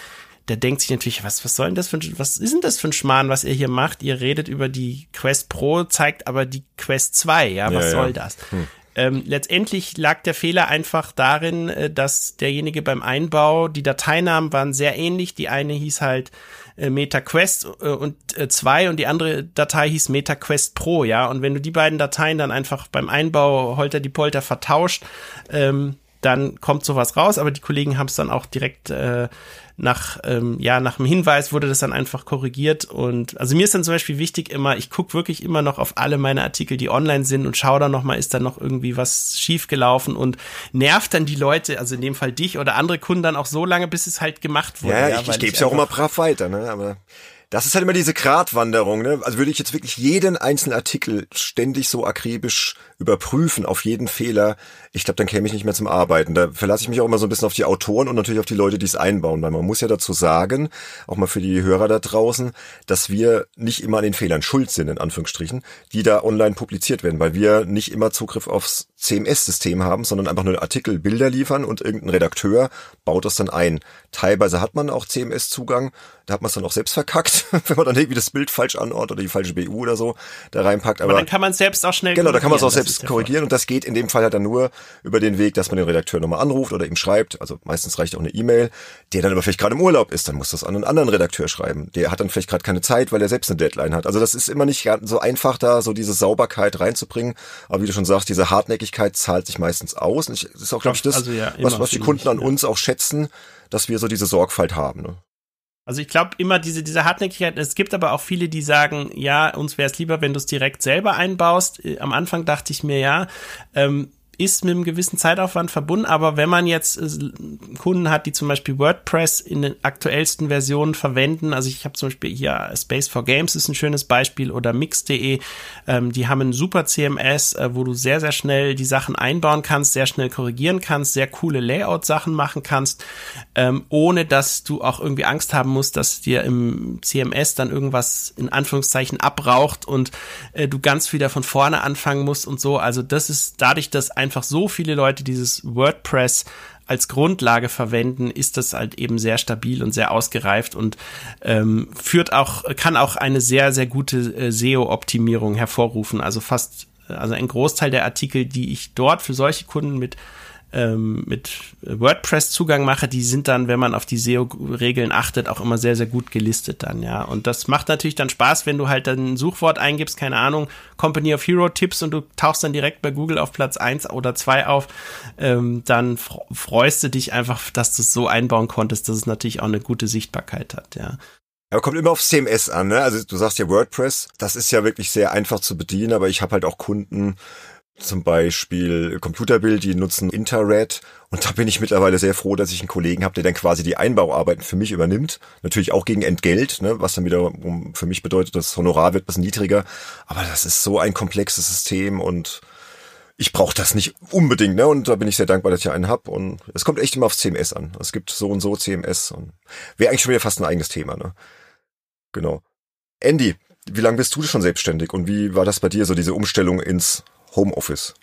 der denkt sich natürlich, was, was soll denn das für ein, was ist denn das für ein Schmarrn, was ihr hier macht? Ihr redet über die Quest Pro, zeigt aber die Quest 2, ja, was ja, soll ja. das? Hm. Ähm, letztendlich lag der Fehler einfach darin, äh, dass derjenige beim Einbau, die Dateinamen waren sehr ähnlich. Die eine hieß halt äh, MetaQuest äh, und äh, 2 und die andere Datei hieß MetaQuest Pro, ja. Und wenn du die beiden Dateien dann einfach beim Einbau holter die Polter vertauscht, ähm, dann kommt sowas raus, aber die Kollegen haben es dann auch direkt äh, nach, ähm, ja, nach dem Hinweis wurde das dann einfach korrigiert. Und also mir ist dann zum Beispiel wichtig immer, ich gucke wirklich immer noch auf alle meine Artikel, die online sind und schaue dann nochmal, ist da noch irgendwie was schiefgelaufen und nervt dann die Leute, also in dem Fall dich oder andere Kunden dann auch so lange, bis es halt gemacht wurde. Ja, ja ich, ich gebe es ja auch immer brav weiter, ne? Aber das ist halt immer diese Gratwanderung, ne? Also würde ich jetzt wirklich jeden einzelnen Artikel ständig so akribisch überprüfen auf jeden Fehler, ich glaube, dann käme ich nicht mehr zum Arbeiten. Da verlasse ich mich auch immer so ein bisschen auf die Autoren und natürlich auf die Leute, die es einbauen, weil man muss ja dazu sagen, auch mal für die Hörer da draußen, dass wir nicht immer an den Fehlern schuld sind, in Anführungsstrichen, die da online publiziert werden, weil wir nicht immer Zugriff aufs CMS-System haben, sondern einfach nur Artikel, Bilder liefern und irgendein Redakteur baut das dann ein. Teilweise hat man auch CMS-Zugang, da hat man es dann auch selbst verkackt, wenn man dann irgendwie das Bild falsch anordnet oder die falsche BU oder so da reinpackt. Aber, Aber dann kann man es selbst auch schnell Genau, da kann man es auch selbst korrigieren und das geht in dem Fall halt dann nur über den Weg, dass man den Redakteur nochmal anruft oder ihm schreibt. Also meistens reicht auch eine E-Mail, der dann aber vielleicht gerade im Urlaub ist, dann muss das an einen anderen Redakteur schreiben. Der hat dann vielleicht gerade keine Zeit, weil er selbst eine Deadline hat. Also das ist immer nicht so einfach, da so diese Sauberkeit reinzubringen. Aber wie du schon sagst, diese Hartnäckigkeit zahlt sich meistens aus. Und das ist auch, glaube ich, das, also ja, was, was die Kunden an uns auch schätzen, dass wir so diese Sorgfalt haben. Ne? Also ich glaube immer diese, diese Hartnäckigkeit, es gibt aber auch viele, die sagen, ja, uns wäre es lieber, wenn du es direkt selber einbaust. Äh, am Anfang dachte ich mir, ja, ähm, ist mit einem gewissen Zeitaufwand verbunden, aber wenn man jetzt äh, Kunden hat, die zum Beispiel WordPress in den aktuellsten Versionen verwenden, also ich habe zum Beispiel hier Space for Games ist ein schönes Beispiel oder Mix.de, ähm, die haben ein super CMS, äh, wo du sehr, sehr schnell die Sachen einbauen kannst, sehr schnell korrigieren kannst, sehr coole Layout-Sachen machen kannst, ähm, ohne dass du auch irgendwie Angst haben musst, dass dir im CMS dann irgendwas in Anführungszeichen abraucht und äh, du ganz wieder von vorne anfangen musst und so. Also das ist dadurch, dass einfach so viele Leute dieses WordPress als Grundlage verwenden, ist das halt eben sehr stabil und sehr ausgereift und ähm, führt auch, kann auch eine sehr, sehr gute äh, SEO-Optimierung hervorrufen. Also fast, also ein Großteil der Artikel, die ich dort für solche Kunden mit ähm, mit WordPress Zugang mache, die sind dann, wenn man auf die SEO-Regeln achtet, auch immer sehr, sehr gut gelistet dann, ja. Und das macht natürlich dann Spaß, wenn du halt dann ein Suchwort eingibst, keine Ahnung, Company of Hero Tipps und du tauchst dann direkt bei Google auf Platz eins oder zwei auf, ähm, dann freust du dich einfach, dass du es so einbauen konntest, dass es natürlich auch eine gute Sichtbarkeit hat, ja. Aber kommt immer aufs CMS an, ne? Also du sagst ja WordPress, das ist ja wirklich sehr einfach zu bedienen, aber ich habe halt auch Kunden, zum Beispiel Computerbild, die nutzen Interred und da bin ich mittlerweile sehr froh, dass ich einen Kollegen habe, der dann quasi die Einbauarbeiten für mich übernimmt. Natürlich auch gegen Entgelt, ne, was dann wiederum für mich bedeutet, das Honorar wird ein bisschen niedriger. Aber das ist so ein komplexes System und ich brauche das nicht unbedingt, ne? Und da bin ich sehr dankbar, dass ich einen hab. Und es kommt echt immer aufs CMS an. Es gibt so und so CMS und wäre eigentlich schon wieder fast ein eigenes Thema, ne? Genau. Andy, wie lange bist du schon selbstständig und wie war das bei dir, so diese Umstellung ins Homeoffice?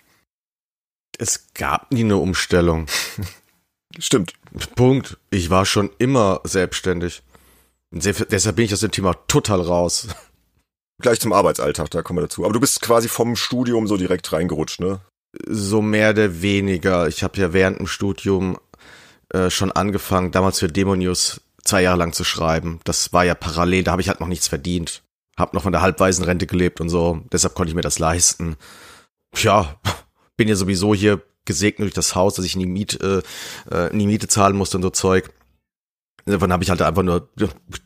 Es gab nie eine Umstellung. Stimmt. Punkt. Ich war schon immer selbstständig. Deshalb bin ich aus dem Thema total raus. Gleich zum Arbeitsalltag, da kommen wir dazu. Aber du bist quasi vom Studium so direkt reingerutscht, ne? So mehr oder weniger. Ich habe ja während dem Studium äh, schon angefangen, damals für Demo News zwei Jahre lang zu schreiben. Das war ja parallel, da habe ich halt noch nichts verdient. Hab noch von der Halbwaisenrente gelebt und so. Deshalb konnte ich mir das leisten. Ja, bin ja sowieso hier gesegnet durch das Haus, dass ich nie, Miet, äh, äh nie Miete zahlen musste und so Zeug. Davon habe ich halt einfach nur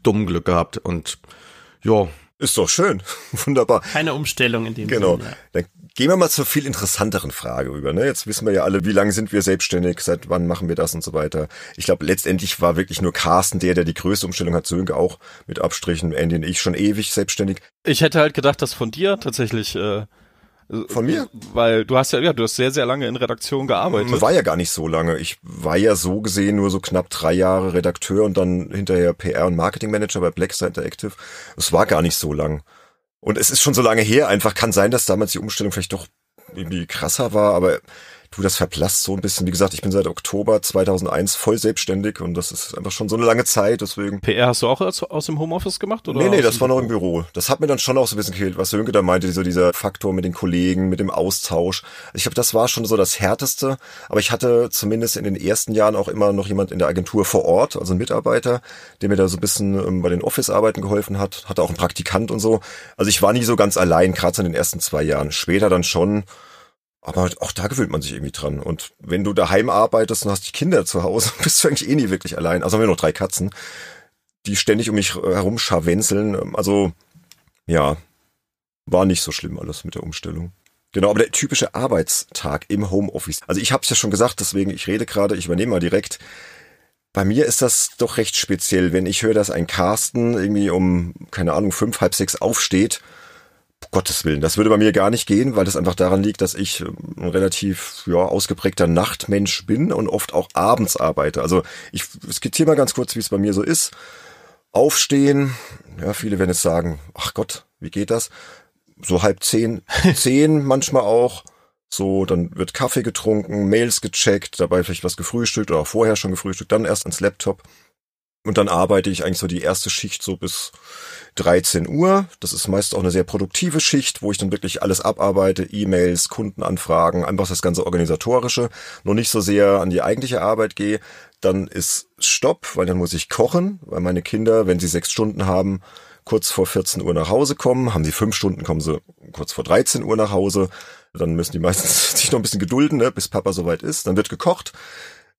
dumm Glück gehabt und ja. Ist doch schön. Wunderbar. Keine Umstellung in dem Genau. Sinn, ja. Dann gehen wir mal zur viel interessanteren Frage rüber. Ne? Jetzt wissen wir ja alle, wie lange sind wir selbstständig, seit wann machen wir das und so weiter. Ich glaube, letztendlich war wirklich nur Carsten der, der die größte Umstellung hat. Sönke auch mit Abstrichen, Andy und ich schon ewig selbstständig. Ich hätte halt gedacht, dass von dir tatsächlich äh, von mir? Weil du hast ja, ja, du hast sehr, sehr lange in Redaktion gearbeitet. War ja gar nicht so lange. Ich war ja so gesehen nur so knapp drei Jahre Redakteur und dann hinterher PR und Marketingmanager bei Blackside Interactive. Es war gar nicht so lang. Und es ist schon so lange her. Einfach kann sein, dass damals die Umstellung vielleicht doch irgendwie krasser war, aber du, das verblasst so ein bisschen. Wie gesagt, ich bin seit Oktober 2001 voll selbstständig und das ist einfach schon so eine lange Zeit, deswegen. PR hast du auch aus, aus dem Homeoffice gemacht, oder? Nee, nee, das war noch im Büro. Das hat mir dann schon auch so ein bisschen gekillt, was Sönke da meinte, so dieser Faktor mit den Kollegen, mit dem Austausch. Ich glaube, das war schon so das Härteste, aber ich hatte zumindest in den ersten Jahren auch immer noch jemand in der Agentur vor Ort, also ein Mitarbeiter, der mir da so ein bisschen ähm, bei den Office-Arbeiten geholfen hat, hatte auch einen Praktikant und so. Also ich war nie so ganz allein, gerade in den ersten zwei Jahren. Später dann schon, aber auch da gewöhnt man sich irgendwie dran. Und wenn du daheim arbeitest und hast die Kinder zu Hause, bist du eigentlich eh nie wirklich allein. Also haben wir noch drei Katzen, die ständig um mich herum scharwenzeln. Also, ja, war nicht so schlimm alles mit der Umstellung. Genau, aber der typische Arbeitstag im Homeoffice. Also ich habe es ja schon gesagt, deswegen ich rede gerade, ich übernehme mal direkt. Bei mir ist das doch recht speziell, wenn ich höre, dass ein Carsten irgendwie um, keine Ahnung, fünf, halb sechs aufsteht Gottes Willen, das würde bei mir gar nicht gehen, weil das einfach daran liegt, dass ich ähm, ein relativ ja, ausgeprägter Nachtmensch bin und oft auch abends arbeite. Also ich skizziere mal ganz kurz, wie es bei mir so ist. Aufstehen, ja, viele werden jetzt sagen, ach Gott, wie geht das? So halb zehn, zehn manchmal auch. So, dann wird Kaffee getrunken, Mails gecheckt, dabei vielleicht was gefrühstückt oder auch vorher schon gefrühstückt, dann erst ans Laptop. Und dann arbeite ich eigentlich so die erste Schicht so bis 13 Uhr. Das ist meist auch eine sehr produktive Schicht, wo ich dann wirklich alles abarbeite, E-Mails, Kundenanfragen, einfach das ganze organisatorische, nur nicht so sehr an die eigentliche Arbeit gehe. Dann ist Stopp, weil dann muss ich kochen, weil meine Kinder, wenn sie sechs Stunden haben, kurz vor 14 Uhr nach Hause kommen. Haben sie fünf Stunden, kommen sie kurz vor 13 Uhr nach Hause. Dann müssen die meistens sich noch ein bisschen gedulden, ne, bis Papa soweit ist. Dann wird gekocht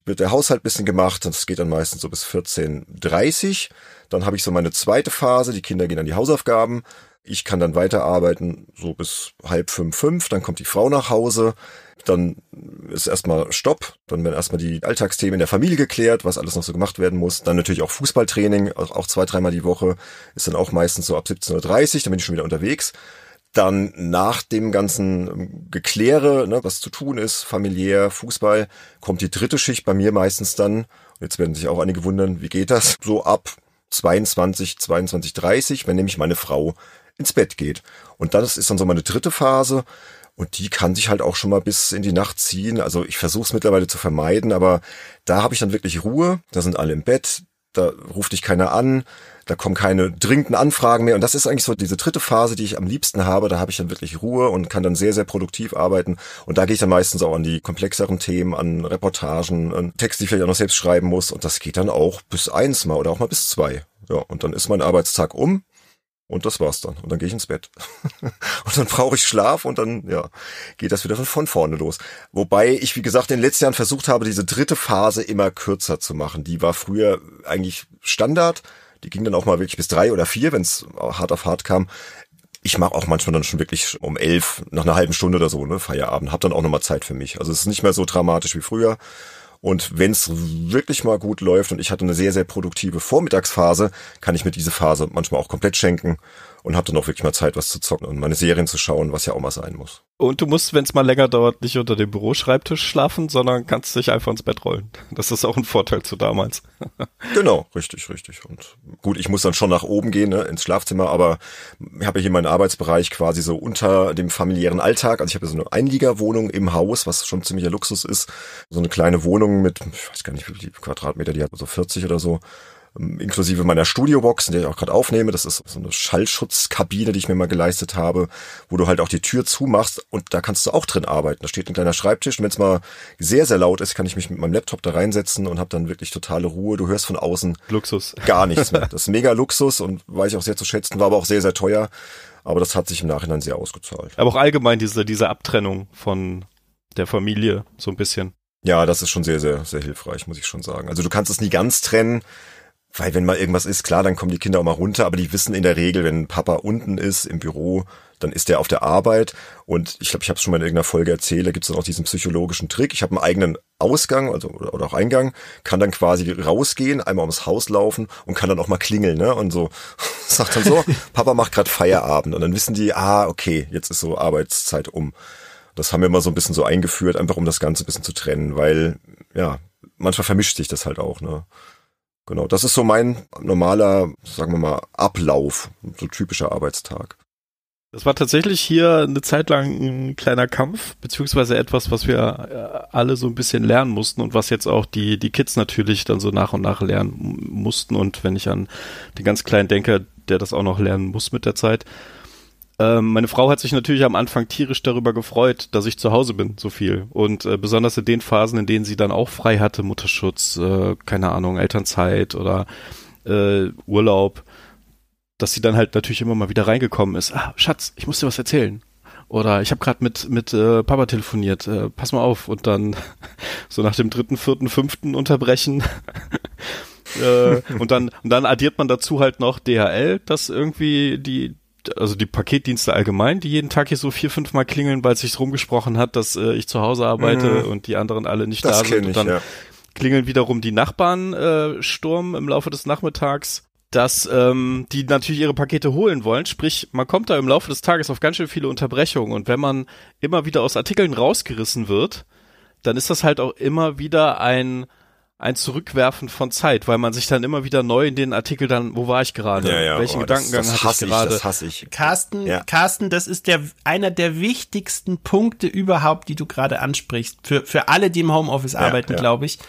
wird der Haushalt bisschen gemacht und das geht dann meistens so bis 14.30 Dann habe ich so meine zweite Phase, die Kinder gehen an die Hausaufgaben. Ich kann dann weiterarbeiten, so bis halb fünf, fünf. Dann kommt die Frau nach Hause. Dann ist erstmal Stopp. Dann werden erstmal die Alltagsthemen in der Familie geklärt, was alles noch so gemacht werden muss. Dann natürlich auch Fußballtraining, auch zwei, dreimal die Woche. Ist dann auch meistens so ab 17.30 Uhr. Dann bin ich schon wieder unterwegs dann nach dem ganzen Gekläre, ne, was zu tun ist, familiär, Fußball, kommt die dritte Schicht bei mir meistens dann. Jetzt werden sich auch einige wundern, wie geht das? So ab 22, 22, 30, wenn nämlich meine Frau ins Bett geht. Und das ist dann so meine dritte Phase. Und die kann sich halt auch schon mal bis in die Nacht ziehen. Also ich versuche es mittlerweile zu vermeiden, aber da habe ich dann wirklich Ruhe. Da sind alle im Bett da ruft dich keiner an, da kommen keine dringenden Anfragen mehr. Und das ist eigentlich so diese dritte Phase, die ich am liebsten habe. Da habe ich dann wirklich Ruhe und kann dann sehr, sehr produktiv arbeiten. Und da gehe ich dann meistens auch an die komplexeren Themen, an Reportagen, an Texte, die ich vielleicht auch noch selbst schreiben muss. Und das geht dann auch bis eins mal oder auch mal bis zwei. Ja, und dann ist mein Arbeitstag um. Und das war's dann. Und dann gehe ich ins Bett. und dann brauche ich Schlaf und dann, ja, geht das wieder von vorne los. Wobei ich, wie gesagt, in den letzten Jahren versucht habe, diese dritte Phase immer kürzer zu machen. Die war früher eigentlich Standard. Die ging dann auch mal wirklich bis drei oder vier, wenn es hart auf hart kam. Ich mache auch manchmal dann schon wirklich um elf, nach einer halben Stunde oder so, ne, Feierabend. Hab dann auch nochmal Zeit für mich. Also es ist nicht mehr so dramatisch wie früher. Und wenn es wirklich mal gut läuft und ich hatte eine sehr, sehr produktive Vormittagsphase, kann ich mir diese Phase manchmal auch komplett schenken und habe dann auch wirklich mal Zeit, was zu zocken und meine Serien zu schauen, was ja auch mal sein muss. Und du musst, wenn es mal länger dauert, nicht unter dem Büroschreibtisch schlafen, sondern kannst dich einfach ins Bett rollen. Das ist auch ein Vorteil zu damals. genau, richtig, richtig. Und gut, ich muss dann schon nach oben gehen, ne, ins Schlafzimmer, aber ich habe hier meinen Arbeitsbereich quasi so unter dem familiären Alltag. Also ich habe so eine Einliegerwohnung im Haus, was schon ziemlicher Luxus ist. So eine kleine Wohnung mit, ich weiß gar nicht, wie viele Quadratmeter die hat, so 40 oder so inklusive meiner Studiobox, in der ich auch gerade aufnehme. Das ist so eine Schallschutzkabine, die ich mir mal geleistet habe, wo du halt auch die Tür zumachst und da kannst du auch drin arbeiten. Da steht ein kleiner Schreibtisch und wenn es mal sehr, sehr laut ist, kann ich mich mit meinem Laptop da reinsetzen und habe dann wirklich totale Ruhe. Du hörst von außen Luxus. gar nichts mehr. Das ist mega Luxus und weiß ich auch sehr zu schätzen, war aber auch sehr, sehr teuer. Aber das hat sich im Nachhinein sehr ausgezahlt. Aber auch allgemein diese, diese Abtrennung von der Familie so ein bisschen. Ja, das ist schon sehr, sehr, sehr hilfreich, muss ich schon sagen. Also du kannst es nie ganz trennen, weil wenn mal irgendwas ist, klar, dann kommen die Kinder auch mal runter, aber die wissen in der Regel, wenn Papa unten ist im Büro, dann ist der auf der Arbeit. Und ich glaube, ich habe es schon mal in irgendeiner Folge erzählt, da gibt es dann auch diesen psychologischen Trick. Ich habe einen eigenen Ausgang, also oder auch Eingang, kann dann quasi rausgehen, einmal ums Haus laufen und kann dann auch mal klingeln, ne? Und so sagt dann so, Papa macht gerade Feierabend. Und dann wissen die, ah, okay, jetzt ist so Arbeitszeit um. Das haben wir mal so ein bisschen so eingeführt, einfach um das Ganze ein bisschen zu trennen, weil, ja, manchmal vermischt sich das halt auch, ne? Genau, das ist so mein normaler, sagen wir mal, Ablauf, so typischer Arbeitstag. Das war tatsächlich hier eine Zeit lang ein kleiner Kampf, beziehungsweise etwas, was wir äh, alle so ein bisschen lernen mussten und was jetzt auch die, die Kids natürlich dann so nach und nach lernen mussten. Und wenn ich an den ganz Kleinen denke, der das auch noch lernen muss mit der Zeit, ähm, meine Frau hat sich natürlich am Anfang tierisch darüber gefreut, dass ich zu Hause bin, so viel. Und äh, besonders in den Phasen, in denen sie dann auch frei hatte, Mutterschutz, äh, keine Ahnung, Elternzeit oder äh, Urlaub, dass sie dann halt natürlich immer mal wieder reingekommen ist. Ah, Schatz, ich muss dir was erzählen. Oder ich habe gerade mit mit äh, Papa telefoniert. Äh, pass mal auf. Und dann so nach dem dritten, vierten, fünften unterbrechen. äh, und dann und dann addiert man dazu halt noch DHL, dass irgendwie die also die Paketdienste allgemein, die jeden Tag hier so vier, fünf Mal klingeln, weil es sich rumgesprochen hat, dass äh, ich zu Hause arbeite mhm. und die anderen alle nicht das da sind. Ich, und dann ja. klingeln wiederum die Nachbarn äh, Sturm im Laufe des Nachmittags dass ähm, die natürlich ihre Pakete holen wollen. Sprich, man kommt da im Laufe des Tages auf ganz schön viele Unterbrechungen und wenn man immer wieder aus Artikeln rausgerissen wird, dann ist das halt auch immer wieder ein ein Zurückwerfen von Zeit, weil man sich dann immer wieder neu in den Artikel dann, wo war ich gerade? Ja, ja, Welchen oh, Gedankengang das, das hatte ich gerade? Das hasse ich. Carsten, Ja. Carsten, das ist der einer der wichtigsten Punkte überhaupt, die du gerade ansprichst. Für, für alle, die im Homeoffice arbeiten, ja. glaube ich.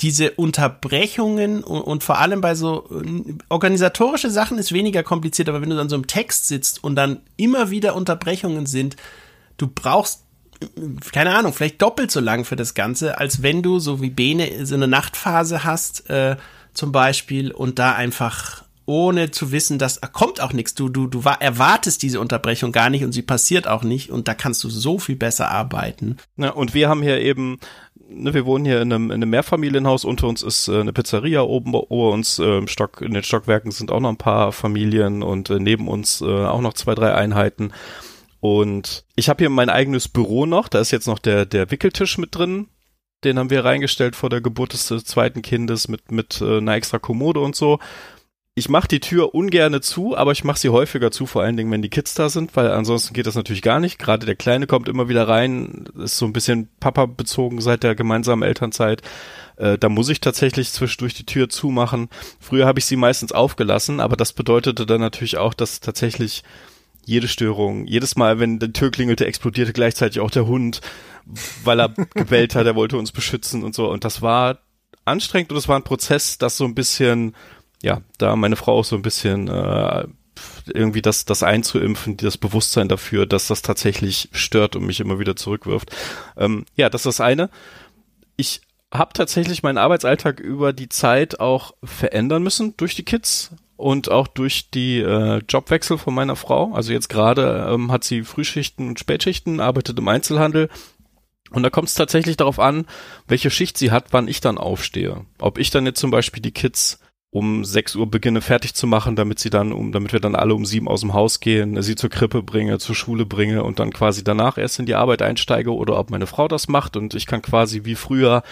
Diese Unterbrechungen und, und vor allem bei so äh, organisatorische Sachen ist weniger kompliziert, aber wenn du dann so im Text sitzt und dann immer wieder Unterbrechungen sind, du brauchst keine Ahnung, vielleicht doppelt so lang für das Ganze, als wenn du, so wie Bene, so eine Nachtphase hast, äh, zum Beispiel, und da einfach ohne zu wissen, dass ah, kommt auch nichts. Du, du, du erwartest diese Unterbrechung gar nicht und sie passiert auch nicht und da kannst du so viel besser arbeiten. Ja, und wir haben hier eben, ne, wir wohnen hier in einem, in einem Mehrfamilienhaus, unter uns ist äh, eine Pizzeria, oben ober uns äh, im Stock, in den Stockwerken sind auch noch ein paar Familien und äh, neben uns äh, auch noch zwei, drei Einheiten. Und ich habe hier mein eigenes Büro noch, da ist jetzt noch der, der Wickeltisch mit drin. Den haben wir reingestellt vor der Geburt des zweiten Kindes mit, mit äh, einer extra Kommode und so. Ich mache die Tür ungerne zu, aber ich mache sie häufiger zu, vor allen Dingen, wenn die Kids da sind, weil ansonsten geht das natürlich gar nicht. Gerade der Kleine kommt immer wieder rein, ist so ein bisschen Papa bezogen seit der gemeinsamen Elternzeit. Äh, da muss ich tatsächlich zwischendurch die Tür zumachen. Früher habe ich sie meistens aufgelassen, aber das bedeutete dann natürlich auch, dass tatsächlich jede Störung, jedes Mal, wenn die Tür klingelte, explodierte gleichzeitig auch der Hund, weil er gebellt hat, er wollte uns beschützen und so. Und das war anstrengend und es war ein Prozess, das so ein bisschen, ja, da meine Frau auch so ein bisschen äh, irgendwie das, das einzuimpfen, das Bewusstsein dafür, dass das tatsächlich stört und mich immer wieder zurückwirft. Ähm, ja, das ist das eine. Ich habe tatsächlich meinen Arbeitsalltag über die Zeit auch verändern müssen durch die Kids und auch durch die äh, Jobwechsel von meiner Frau. Also jetzt gerade ähm, hat sie Frühschichten und Spätschichten, arbeitet im Einzelhandel. Und da kommt es tatsächlich darauf an, welche Schicht sie hat, wann ich dann aufstehe. Ob ich dann jetzt zum Beispiel die Kids um 6 Uhr beginne fertig zu machen, damit sie dann um, damit wir dann alle um sieben aus dem Haus gehen, sie zur Krippe bringe, zur Schule bringe und dann quasi danach erst in die Arbeit einsteige oder ob meine Frau das macht und ich kann quasi wie früher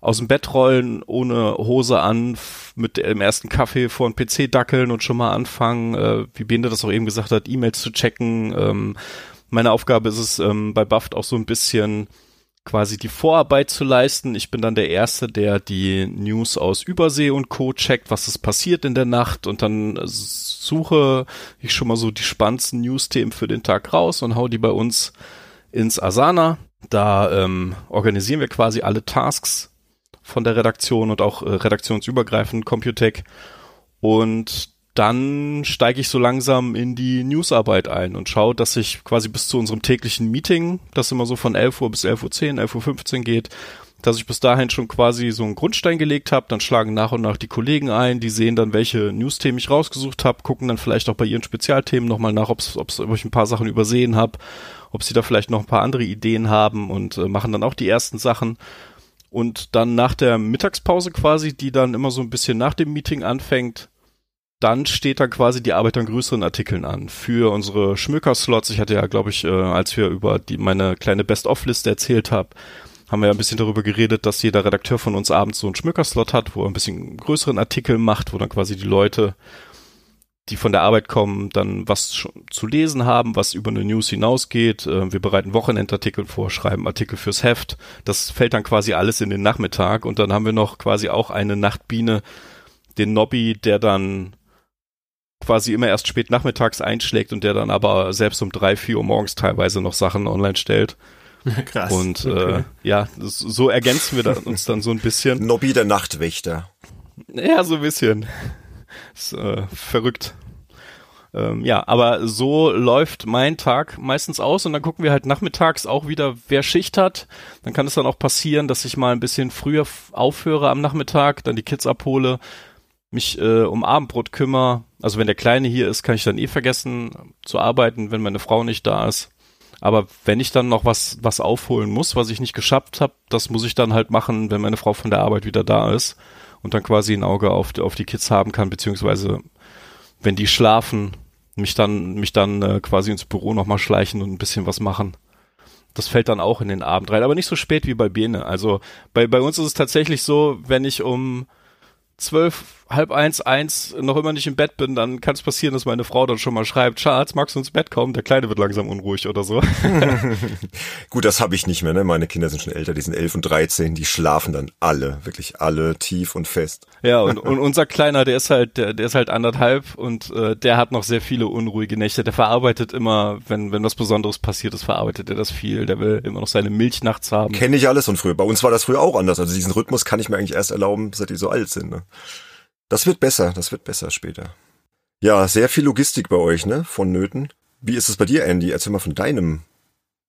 aus dem Bett rollen, ohne Hose an, mit dem ersten Kaffee vor den PC dackeln und schon mal anfangen, äh, wie Bende das auch eben gesagt hat, E-Mails zu checken. Ähm, meine Aufgabe ist es ähm, bei Buffed auch so ein bisschen quasi die Vorarbeit zu leisten. Ich bin dann der Erste, der die News aus Übersee und Co. checkt, was ist passiert in der Nacht und dann suche ich schon mal so die spannendsten News-Themen für den Tag raus und hau die bei uns ins Asana. Da ähm, organisieren wir quasi alle Tasks von der Redaktion und auch äh, redaktionsübergreifend Computec. Und dann steige ich so langsam in die Newsarbeit ein und schaue, dass ich quasi bis zu unserem täglichen Meeting, das immer so von 11 Uhr bis 11.10 Uhr, 11.15 Uhr geht, dass ich bis dahin schon quasi so einen Grundstein gelegt habe. Dann schlagen nach und nach die Kollegen ein, die sehen dann, welche News-Themen ich rausgesucht habe, gucken dann vielleicht auch bei ihren Spezialthemen nochmal nach, ob ich ein paar Sachen übersehen habe, ob sie da vielleicht noch ein paar andere Ideen haben und äh, machen dann auch die ersten Sachen. Und dann nach der Mittagspause quasi, die dann immer so ein bisschen nach dem Meeting anfängt, dann steht dann quasi die Arbeit an größeren Artikeln an. Für unsere Schmöker-Slots, ich hatte ja, glaube ich, äh, als wir über die meine kleine Best-of-Liste erzählt habe, haben wir ja ein bisschen darüber geredet, dass jeder Redakteur von uns abends so einen Schmöker-Slot hat, wo er ein bisschen größeren Artikel macht, wo dann quasi die Leute die von der Arbeit kommen, dann was zu lesen haben, was über eine News hinausgeht. Äh, wir bereiten Wochenendartikel vor, schreiben Artikel fürs Heft. Das fällt dann quasi alles in den Nachmittag und dann haben wir noch quasi auch eine Nachtbiene, den Nobby, der dann quasi immer erst spät nachmittags einschlägt und der dann aber selbst um drei, vier Uhr morgens teilweise noch Sachen online stellt. Krass. Und äh, okay. äh, ja, das, so ergänzen wir dann, uns dann so ein bisschen. Nobby der Nachtwächter. Ja, so ein bisschen. Ist, äh, verrückt. Ähm, ja, aber so läuft mein Tag meistens aus und dann gucken wir halt nachmittags auch wieder, wer Schicht hat. Dann kann es dann auch passieren, dass ich mal ein bisschen früher aufhöre am Nachmittag, dann die Kids abhole, mich äh, um Abendbrot kümmere. Also wenn der Kleine hier ist, kann ich dann eh vergessen zu arbeiten, wenn meine Frau nicht da ist. Aber wenn ich dann noch was was aufholen muss, was ich nicht geschafft habe, das muss ich dann halt machen, wenn meine Frau von der Arbeit wieder da ist und dann quasi ein Auge auf, auf die Kids haben kann, beziehungsweise wenn die schlafen, mich dann, mich dann äh, quasi ins Büro nochmal schleichen und ein bisschen was machen. Das fällt dann auch in den Abend rein, aber nicht so spät wie bei Bene. Also bei, bei uns ist es tatsächlich so, wenn ich um zwölf halb eins, eins noch immer nicht im Bett bin, dann kann es passieren, dass meine Frau dann schon mal schreibt, Schatz, magst du ins Bett kommen? Der Kleine wird langsam unruhig oder so. Gut, das habe ich nicht mehr, ne? Meine Kinder sind schon älter, die sind elf und dreizehn, die schlafen dann alle, wirklich alle tief und fest. Ja, und, und unser Kleiner, der ist halt, der, der ist halt anderthalb und äh, der hat noch sehr viele unruhige Nächte. Der verarbeitet immer, wenn, wenn was Besonderes passiert ist, verarbeitet er das viel. Der will immer noch seine Milch nachts haben. Kenne ich alles und früher. Bei uns war das früher auch anders. Also diesen Rhythmus kann ich mir eigentlich erst erlauben, seit die so alt sind. Ne? Das wird besser, das wird besser später. Ja, sehr viel Logistik bei euch, ne? Vonnöten. Wie ist es bei dir, Andy? Erzähl mal von deinem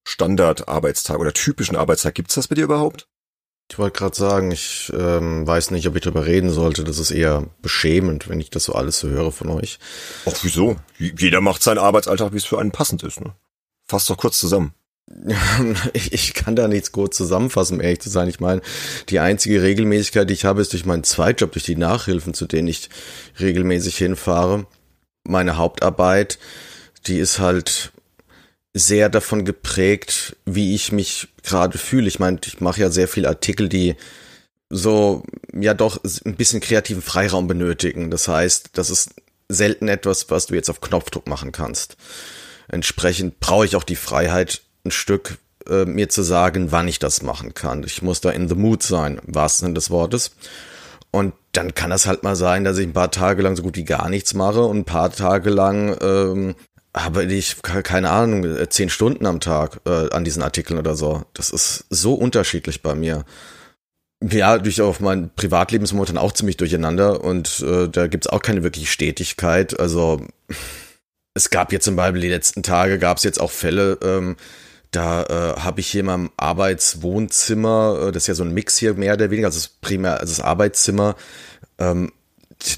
Standardarbeitstag oder typischen Arbeitstag. Gibt's das bei dir überhaupt? Ich wollte gerade sagen, ich ähm, weiß nicht, ob ich darüber reden sollte. Das ist eher beschämend, wenn ich das so alles so höre von euch. Ach, wieso? Jeder macht seinen Arbeitsalltag, wie es für einen passend ist. Ne? Fass doch kurz zusammen. ich, ich kann da nichts gut zusammenfassen, um ehrlich zu sein. Ich meine, die einzige Regelmäßigkeit, die ich habe, ist durch meinen Zweitjob, durch die Nachhilfen, zu denen ich regelmäßig hinfahre. Meine Hauptarbeit, die ist halt sehr davon geprägt, wie ich mich gerade fühle. Ich meine, ich mache ja sehr viele Artikel, die so ja doch ein bisschen kreativen Freiraum benötigen. Das heißt, das ist selten etwas, was du jetzt auf Knopfdruck machen kannst. Entsprechend brauche ich auch die Freiheit, ein Stück äh, mir zu sagen, wann ich das machen kann. Ich muss da in the mood sein, im wahrsten Sinne des Wortes. Und dann kann das halt mal sein, dass ich ein paar Tage lang so gut wie gar nichts mache und ein paar Tage lang ähm, habe ich keine Ahnung äh, zehn Stunden am Tag äh, an diesen Artikeln oder so. Das ist so unterschiedlich bei mir. Ja, durch auf mein Privatleben ist momentan auch ziemlich durcheinander und äh, da gibt's auch keine wirkliche Stetigkeit. Also es gab jetzt zum Beispiel die letzten Tage, gab's jetzt auch Fälle, ähm, da äh, habe ich hier in meinem Arbeitswohnzimmer, äh, das ist ja so ein Mix hier mehr oder weniger, also das primär, also das Arbeitszimmer, ähm,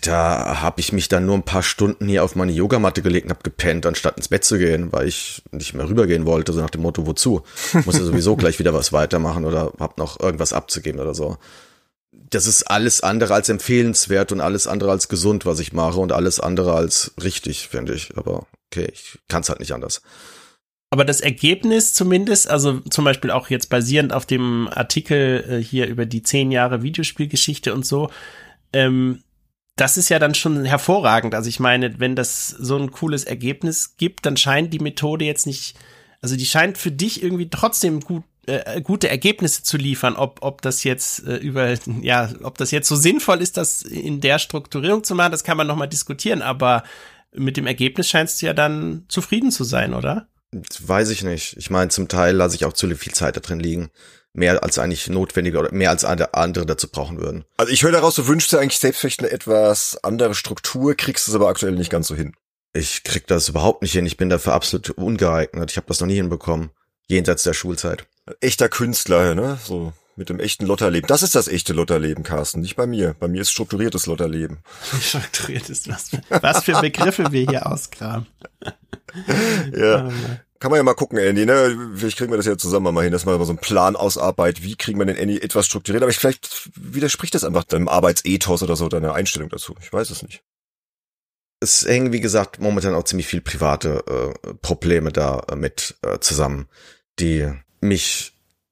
da habe ich mich dann nur ein paar Stunden hier auf meine Yogamatte gelegt und habe gepennt, anstatt ins Bett zu gehen, weil ich nicht mehr rübergehen wollte, so nach dem Motto, wozu? Muss ja sowieso gleich wieder was weitermachen oder hab noch irgendwas abzugeben oder so. Das ist alles andere als empfehlenswert und alles andere als gesund, was ich mache und alles andere als richtig, finde ich. Aber okay, ich kann es halt nicht anders. Aber das Ergebnis zumindest, also zum Beispiel auch jetzt basierend auf dem Artikel äh, hier über die zehn Jahre Videospielgeschichte und so, ähm, das ist ja dann schon hervorragend. Also ich meine, wenn das so ein cooles Ergebnis gibt, dann scheint die Methode jetzt nicht, also die scheint für dich irgendwie trotzdem gut äh, gute Ergebnisse zu liefern, ob ob das jetzt äh, über ja, ob das jetzt so sinnvoll ist, das in der Strukturierung zu machen, das kann man noch mal diskutieren, aber mit dem Ergebnis scheinst du ja dann zufrieden zu sein, oder? Weiß ich nicht. Ich meine, zum Teil lasse ich auch zu viel Zeit da drin liegen mehr als eigentlich notwendig oder mehr als andere dazu brauchen würden. Also ich höre daraus, du wünschst dir eigentlich selbst vielleicht eine etwas andere Struktur, kriegst es aber aktuell nicht ganz so hin. Ich krieg das überhaupt nicht hin. Ich bin dafür absolut ungeeignet. Ich habe das noch nie hinbekommen. Jenseits der Schulzeit. Echter Künstler, ne? So mit dem echten Lotterleben. Das ist das echte Lotterleben, Carsten, nicht bei mir. Bei mir ist strukturiertes Lotterleben. Strukturiertes, was für, was für Begriffe wir hier ausgraben. ja. Kann man ja mal gucken, Andy, ne? Vielleicht kriegen wir das ja zusammen mal hin, dass man mal so einen Plan ausarbeitet. Wie kriegen wir den Andy etwas strukturiert? Aber ich, vielleicht widerspricht das einfach deinem Arbeitsethos oder so, deiner Einstellung dazu. Ich weiß es nicht. Es hängen, wie gesagt, momentan auch ziemlich viel private äh, Probleme da äh, mit äh, zusammen, die mich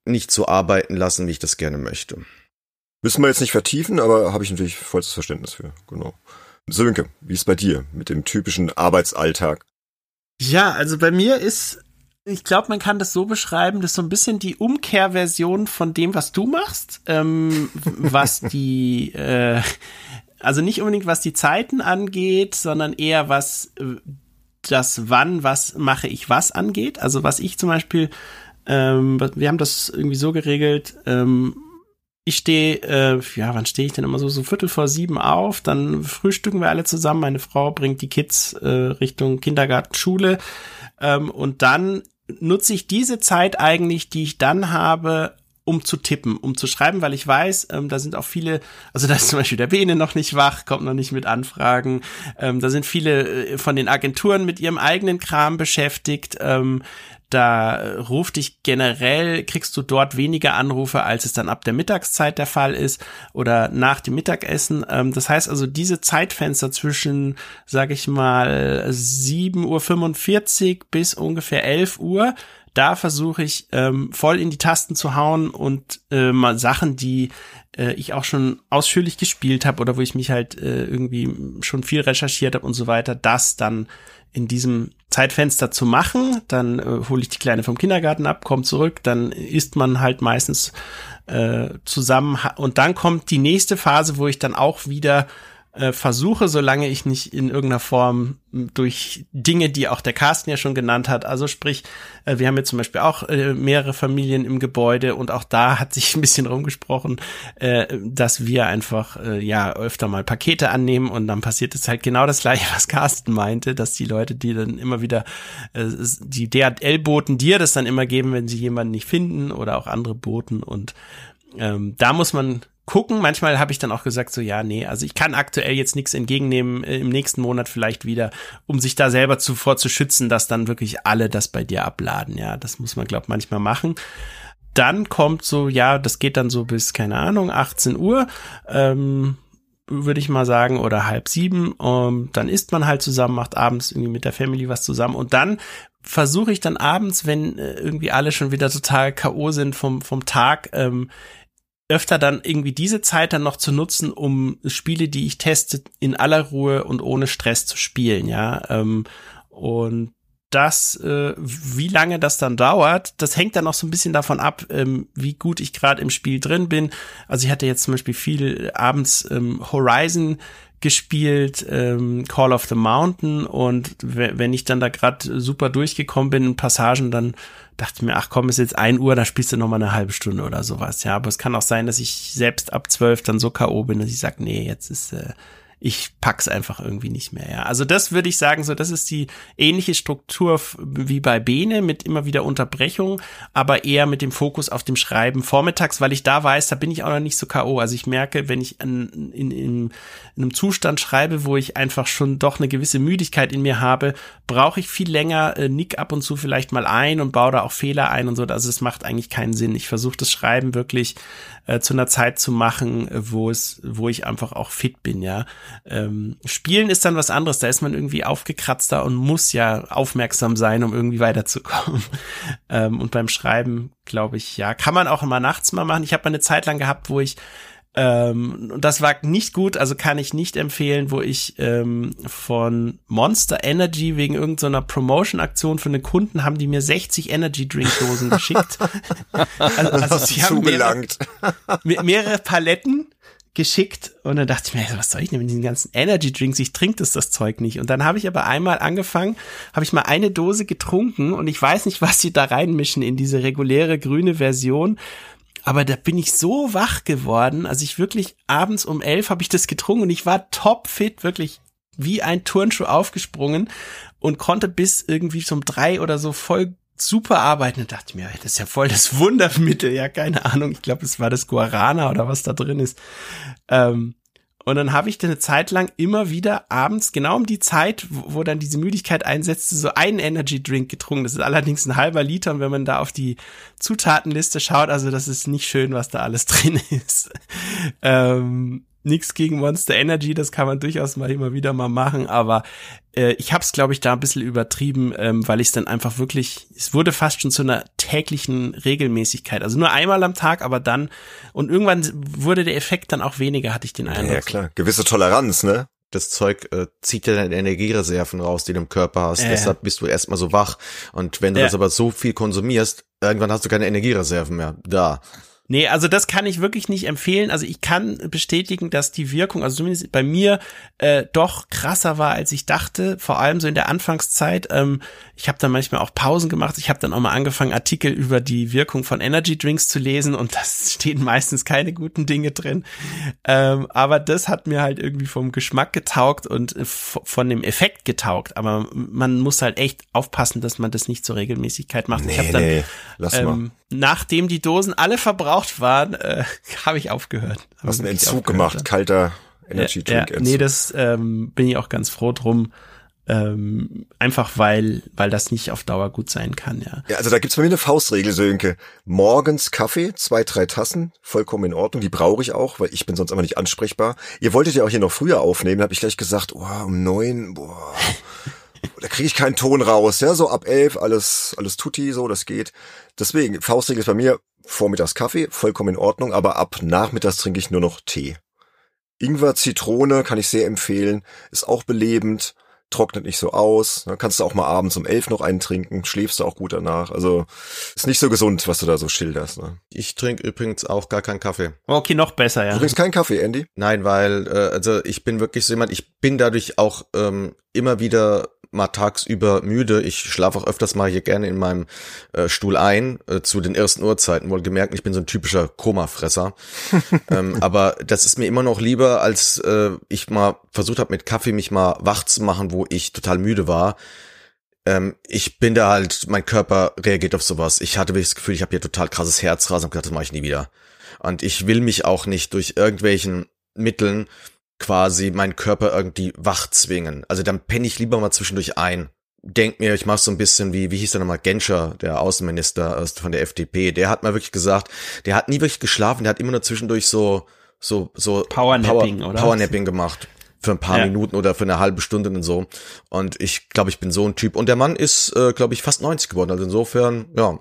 nicht so arbeiten lassen, wie ich das gerne möchte. Müssen wir jetzt nicht vertiefen, aber habe ich natürlich vollstes Verständnis für. Genau. Sönke, wie ist bei dir mit dem typischen Arbeitsalltag? Ja, also bei mir ist, ich glaube, man kann das so beschreiben, das ist so ein bisschen die Umkehrversion von dem, was du machst, ähm, was die, äh, also nicht unbedingt was die Zeiten angeht, sondern eher was äh, das wann, was mache ich was angeht. Also was ich zum Beispiel, ähm, wir haben das irgendwie so geregelt, ähm, ich stehe, äh, ja, wann stehe ich denn immer so, so Viertel vor sieben auf, dann frühstücken wir alle zusammen, meine Frau bringt die Kids äh, Richtung Kindergarten, Schule ähm, und dann nutze ich diese Zeit eigentlich, die ich dann habe, um zu tippen, um zu schreiben, weil ich weiß, ähm, da sind auch viele, also da ist zum Beispiel der Bene noch nicht wach, kommt noch nicht mit Anfragen, ähm, da sind viele äh, von den Agenturen mit ihrem eigenen Kram beschäftigt, ähm, da ruft dich generell, kriegst du dort weniger Anrufe, als es dann ab der Mittagszeit der Fall ist oder nach dem Mittagessen. Ähm, das heißt also, diese Zeitfenster zwischen, sag ich mal, 7.45 Uhr bis ungefähr 11 Uhr, da versuche ich ähm, voll in die Tasten zu hauen und äh, mal Sachen, die äh, ich auch schon ausführlich gespielt habe oder wo ich mich halt äh, irgendwie schon viel recherchiert habe und so weiter, das dann in diesem Zeitfenster zu machen. Dann äh, hole ich die Kleine vom Kindergarten ab, komme zurück, dann isst man halt meistens äh, zusammen und dann kommt die nächste Phase, wo ich dann auch wieder äh, versuche, solange ich nicht in irgendeiner Form durch Dinge, die auch der Carsten ja schon genannt hat, also sprich, äh, wir haben jetzt zum Beispiel auch äh, mehrere Familien im Gebäude und auch da hat sich ein bisschen rumgesprochen, äh, dass wir einfach äh, ja öfter mal Pakete annehmen und dann passiert es halt genau das gleiche, was Carsten meinte, dass die Leute, die dann immer wieder äh, die DHL-Boten dir das dann immer geben, wenn sie jemanden nicht finden oder auch andere Boten und ähm, da muss man gucken. Manchmal habe ich dann auch gesagt, so ja, nee, also ich kann aktuell jetzt nichts entgegennehmen, äh, im nächsten Monat vielleicht wieder, um sich da selber zuvor zu schützen, dass dann wirklich alle das bei dir abladen. Ja, das muss man, glaube manchmal machen. Dann kommt so, ja, das geht dann so bis, keine Ahnung, 18 Uhr. Ähm, würde ich mal sagen, oder halb sieben. Um, ähm, dann isst man halt zusammen, macht abends irgendwie mit der Family was zusammen und dann versuche ich dann abends, wenn äh, irgendwie alle schon wieder total K.O. sind vom, vom Tag, ähm, öfter dann irgendwie diese Zeit dann noch zu nutzen, um Spiele, die ich teste, in aller Ruhe und ohne Stress zu spielen, ja. Ähm, und das, äh, wie lange das dann dauert, das hängt dann auch so ein bisschen davon ab, ähm, wie gut ich gerade im Spiel drin bin. Also ich hatte jetzt zum Beispiel viel abends ähm, Horizon gespielt, ähm, Call of the Mountain und wenn ich dann da gerade super durchgekommen bin in Passagen, dann dachte ich mir, ach komm, ist jetzt ein Uhr, da spielst du noch mal eine halbe Stunde oder sowas. Ja, aber es kann auch sein, dass ich selbst ab zwölf dann so K.O. bin, dass ich sage, nee, jetzt ist äh, ich pack's einfach irgendwie nicht mehr. Ja. Also das würde ich sagen, so das ist die ähnliche Struktur wie bei Bene mit immer wieder Unterbrechung, aber eher mit dem Fokus auf dem Schreiben vormittags, weil ich da weiß, da bin ich auch noch nicht so KO. Also ich merke, wenn ich in, in, in einem Zustand schreibe, wo ich einfach schon doch eine gewisse Müdigkeit in mir habe, brauche ich viel länger, äh, nick ab und zu vielleicht mal ein und baue da auch Fehler ein und so. Also es macht eigentlich keinen Sinn. Ich versuche das Schreiben wirklich äh, zu einer Zeit zu machen, wo es, wo ich einfach auch fit bin, ja. Ähm, Spielen ist dann was anderes, da ist man irgendwie aufgekratzter und muss ja aufmerksam sein, um irgendwie weiterzukommen. ähm, und beim Schreiben, glaube ich, ja, kann man auch immer nachts mal machen. Ich habe mal eine Zeit lang gehabt, wo ich ähm, und das war nicht gut, also kann ich nicht empfehlen, wo ich ähm, von Monster Energy wegen irgendeiner Promotion-Aktion für einen Kunden haben die mir 60 Energy Drink Dosen geschickt. also, also sie haben mehrere, mehrere Paletten geschickt und dann dachte ich mir, was soll ich denn mit diesen ganzen Energy Drinks? Ich trinke das das Zeug nicht. Und dann habe ich aber einmal angefangen, habe ich mal eine Dose getrunken und ich weiß nicht, was sie da reinmischen in diese reguläre grüne Version aber da bin ich so wach geworden. Also ich wirklich abends um elf habe ich das getrunken und ich war topfit, wirklich wie ein Turnschuh aufgesprungen und konnte bis irgendwie zum drei oder so voll super arbeiten und dachte mir, das ist ja voll das Wundermittel. Ja, keine Ahnung. Ich glaube, es war das Guarana oder was da drin ist. Ähm, und dann habe ich dann eine Zeit lang immer wieder abends, genau um die Zeit, wo, wo dann diese Müdigkeit einsetzte, so einen Energy Drink getrunken. Das ist allerdings ein halber Liter und wenn man da auf die Zutatenliste schaut, also das ist nicht schön, was da alles drin ist. ähm, nichts gegen Monster Energy, das kann man durchaus mal immer wieder mal machen, aber äh, ich habe es, glaube ich, da ein bisschen übertrieben, ähm, weil ich es dann einfach wirklich, es wurde fast schon zu einer täglichen Regelmäßigkeit. Also nur einmal am Tag, aber dann, und irgendwann wurde der Effekt dann auch weniger, hatte ich den Eindruck. Ja, klar, gewisse Toleranz, ne? das Zeug äh, zieht ja deine Energiereserven raus, die du im Körper hast. Äh. Deshalb bist du erstmal so wach. Und wenn du ja. das aber so viel konsumierst, irgendwann hast du keine Energiereserven mehr da. Nee, also das kann ich wirklich nicht empfehlen. Also ich kann bestätigen, dass die Wirkung, also zumindest bei mir, äh, doch krasser war, als ich dachte. Vor allem so in der Anfangszeit. Ähm, ich habe dann manchmal auch Pausen gemacht. Ich habe dann auch mal angefangen, Artikel über die Wirkung von Energy Drinks zu lesen und das stehen meistens keine guten Dinge drin. Ähm, aber das hat mir halt irgendwie vom Geschmack getaugt und äh, von dem Effekt getaugt. Aber man muss halt echt aufpassen, dass man das nicht zur Regelmäßigkeit macht. Nee, ich habe dann, nee, lass ähm, mal nachdem die Dosen alle verbraucht waren, äh, habe ich aufgehört. Hab Hast einen Entzug gemacht, kalter Energy Drink. Ja, ja, nee, das ähm, bin ich auch ganz froh drum. Ähm, einfach weil, weil das nicht auf Dauer gut sein kann, ja. Ja, also da gibt's bei mir eine Faustregel, Sönke. Morgens Kaffee, zwei, drei Tassen, vollkommen in Ordnung. Die brauche ich auch, weil ich bin sonst einfach nicht ansprechbar. Ihr wolltet ja auch hier noch früher aufnehmen, habe ich gleich gesagt, oh, um neun, boah. Da kriege ich keinen Ton raus, ja, so ab elf, alles, alles tutti, so, das geht. Deswegen, Faustregel ist bei mir vormittags Kaffee, vollkommen in Ordnung, aber ab nachmittags trinke ich nur noch Tee. Ingwer, Zitrone kann ich sehr empfehlen, ist auch belebend, trocknet nicht so aus. Dann kannst du auch mal abends um elf noch einen trinken, schläfst du auch gut danach. Also ist nicht so gesund, was du da so schilderst. Ne? Ich trinke übrigens auch gar keinen Kaffee. Okay, noch besser, ja. Du trinkst keinen Kaffee, Andy? Nein, weil äh, also ich bin wirklich so jemand, ich bin dadurch auch ähm, immer wieder mal tagsüber müde. Ich schlafe auch öfters mal hier gerne in meinem äh, Stuhl ein, äh, zu den ersten Uhrzeiten. Wohl gemerkt, ich bin so ein typischer Koma-Fresser. ähm, aber das ist mir immer noch lieber, als äh, ich mal versucht habe, mit Kaffee mich mal wach zu machen, wo ich total müde war. Ähm, ich bin da halt, mein Körper reagiert auf sowas. Ich hatte wirklich das Gefühl, ich habe hier total krasses Herzrasen und gedacht, das mache ich nie wieder. Und ich will mich auch nicht durch irgendwelchen Mitteln quasi meinen Körper irgendwie wach zwingen. Also dann penne ich lieber mal zwischendurch ein. Denk mir, ich mach so ein bisschen wie, wie hieß der nochmal, Genscher, der Außenminister von der FDP. Der hat mal wirklich gesagt, der hat nie wirklich geschlafen, der hat immer nur zwischendurch so, so, so Powernapping, Power, oder? Powernapping gemacht. Für ein paar ja. Minuten oder für eine halbe Stunde und so. Und ich glaube, ich bin so ein Typ. Und der Mann ist, äh, glaube ich, fast 90 geworden. Also insofern, ja,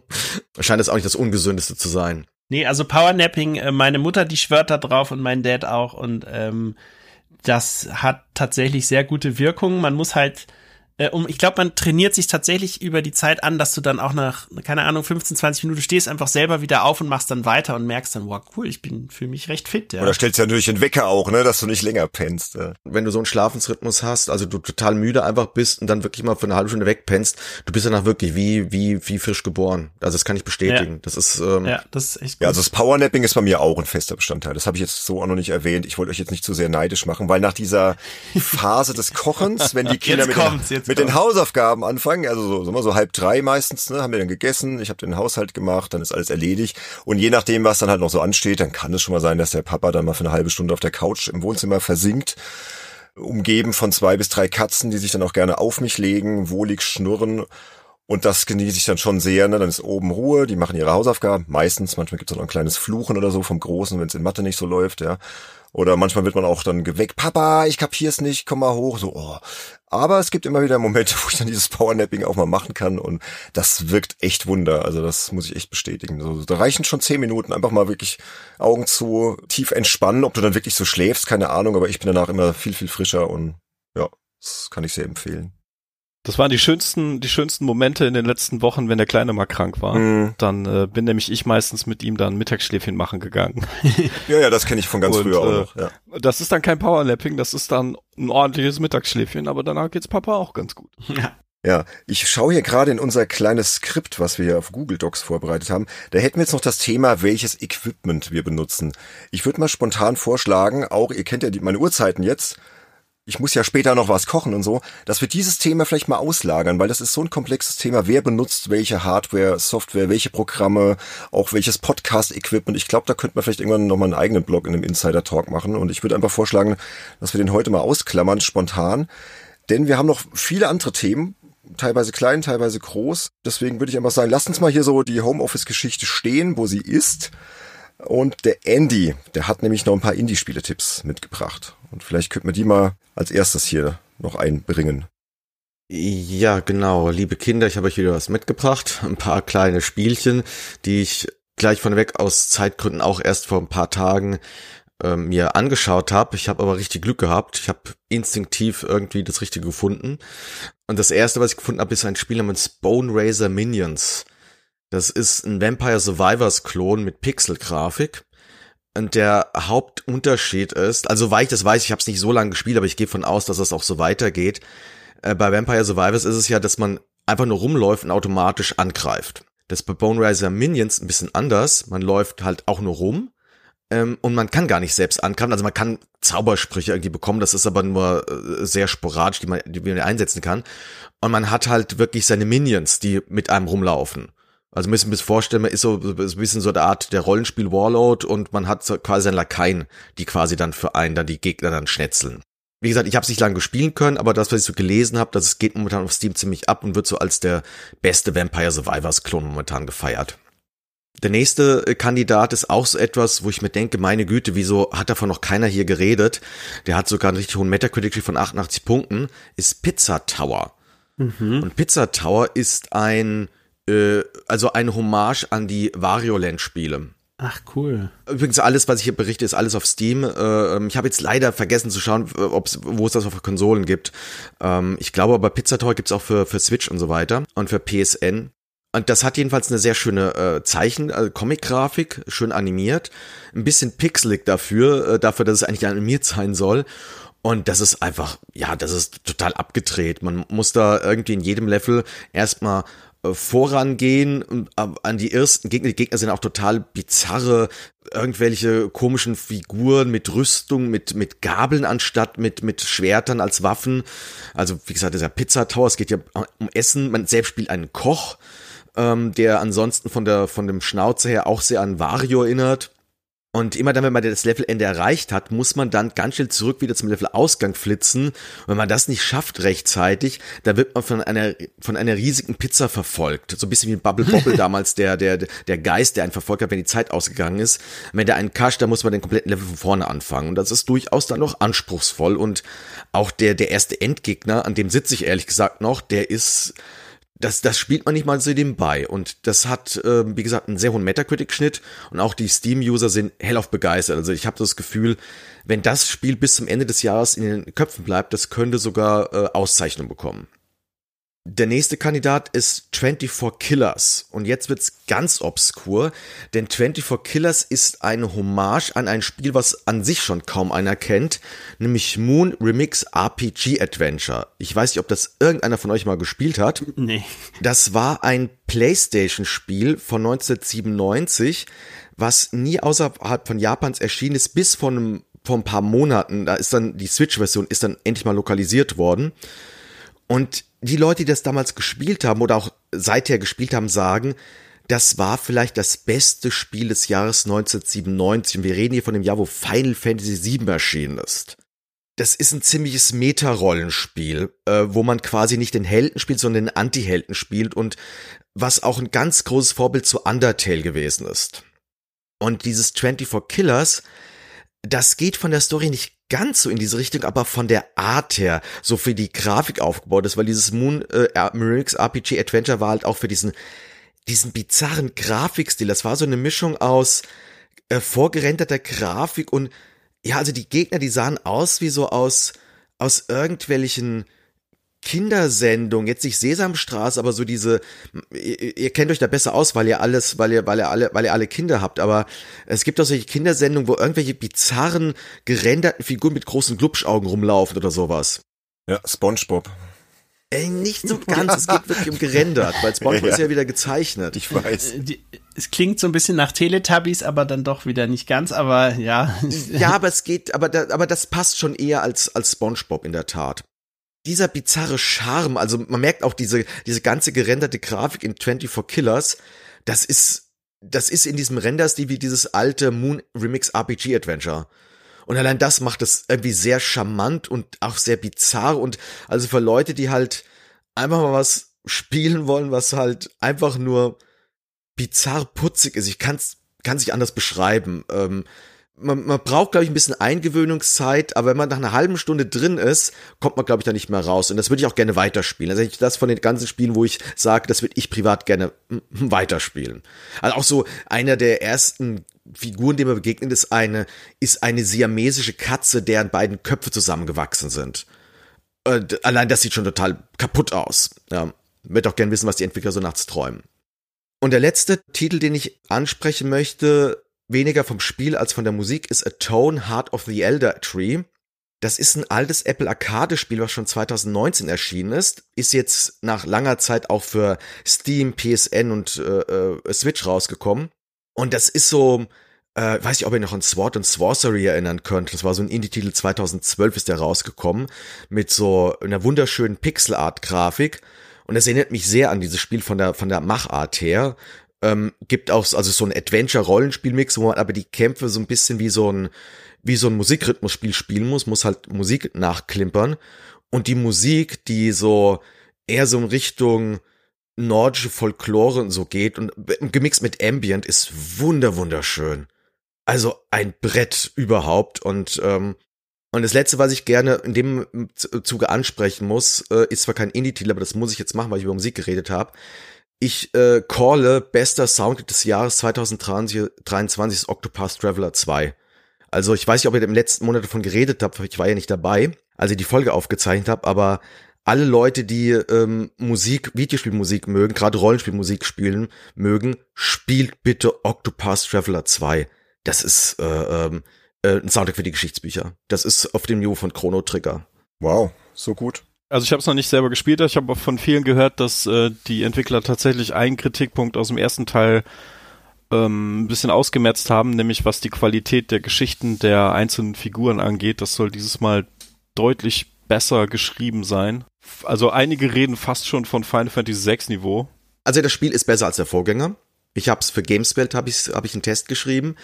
scheint das auch nicht das Ungesündeste zu sein. Nee, also Powernapping, äh, meine Mutter, die schwört da drauf und mein Dad auch und ähm, das hat tatsächlich sehr gute Wirkung. Man muss halt äh, um, ich glaube, man trainiert sich tatsächlich über die Zeit an, dass du dann auch nach, keine Ahnung, 15, 20 Minuten stehst einfach selber wieder auf und machst dann weiter und merkst dann, wow, cool, ich bin, fühle mich recht fit, ja. Oder stellst ja natürlich den Wecker auch, ne, dass du nicht länger pennst. Ja. Wenn du so einen Schlafensrhythmus hast, also du total müde einfach bist und dann wirklich mal für eine halbe Stunde wegpennst, du bist danach wirklich wie, wie, wie frisch geboren. Also das kann ich bestätigen. Ja. Das ist, ähm, ja, das ist echt gut. Ja, also das Powernapping ist bei mir auch ein fester Bestandteil. Das habe ich jetzt so auch noch nicht erwähnt. Ich wollte euch jetzt nicht zu sehr neidisch machen, weil nach dieser Phase des Kochens, wenn die Kinder mit, mit den Hausaufgaben anfangen, also so, so, so halb drei meistens, ne, haben wir dann gegessen, ich habe den Haushalt gemacht, dann ist alles erledigt und je nachdem, was dann halt noch so ansteht, dann kann es schon mal sein, dass der Papa dann mal für eine halbe Stunde auf der Couch im Wohnzimmer versinkt, umgeben von zwei bis drei Katzen, die sich dann auch gerne auf mich legen, wohlig schnurren und das genieße ich dann schon sehr. Ne? Dann ist oben Ruhe, die machen ihre Hausaufgaben. Meistens, manchmal gibt es auch noch ein kleines Fluchen oder so vom Großen, wenn es in Mathe nicht so läuft, ja. Oder manchmal wird man auch dann geweckt, Papa, ich kapier's nicht, komm mal hoch. So, oh. Aber es gibt immer wieder Momente, wo ich dann dieses Powernapping auch mal machen kann und das wirkt echt Wunder. Also das muss ich echt bestätigen. So, da reichen schon zehn Minuten, einfach mal wirklich Augen zu, tief entspannen. Ob du dann wirklich so schläfst, keine Ahnung, aber ich bin danach immer viel, viel frischer und ja, das kann ich sehr empfehlen. Das waren die schönsten, die schönsten Momente in den letzten Wochen, wenn der Kleine mal krank war. Mhm. Dann äh, bin nämlich ich meistens mit ihm dann Mittagsschläfchen machen gegangen. ja, ja, das kenne ich von ganz Und, früher auch noch. Ja. Das ist dann kein Powerlapping, das ist dann ein ordentliches Mittagsschläfchen, aber danach geht's Papa auch ganz gut. Ja. Ja, ich schaue hier gerade in unser kleines Skript, was wir hier auf Google Docs vorbereitet haben. Da hätten wir jetzt noch das Thema, welches Equipment wir benutzen. Ich würde mal spontan vorschlagen, auch ihr kennt ja die, meine Uhrzeiten jetzt, ich muss ja später noch was kochen und so, dass wir dieses Thema vielleicht mal auslagern, weil das ist so ein komplexes Thema. Wer benutzt welche Hardware, Software, welche Programme, auch welches Podcast-Equipment. Ich glaube, da könnte man vielleicht irgendwann nochmal einen eigenen Blog in einem Insider-Talk machen. Und ich würde einfach vorschlagen, dass wir den heute mal ausklammern, spontan. Denn wir haben noch viele andere Themen, teilweise klein, teilweise groß. Deswegen würde ich einfach sagen, lasst uns mal hier so die Homeoffice-Geschichte stehen, wo sie ist. Und der Andy, der hat nämlich noch ein paar Indie-Spiele-Tipps mitgebracht. Und vielleicht könnten wir die mal als erstes hier noch einbringen. Ja, genau. Liebe Kinder, ich habe euch wieder was mitgebracht. Ein paar kleine Spielchen, die ich gleich von weg aus Zeitgründen auch erst vor ein paar Tagen äh, mir angeschaut habe. Ich habe aber richtig Glück gehabt. Ich habe instinktiv irgendwie das Richtige gefunden. Und das erste, was ich gefunden habe, ist ein Spiel namens Bone Razor Minions. Das ist ein Vampire Survivors Klon mit Pixel-Grafik. Und der Hauptunterschied ist, also weil ich das weiß, ich habe es nicht so lange gespielt, aber ich gehe von aus, dass das auch so weitergeht. Äh, bei Vampire Survivors ist es ja, dass man einfach nur rumläuft und automatisch angreift. Das ist bei Bone Riser Minions ein bisschen anders. Man läuft halt auch nur rum ähm, und man kann gar nicht selbst angreifen. Also man kann Zaubersprüche irgendwie bekommen, das ist aber nur äh, sehr sporadisch, die man, die man einsetzen kann. Und man hat halt wirklich seine Minions, die mit einem rumlaufen. Also müssen wir uns vorstellen, man ist so, so ein bisschen so der Art der Rollenspiel Warlord und man hat so quasi ein Lakaien, die quasi dann für einen dann die Gegner dann schnetzeln. Wie gesagt, ich habe es nicht lange gespielen können, aber das, was ich so gelesen habe, das geht momentan auf Steam ziemlich ab und wird so als der beste Vampire Survivors Klon momentan gefeiert. Der nächste äh, Kandidat ist auch so etwas, wo ich mir denke, meine Güte, wieso hat davon noch keiner hier geredet? Der hat sogar einen richtig hohen Metacritic von 88 Punkten, ist Pizza Tower. Mhm. Und Pizza Tower ist ein also eine Hommage an die Wario Land Spiele. Ach cool. Übrigens alles, was ich hier berichte, ist alles auf Steam. Äh, ich habe jetzt leider vergessen zu schauen, ob's, wo es das auf Konsolen gibt. Ähm, ich glaube, aber Pizza Toy gibt's auch für für Switch und so weiter und für PSN. Und das hat jedenfalls eine sehr schöne äh, Zeichen, also Comic-Grafik, schön animiert, ein bisschen pixelig dafür, äh, dafür, dass es eigentlich animiert sein soll. Und das ist einfach, ja, das ist total abgedreht. Man muss da irgendwie in jedem Level erstmal äh, vorangehen äh, an die ersten Gegner. Die Gegner sind auch total bizarre, irgendwelche komischen Figuren mit Rüstung, mit, mit Gabeln anstatt mit, mit Schwertern als Waffen. Also, wie gesagt, dieser Pizza Tower, es geht ja um Essen. Man selbst spielt einen Koch, ähm, der ansonsten von der, von dem Schnauze her auch sehr an Wario erinnert. Und immer dann, wenn man das Levelende erreicht hat, muss man dann ganz schnell zurück wieder zum Levelausgang flitzen. Und wenn man das nicht schafft rechtzeitig, dann wird man von einer, von einer riesigen Pizza verfolgt. So ein bisschen wie ein Bubble Bobble damals, der, der, der Geist, der einen verfolgt hat, wenn die Zeit ausgegangen ist. wenn der einen kascht, dann muss man den kompletten Level von vorne anfangen. Und das ist durchaus dann noch anspruchsvoll. Und auch der, der erste Endgegner, an dem sitze ich ehrlich gesagt noch, der ist, das, das spielt man nicht mal so nebenbei. Und das hat, äh, wie gesagt, einen sehr hohen Metacritic-Schnitt und auch die Steam-User sind hellauf begeistert. Also ich habe das Gefühl, wenn das Spiel bis zum Ende des Jahres in den Köpfen bleibt, das könnte sogar äh, Auszeichnung bekommen. Der nächste Kandidat ist 24 Killers. Und jetzt wird's ganz obskur, denn 24 Killers ist eine Hommage an ein Spiel, was an sich schon kaum einer kennt, nämlich Moon Remix RPG Adventure. Ich weiß nicht, ob das irgendeiner von euch mal gespielt hat. Nee. Das war ein PlayStation-Spiel von 1997, was nie außerhalb von Japans erschienen ist, bis vor einem vor ein paar Monaten, da ist dann die Switch-Version ist dann endlich mal lokalisiert worden. Und die Leute, die das damals gespielt haben oder auch seither gespielt haben, sagen, das war vielleicht das beste Spiel des Jahres 1997. Und wir reden hier von dem Jahr, wo Final Fantasy VII erschienen ist. Das ist ein ziemliches Meta-Rollenspiel, äh, wo man quasi nicht den Helden spielt, sondern den Anti-Helden spielt und was auch ein ganz großes Vorbild zu Undertale gewesen ist. Und dieses 24 Killers, das geht von der Story nicht ganz so in diese Richtung, aber von der Art her so für die Grafik aufgebaut ist, weil dieses Moon äh, Myrics RPG Adventure war halt auch für diesen diesen bizarren Grafikstil. Das war so eine Mischung aus äh, vorgerenderter Grafik und ja, also die Gegner, die sahen aus wie so aus aus irgendwelchen Kindersendung, jetzt nicht Sesamstraße, aber so diese, ihr, ihr, kennt euch da besser aus, weil ihr alles, weil ihr, weil ihr alle, weil ihr alle Kinder habt, aber es gibt auch solche Kindersendungen, wo irgendwelche bizarren, gerenderten Figuren mit großen Glubschaugen rumlaufen oder sowas. Ja, SpongeBob. Ey, nicht so ganz, es geht wirklich um gerendert, weil SpongeBob ja, ist ja wieder gezeichnet. Ich weiß. Die, es klingt so ein bisschen nach Teletubbies, aber dann doch wieder nicht ganz, aber ja. Ja, aber es geht, aber, da, aber das passt schon eher als, als SpongeBob in der Tat dieser bizarre Charme, also man merkt auch diese, diese ganze gerenderte Grafik in 24 Killers, das ist, das ist in diesem Renderstil wie dieses alte Moon Remix RPG Adventure. Und allein das macht es irgendwie sehr charmant und auch sehr bizarr und also für Leute, die halt einfach mal was spielen wollen, was halt einfach nur bizarr putzig ist. Ich kann's, kann sich anders beschreiben. Ähm, man, man braucht, glaube ich, ein bisschen Eingewöhnungszeit, aber wenn man nach einer halben Stunde drin ist, kommt man, glaube ich, da nicht mehr raus. Und das würde ich auch gerne weiterspielen. Also das von den ganzen Spielen, wo ich sage, das würde ich privat gerne weiterspielen. Also auch so einer der ersten Figuren, dem man begegnet, ist eine, ist eine siamesische Katze, deren beiden Köpfe zusammengewachsen sind. Und allein das sieht schon total kaputt aus. Ja, möchte auch gerne wissen, was die Entwickler so nachts träumen. Und der letzte Titel, den ich ansprechen möchte, weniger vom Spiel als von der Musik ist Atone Heart of the Elder Tree. Das ist ein altes Apple Arcade Spiel, was schon 2019 erschienen ist. Ist jetzt nach langer Zeit auch für Steam, PSN und äh, äh, Switch rausgekommen. Und das ist so, äh, weiß ich, ob ihr noch an Sword and Sorcery erinnern könnt. Das war so ein Indie-Titel 2012 ist der rausgekommen. Mit so einer wunderschönen Pixel-Art-Grafik. Und das erinnert mich sehr an dieses Spiel von der, von der Machart her ähm, gibt auch also so ein Adventure-Rollenspiel-Mix, wo man aber die Kämpfe so ein bisschen wie so ein wie so ein Musikrhythmusspiel spielen muss, muss halt Musik nachklimpern und die Musik, die so eher so in Richtung nordische Folklore und so geht und gemixt mit Ambient ist wunder wunderschön. Also ein Brett überhaupt und ähm, und das letzte, was ich gerne in dem Zuge ansprechen muss, äh, ist zwar kein Indie-Titel, aber das muss ich jetzt machen, weil ich über Musik geredet habe. Ich äh, calle bester Soundtrack des Jahres 2023 ist Octopath Traveler 2. Also ich weiß nicht, ob ihr im letzten Monat davon geredet habt, ich war ja nicht dabei, als ich die Folge aufgezeichnet habe, aber alle Leute, die ähm, Musik, Videospielmusik mögen, gerade Rollenspielmusik spielen mögen, spielt bitte Octopath Traveler 2. Das ist äh, ähm, äh, ein Soundtrack für die Geschichtsbücher. Das ist auf dem Niveau von Chrono Trigger. Wow, so gut. Also ich habe es noch nicht selber gespielt, ich habe von vielen gehört, dass äh, die Entwickler tatsächlich einen Kritikpunkt aus dem ersten Teil ähm, ein bisschen ausgemerzt haben, nämlich was die Qualität der Geschichten der einzelnen Figuren angeht. Das soll dieses Mal deutlich besser geschrieben sein. Also einige reden fast schon von Final Fantasy VI Niveau. Also das Spiel ist besser als der Vorgänger. Ich habe es für Gameswelt habe ich hab ich einen Test geschrieben.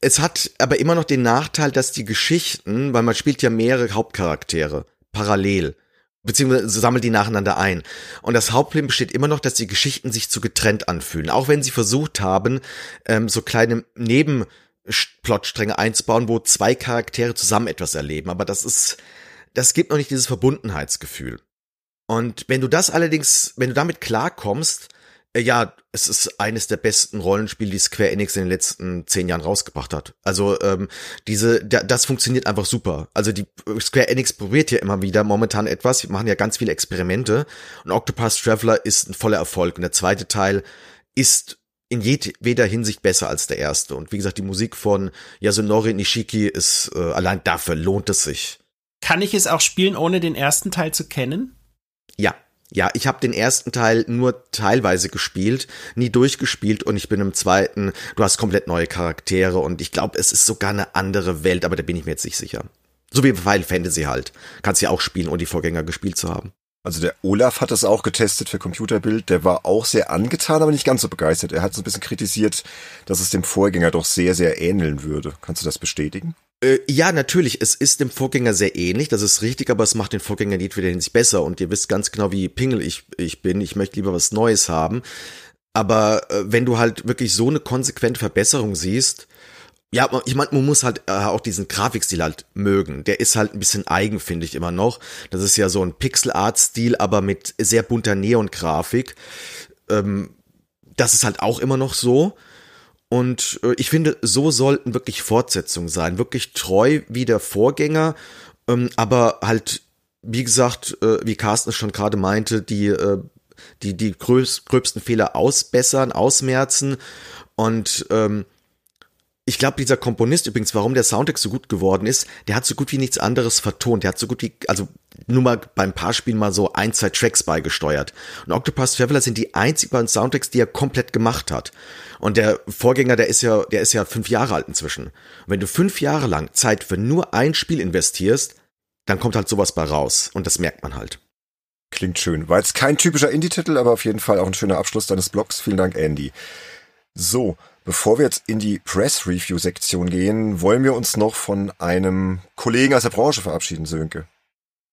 Es hat aber immer noch den Nachteil, dass die Geschichten, weil man spielt ja mehrere Hauptcharaktere parallel beziehungsweise sammelt die nacheinander ein. Und das Hauptproblem besteht immer noch, dass die Geschichten sich zu getrennt anfühlen. Auch wenn sie versucht haben, ähm, so kleine Nebenplotstränge einzubauen, wo zwei Charaktere zusammen etwas erleben. Aber das ist, das gibt noch nicht dieses Verbundenheitsgefühl. Und wenn du das allerdings, wenn du damit klarkommst, ja, es ist eines der besten Rollenspiele, die Square Enix in den letzten zehn Jahren rausgebracht hat. Also ähm, diese, da, das funktioniert einfach super. Also die Square Enix probiert ja immer wieder momentan etwas. Wir machen ja ganz viele Experimente und Octopus Traveler ist ein voller Erfolg. Und der zweite Teil ist in jeder Hinsicht besser als der erste. Und wie gesagt, die Musik von Yasunori Nishiki ist äh, allein dafür lohnt es sich. Kann ich es auch spielen, ohne den ersten Teil zu kennen? Ja, ja, ich habe den ersten Teil nur teilweise gespielt, nie durchgespielt und ich bin im zweiten, du hast komplett neue Charaktere und ich glaube, es ist sogar eine andere Welt, aber da bin ich mir jetzt nicht sicher. So wie Final Fantasy halt. Kannst ja auch spielen, ohne die Vorgänger gespielt zu haben. Also der Olaf hat das auch getestet für Computerbild. Der war auch sehr angetan, aber nicht ganz so begeistert. Er hat so ein bisschen kritisiert, dass es dem Vorgänger doch sehr, sehr ähneln würde. Kannst du das bestätigen? Äh, ja, natürlich. Es ist dem Vorgänger sehr ähnlich. Das ist richtig, aber es macht den Vorgänger nicht wieder hinsicht besser. Und ihr wisst ganz genau, wie pingel ich, ich bin. Ich möchte lieber was Neues haben. Aber äh, wenn du halt wirklich so eine konsequente Verbesserung siehst, ja, ich meine, man muss halt äh, auch diesen Grafikstil halt mögen. Der ist halt ein bisschen eigen, finde ich immer noch. Das ist ja so ein Pixel-Art-Stil, aber mit sehr bunter Neon-Grafik. Ähm, das ist halt auch immer noch so. Und äh, ich finde, so sollten wirklich Fortsetzungen sein. Wirklich treu wie der Vorgänger, ähm, aber halt, wie gesagt, äh, wie Carsten es schon gerade meinte, die, äh, die, die gröbsten Fehler ausbessern, ausmerzen und ähm, ich glaube, dieser Komponist übrigens, warum der Soundtrack so gut geworden ist, der hat so gut wie nichts anderes vertont. Der hat so gut wie, also nur mal beim paar Spielen mal so ein, zwei Tracks beigesteuert. Und Octopus Traveler sind die einzigen Soundtracks, die er komplett gemacht hat. Und der Vorgänger, der ist ja, der ist ja fünf Jahre alt inzwischen. Und wenn du fünf Jahre lang Zeit für nur ein Spiel investierst, dann kommt halt sowas bei raus. Und das merkt man halt. Klingt schön. War jetzt kein typischer Indie-Titel, aber auf jeden Fall auch ein schöner Abschluss deines Blogs. Vielen Dank, Andy. So, Bevor wir jetzt in die Press Review Sektion gehen, wollen wir uns noch von einem Kollegen aus der Branche verabschieden, Sönke.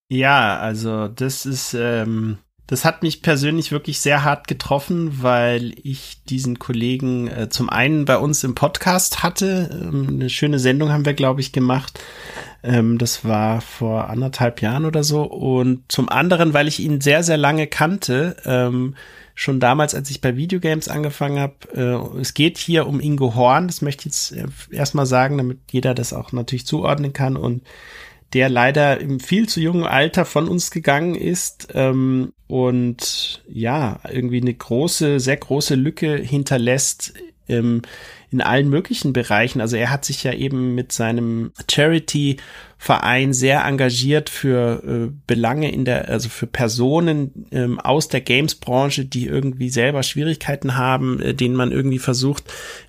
Ja, also das ist, ähm, das hat mich persönlich wirklich sehr hart getroffen, weil ich diesen Kollegen äh, zum einen bei uns im Podcast hatte. Ähm, eine schöne Sendung haben wir, glaube ich, gemacht. Ähm, das war vor anderthalb Jahren oder so. Und zum anderen, weil ich ihn sehr, sehr lange kannte. Ähm, schon damals, als ich bei Videogames angefangen habe. Äh, es geht hier um Ingo Horn, das möchte ich jetzt äh, erstmal sagen, damit jeder das auch natürlich zuordnen kann und der leider im viel zu jungen Alter von uns gegangen ist ähm, und ja, irgendwie eine große, sehr große Lücke hinterlässt ähm, in allen möglichen Bereichen. Also er hat sich ja eben mit seinem Charity-Verein sehr engagiert für äh, Belange in der, also für Personen ähm, aus der Games-Branche, die irgendwie selber Schwierigkeiten haben, äh, denen man irgendwie versucht,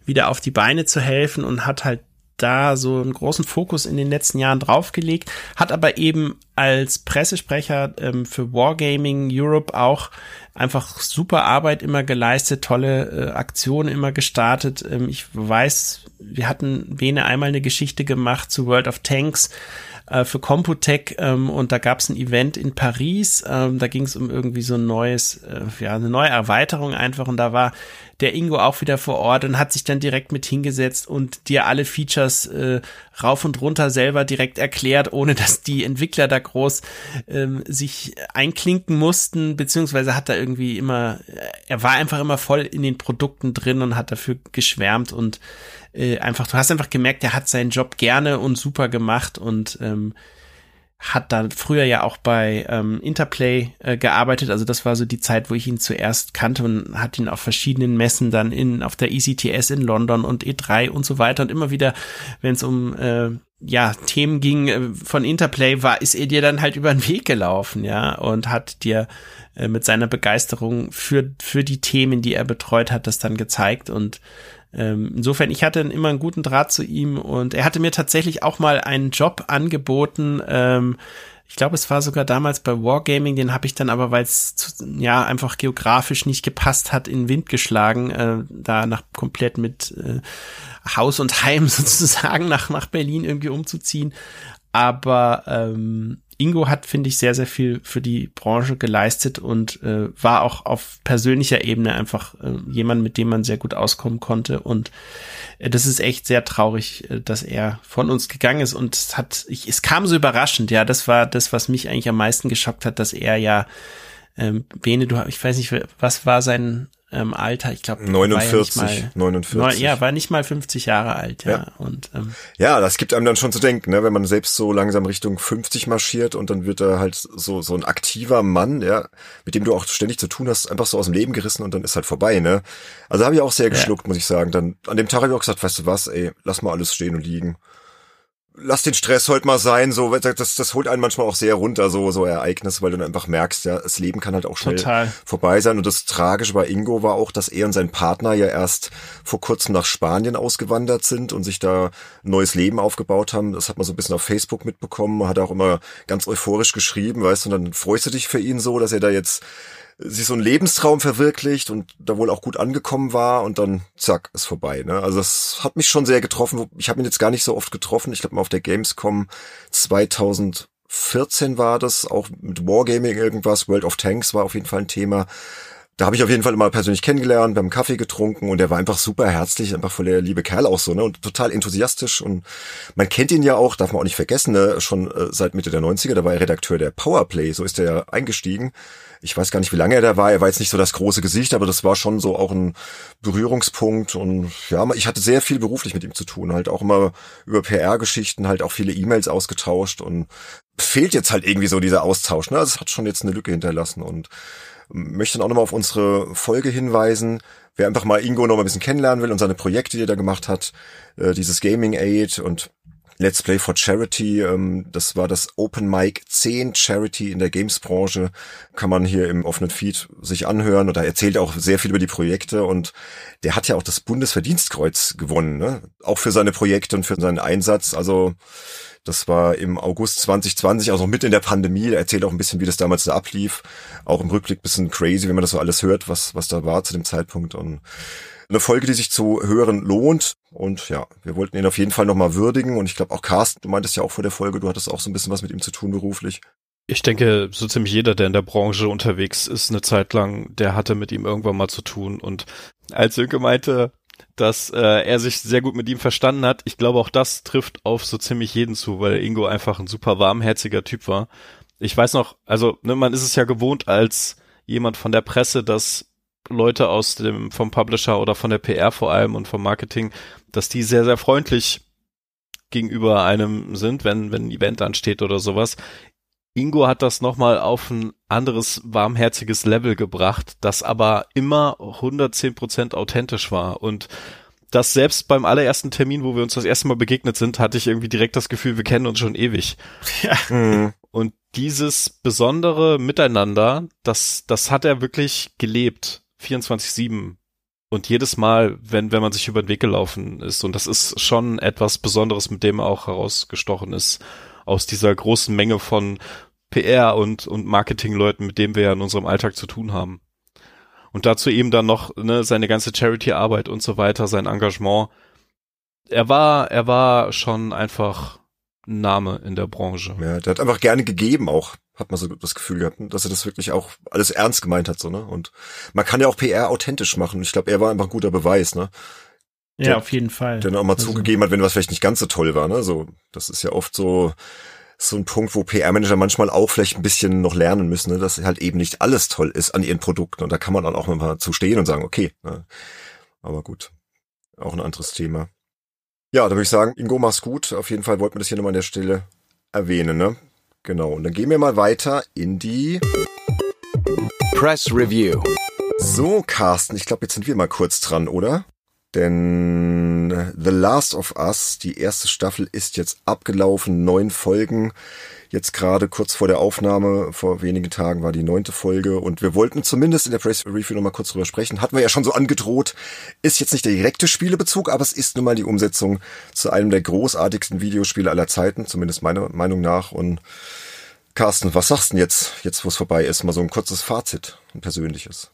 wieder auf die Beine zu helfen und hat halt da so einen großen Fokus in den letzten Jahren draufgelegt, hat aber eben als Pressesprecher ähm, für Wargaming Europe auch einfach super Arbeit immer geleistet, tolle äh, Aktionen immer gestartet. Ähm, ich weiß, wir hatten Bene einmal eine Geschichte gemacht zu World of Tanks äh, für Computec ähm, und da gab es ein Event in Paris. Ähm, da ging es um irgendwie so ein neues, äh, ja, eine neue Erweiterung einfach und da war der Ingo auch wieder vor Ort und hat sich dann direkt mit hingesetzt und dir alle Features äh, rauf und runter selber direkt erklärt, ohne dass die Entwickler da groß ähm, sich einklinken mussten, beziehungsweise hat er irgendwie immer, er war einfach immer voll in den Produkten drin und hat dafür geschwärmt und äh, einfach, du hast einfach gemerkt, er hat seinen Job gerne und super gemacht und ähm, hat dann früher ja auch bei ähm, Interplay äh, gearbeitet. Also das war so die Zeit, wo ich ihn zuerst kannte und hat ihn auf verschiedenen Messen dann in auf der ECTS in London und E3 und so weiter und immer wieder, wenn es um äh, ja Themen ging äh, von Interplay, war ist er dir dann halt über den Weg gelaufen, ja und hat dir äh, mit seiner Begeisterung für für die Themen, die er betreut hat, das dann gezeigt und ähm, insofern, ich hatte immer einen guten Draht zu ihm und er hatte mir tatsächlich auch mal einen Job angeboten. Ähm, ich glaube, es war sogar damals bei Wargaming, den habe ich dann aber, weil es ja einfach geografisch nicht gepasst hat, in Wind geschlagen, äh, da nach komplett mit äh, Haus und Heim sozusagen nach, nach Berlin irgendwie umzuziehen. Aber ähm, Ingo hat, finde ich, sehr, sehr viel für die Branche geleistet und äh, war auch auf persönlicher Ebene einfach äh, jemand, mit dem man sehr gut auskommen konnte. Und äh, das ist echt sehr traurig, äh, dass er von uns gegangen ist. Und es hat, ich, es kam so überraschend, ja, das war das, was mich eigentlich am meisten geschockt hat, dass er ja, ähm, Bene, du, ich weiß nicht, was war sein ähm, Alter. Ich glaube 49, war ja 49. Neun, ja, war nicht mal 50 Jahre alt, ja. ja. Und ähm, ja, das gibt einem dann schon zu denken, ne, wenn man selbst so langsam Richtung 50 marschiert und dann wird er halt so so ein aktiver Mann, ja, mit dem du auch ständig zu tun hast, einfach so aus dem Leben gerissen und dann ist halt vorbei, ne? Also habe ich auch sehr geschluckt, ja. muss ich sagen. Dann an dem Tag habe ich auch gesagt, weißt du was, ey, lass mal alles stehen und liegen lass den Stress heute mal sein, so, das, das holt einen manchmal auch sehr runter, so, so Ereignisse, weil du dann einfach merkst, ja, das Leben kann halt auch schnell Total. vorbei sein. Und das Tragische bei Ingo war auch, dass er und sein Partner ja erst vor kurzem nach Spanien ausgewandert sind und sich da ein neues Leben aufgebaut haben. Das hat man so ein bisschen auf Facebook mitbekommen, hat auch immer ganz euphorisch geschrieben, weißt du, und dann freust du dich für ihn so, dass er da jetzt sich so ein Lebenstraum verwirklicht und da wohl auch gut angekommen war und dann zack, ist vorbei. Ne? Also das hat mich schon sehr getroffen. Ich habe ihn jetzt gar nicht so oft getroffen. Ich glaube mal auf der Gamescom 2014 war das, auch mit Wargaming irgendwas, World of Tanks war auf jeden Fall ein Thema. Da habe ich auf jeden Fall immer persönlich kennengelernt, wir haben Kaffee getrunken und er war einfach super herzlich, einfach voll der liebe Kerl auch so, ne? Und total enthusiastisch. Und man kennt ihn ja auch, darf man auch nicht vergessen, ne? schon äh, seit Mitte der 90er, da war er Redakteur der Powerplay, so ist er ja eingestiegen ich weiß gar nicht, wie lange er da war. Er war jetzt nicht so das große Gesicht, aber das war schon so auch ein Berührungspunkt. Und ja, ich hatte sehr viel beruflich mit ihm zu tun. Halt auch immer über PR-Geschichten, halt auch viele E-Mails ausgetauscht und fehlt jetzt halt irgendwie so dieser Austausch. Ne? Also es hat schon jetzt eine Lücke hinterlassen und möchte dann auch nochmal auf unsere Folge hinweisen. Wer einfach mal Ingo noch mal ein bisschen kennenlernen will und seine Projekte, die er da gemacht hat, äh, dieses Gaming Aid und Let's Play for Charity. Ähm, das war das Open Mic 10 Charity in der Games-Branche. Kann man hier im offenen Feed sich anhören. Und da erzählt er auch sehr viel über die Projekte. Und der hat ja auch das Bundesverdienstkreuz gewonnen. Ne? Auch für seine Projekte und für seinen Einsatz. Also das war im August 2020, also mit in der Pandemie. Er erzählt auch ein bisschen, wie das damals da ablief. Auch im Rückblick bisschen crazy, wenn man das so alles hört, was, was da war zu dem Zeitpunkt. Und eine Folge, die sich zu hören lohnt. Und ja, wir wollten ihn auf jeden Fall nochmal würdigen. Und ich glaube auch Carsten, du meintest ja auch vor der Folge, du hattest auch so ein bisschen was mit ihm zu tun beruflich. Ich denke, so ziemlich jeder, der in der Branche unterwegs ist, eine Zeit lang, der hatte mit ihm irgendwann mal zu tun. Und als Sönke meinte, dass äh, er sich sehr gut mit ihm verstanden hat, ich glaube auch das trifft auf so ziemlich jeden zu, weil Ingo einfach ein super warmherziger Typ war. Ich weiß noch, also ne, man ist es ja gewohnt als jemand von der Presse, dass Leute aus dem, vom Publisher oder von der PR vor allem und vom Marketing, dass die sehr, sehr freundlich gegenüber einem sind, wenn, wenn ein Event ansteht oder sowas. Ingo hat das nochmal auf ein anderes warmherziges Level gebracht, das aber immer 110% authentisch war und das selbst beim allerersten Termin, wo wir uns das erste Mal begegnet sind, hatte ich irgendwie direkt das Gefühl, wir kennen uns schon ewig. Ja. Mhm. Und dieses besondere Miteinander, das, das hat er wirklich gelebt. 24-7 und jedes Mal, wenn, wenn man sich über den Weg gelaufen ist, und das ist schon etwas Besonderes, mit dem er auch herausgestochen ist, aus dieser großen Menge von PR und, und Marketingleuten, mit dem wir ja in unserem Alltag zu tun haben. Und dazu eben dann noch ne, seine ganze Charity-Arbeit und so weiter, sein Engagement. Er war, er war schon einfach ein Name in der Branche. Ja, der hat einfach gerne gegeben auch hat man so das Gefühl gehabt, dass er das wirklich auch alles ernst gemeint hat, so, ne? Und man kann ja auch PR authentisch machen. Ich glaube, er war einfach ein guter Beweis, ne? Ja, der, auf jeden Fall. Der auch mal also. zugegeben hat, wenn was vielleicht nicht ganz so toll war, ne? So, das ist ja oft so, so ein Punkt, wo PR-Manager manchmal auch vielleicht ein bisschen noch lernen müssen, ne? dass halt eben nicht alles toll ist an ihren Produkten. Und da kann man dann auch mal zu stehen und sagen, okay, ne? aber gut, auch ein anderes Thema. Ja, da würde ich sagen, Ingo, mach's gut. Auf jeden Fall wollten wir das hier nochmal an der Stelle erwähnen, ne? Genau, und dann gehen wir mal weiter in die Press Review. So, Carsten, ich glaube, jetzt sind wir mal kurz dran, oder? Denn The Last of Us, die erste Staffel ist jetzt abgelaufen, neun Folgen. Jetzt gerade kurz vor der Aufnahme, vor wenigen Tagen war die neunte Folge und wir wollten zumindest in der Press Review nochmal kurz drüber sprechen. Hatten wir ja schon so angedroht. Ist jetzt nicht der direkte Spielebezug, aber es ist nun mal die Umsetzung zu einem der großartigsten Videospiele aller Zeiten, zumindest meiner Meinung nach. Und Carsten, was sagst du denn jetzt, jetzt wo es vorbei ist? Mal so ein kurzes Fazit, ein persönliches.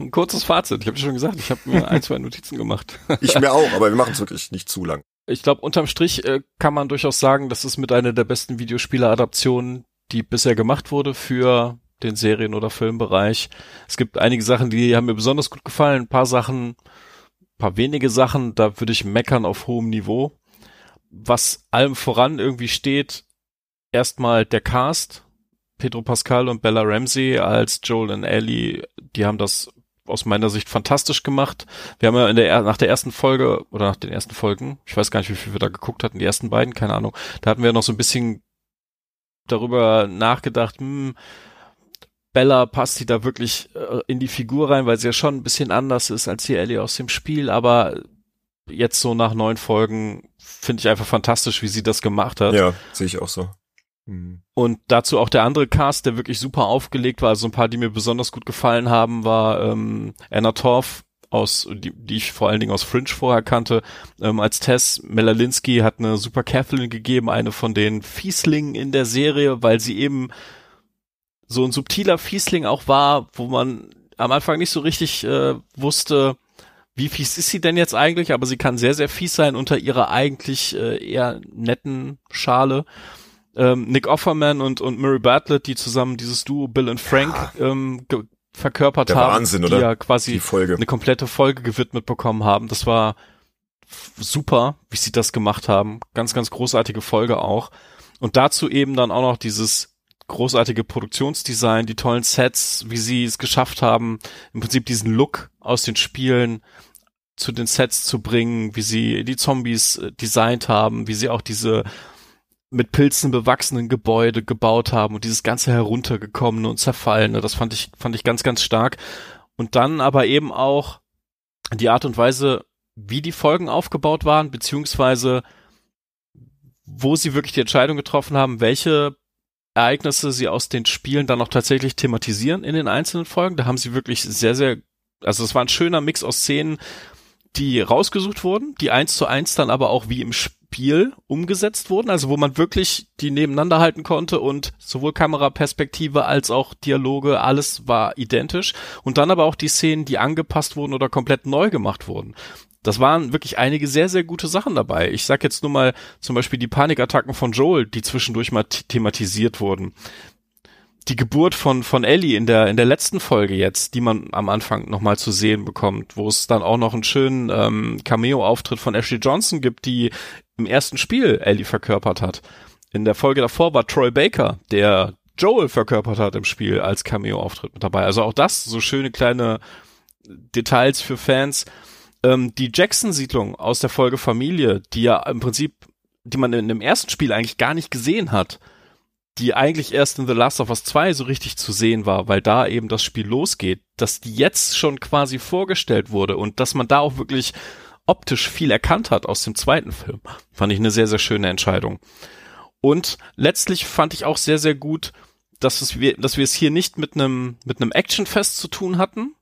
Ein kurzes Fazit. Ich habe schon gesagt, ich habe mir ein, zwei Notizen gemacht. ich mir auch, aber wir machen es wirklich nicht zu lang ich glaube, unterm Strich äh, kann man durchaus sagen, das ist mit einer der besten Videospiele-Adaptionen, die bisher gemacht wurde für den Serien- oder Filmbereich. Es gibt einige Sachen, die haben mir besonders gut gefallen, ein paar Sachen, ein paar wenige Sachen, da würde ich meckern auf hohem Niveau. Was allem voran irgendwie steht, erstmal der Cast. Pedro Pascal und Bella Ramsey als Joel und Ellie, die haben das aus meiner Sicht fantastisch gemacht. Wir haben ja in der, nach der ersten Folge oder nach den ersten Folgen, ich weiß gar nicht, wie viel wir da geguckt hatten, die ersten beiden, keine Ahnung, da hatten wir noch so ein bisschen darüber nachgedacht, hm, Bella passt die da wirklich äh, in die Figur rein, weil sie ja schon ein bisschen anders ist als die Ellie aus dem Spiel, aber jetzt so nach neun Folgen finde ich einfach fantastisch, wie sie das gemacht hat. Ja, sehe ich auch so. Mhm. Und dazu auch der andere Cast, der wirklich super aufgelegt war. Also ein paar, die mir besonders gut gefallen haben, war ähm, Anna Torf aus, die, die ich vor allen Dingen aus Fringe vorher kannte, ähm, als Tess. Melalinsky hat eine super Kathleen gegeben, eine von den Fieslingen in der Serie, weil sie eben so ein subtiler Fiesling auch war, wo man am Anfang nicht so richtig äh, wusste, wie fies ist sie denn jetzt eigentlich, aber sie kann sehr, sehr fies sein unter ihrer eigentlich äh, eher netten Schale ähm, Nick Offerman und, und Murray Bartlett, die zusammen dieses Duo Bill und Frank ja. ähm, verkörpert Der haben, Wahnsinn, die oder? ja quasi Die Folge. eine komplette Folge gewidmet bekommen haben. Das war super, wie sie das gemacht haben. Ganz, ganz großartige Folge auch. Und dazu eben dann auch noch dieses großartige Produktionsdesign, die tollen Sets, wie sie es geschafft haben, im Prinzip diesen Look aus den Spielen zu den Sets zu bringen, wie sie die Zombies äh, designt haben, wie sie auch diese mit Pilzen bewachsenen Gebäude gebaut haben und dieses ganze heruntergekommene und zerfallene, das fand ich, fand ich ganz, ganz stark. Und dann aber eben auch die Art und Weise, wie die Folgen aufgebaut waren, beziehungsweise wo sie wirklich die Entscheidung getroffen haben, welche Ereignisse sie aus den Spielen dann auch tatsächlich thematisieren in den einzelnen Folgen. Da haben sie wirklich sehr, sehr, also es war ein schöner Mix aus Szenen, die rausgesucht wurden, die eins zu eins dann aber auch wie im Spiel umgesetzt wurden, also wo man wirklich die nebeneinander halten konnte und sowohl Kameraperspektive als auch Dialoge, alles war identisch und dann aber auch die Szenen, die angepasst wurden oder komplett neu gemacht wurden. Das waren wirklich einige sehr, sehr gute Sachen dabei. Ich sag jetzt nur mal zum Beispiel die Panikattacken von Joel, die zwischendurch mal thematisiert wurden die Geburt von, von Ellie in der, in der letzten Folge jetzt, die man am Anfang nochmal zu sehen bekommt, wo es dann auch noch einen schönen ähm, Cameo-Auftritt von Ashley Johnson gibt, die im ersten Spiel Ellie verkörpert hat. In der Folge davor war Troy Baker, der Joel verkörpert hat im Spiel als Cameo-Auftritt mit dabei. Also auch das, so schöne kleine Details für Fans. Ähm, die Jackson-Siedlung aus der Folge Familie, die ja im Prinzip, die man in dem ersten Spiel eigentlich gar nicht gesehen hat, die eigentlich erst in The Last of Us 2 so richtig zu sehen war, weil da eben das Spiel losgeht, dass die jetzt schon quasi vorgestellt wurde und dass man da auch wirklich optisch viel erkannt hat aus dem zweiten Film, fand ich eine sehr, sehr schöne Entscheidung. Und letztlich fand ich auch sehr, sehr gut, dass, es wir, dass wir es hier nicht mit einem, mit einem Actionfest zu tun hatten,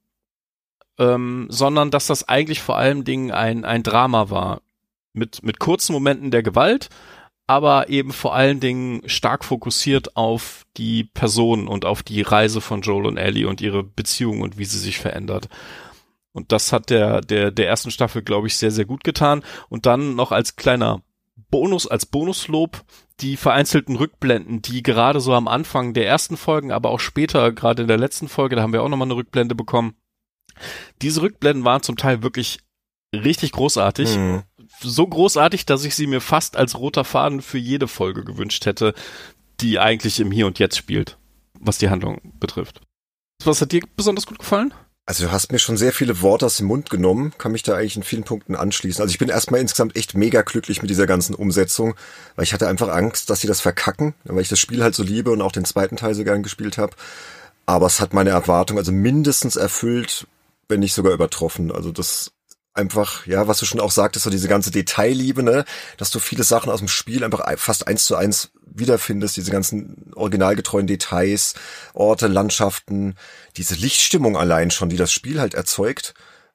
ähm, sondern dass das eigentlich vor allem Dingen ein, ein Drama war. Mit, mit kurzen Momenten der Gewalt, aber eben vor allen Dingen stark fokussiert auf die Person und auf die Reise von Joel und Ellie und ihre Beziehung und wie sie sich verändert. Und das hat der, der, der ersten Staffel, glaube ich, sehr, sehr gut getan. Und dann noch als kleiner Bonus, als Bonuslob, die vereinzelten Rückblenden, die gerade so am Anfang der ersten Folgen, aber auch später, gerade in der letzten Folge, da haben wir auch nochmal eine Rückblende bekommen. Diese Rückblenden waren zum Teil wirklich richtig großartig. Mhm. So großartig, dass ich sie mir fast als roter Faden für jede Folge gewünscht hätte, die eigentlich im Hier und Jetzt spielt, was die Handlung betrifft. Was hat dir besonders gut gefallen? Also du hast mir schon sehr viele Worte aus dem Mund genommen, kann mich da eigentlich in vielen Punkten anschließen. Also ich bin erstmal insgesamt echt mega glücklich mit dieser ganzen Umsetzung, weil ich hatte einfach Angst, dass sie das verkacken, weil ich das Spiel halt so liebe und auch den zweiten Teil so gern gespielt habe. Aber es hat meine Erwartung also mindestens erfüllt, wenn nicht sogar übertroffen. Also das einfach, ja, was du schon auch sagtest, so diese ganze Detailliebe, ne, dass du viele Sachen aus dem Spiel einfach fast eins zu eins wiederfindest, diese ganzen originalgetreuen Details, Orte, Landschaften, diese Lichtstimmung allein schon, die das Spiel halt erzeugt,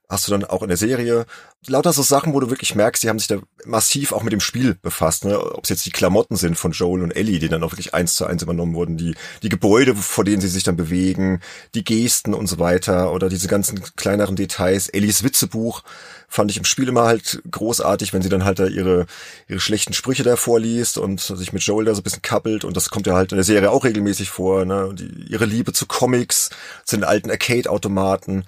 hast du dann auch in der Serie. Lauter so Sachen, wo du wirklich merkst, die haben sich da massiv auch mit dem Spiel befasst, ne? Ob es jetzt die Klamotten sind von Joel und Ellie, die dann auch wirklich eins zu eins übernommen wurden, die, die Gebäude, vor denen sie sich dann bewegen, die Gesten und so weiter, oder diese ganzen kleineren Details. Ellies Witzebuch fand ich im Spiel immer halt großartig, wenn sie dann halt da ihre, ihre schlechten Sprüche da vorliest und sich mit Joel da so ein bisschen kappelt und das kommt ja halt in der Serie auch regelmäßig vor, ne? Die, ihre Liebe zu Comics, zu den alten Arcade-Automaten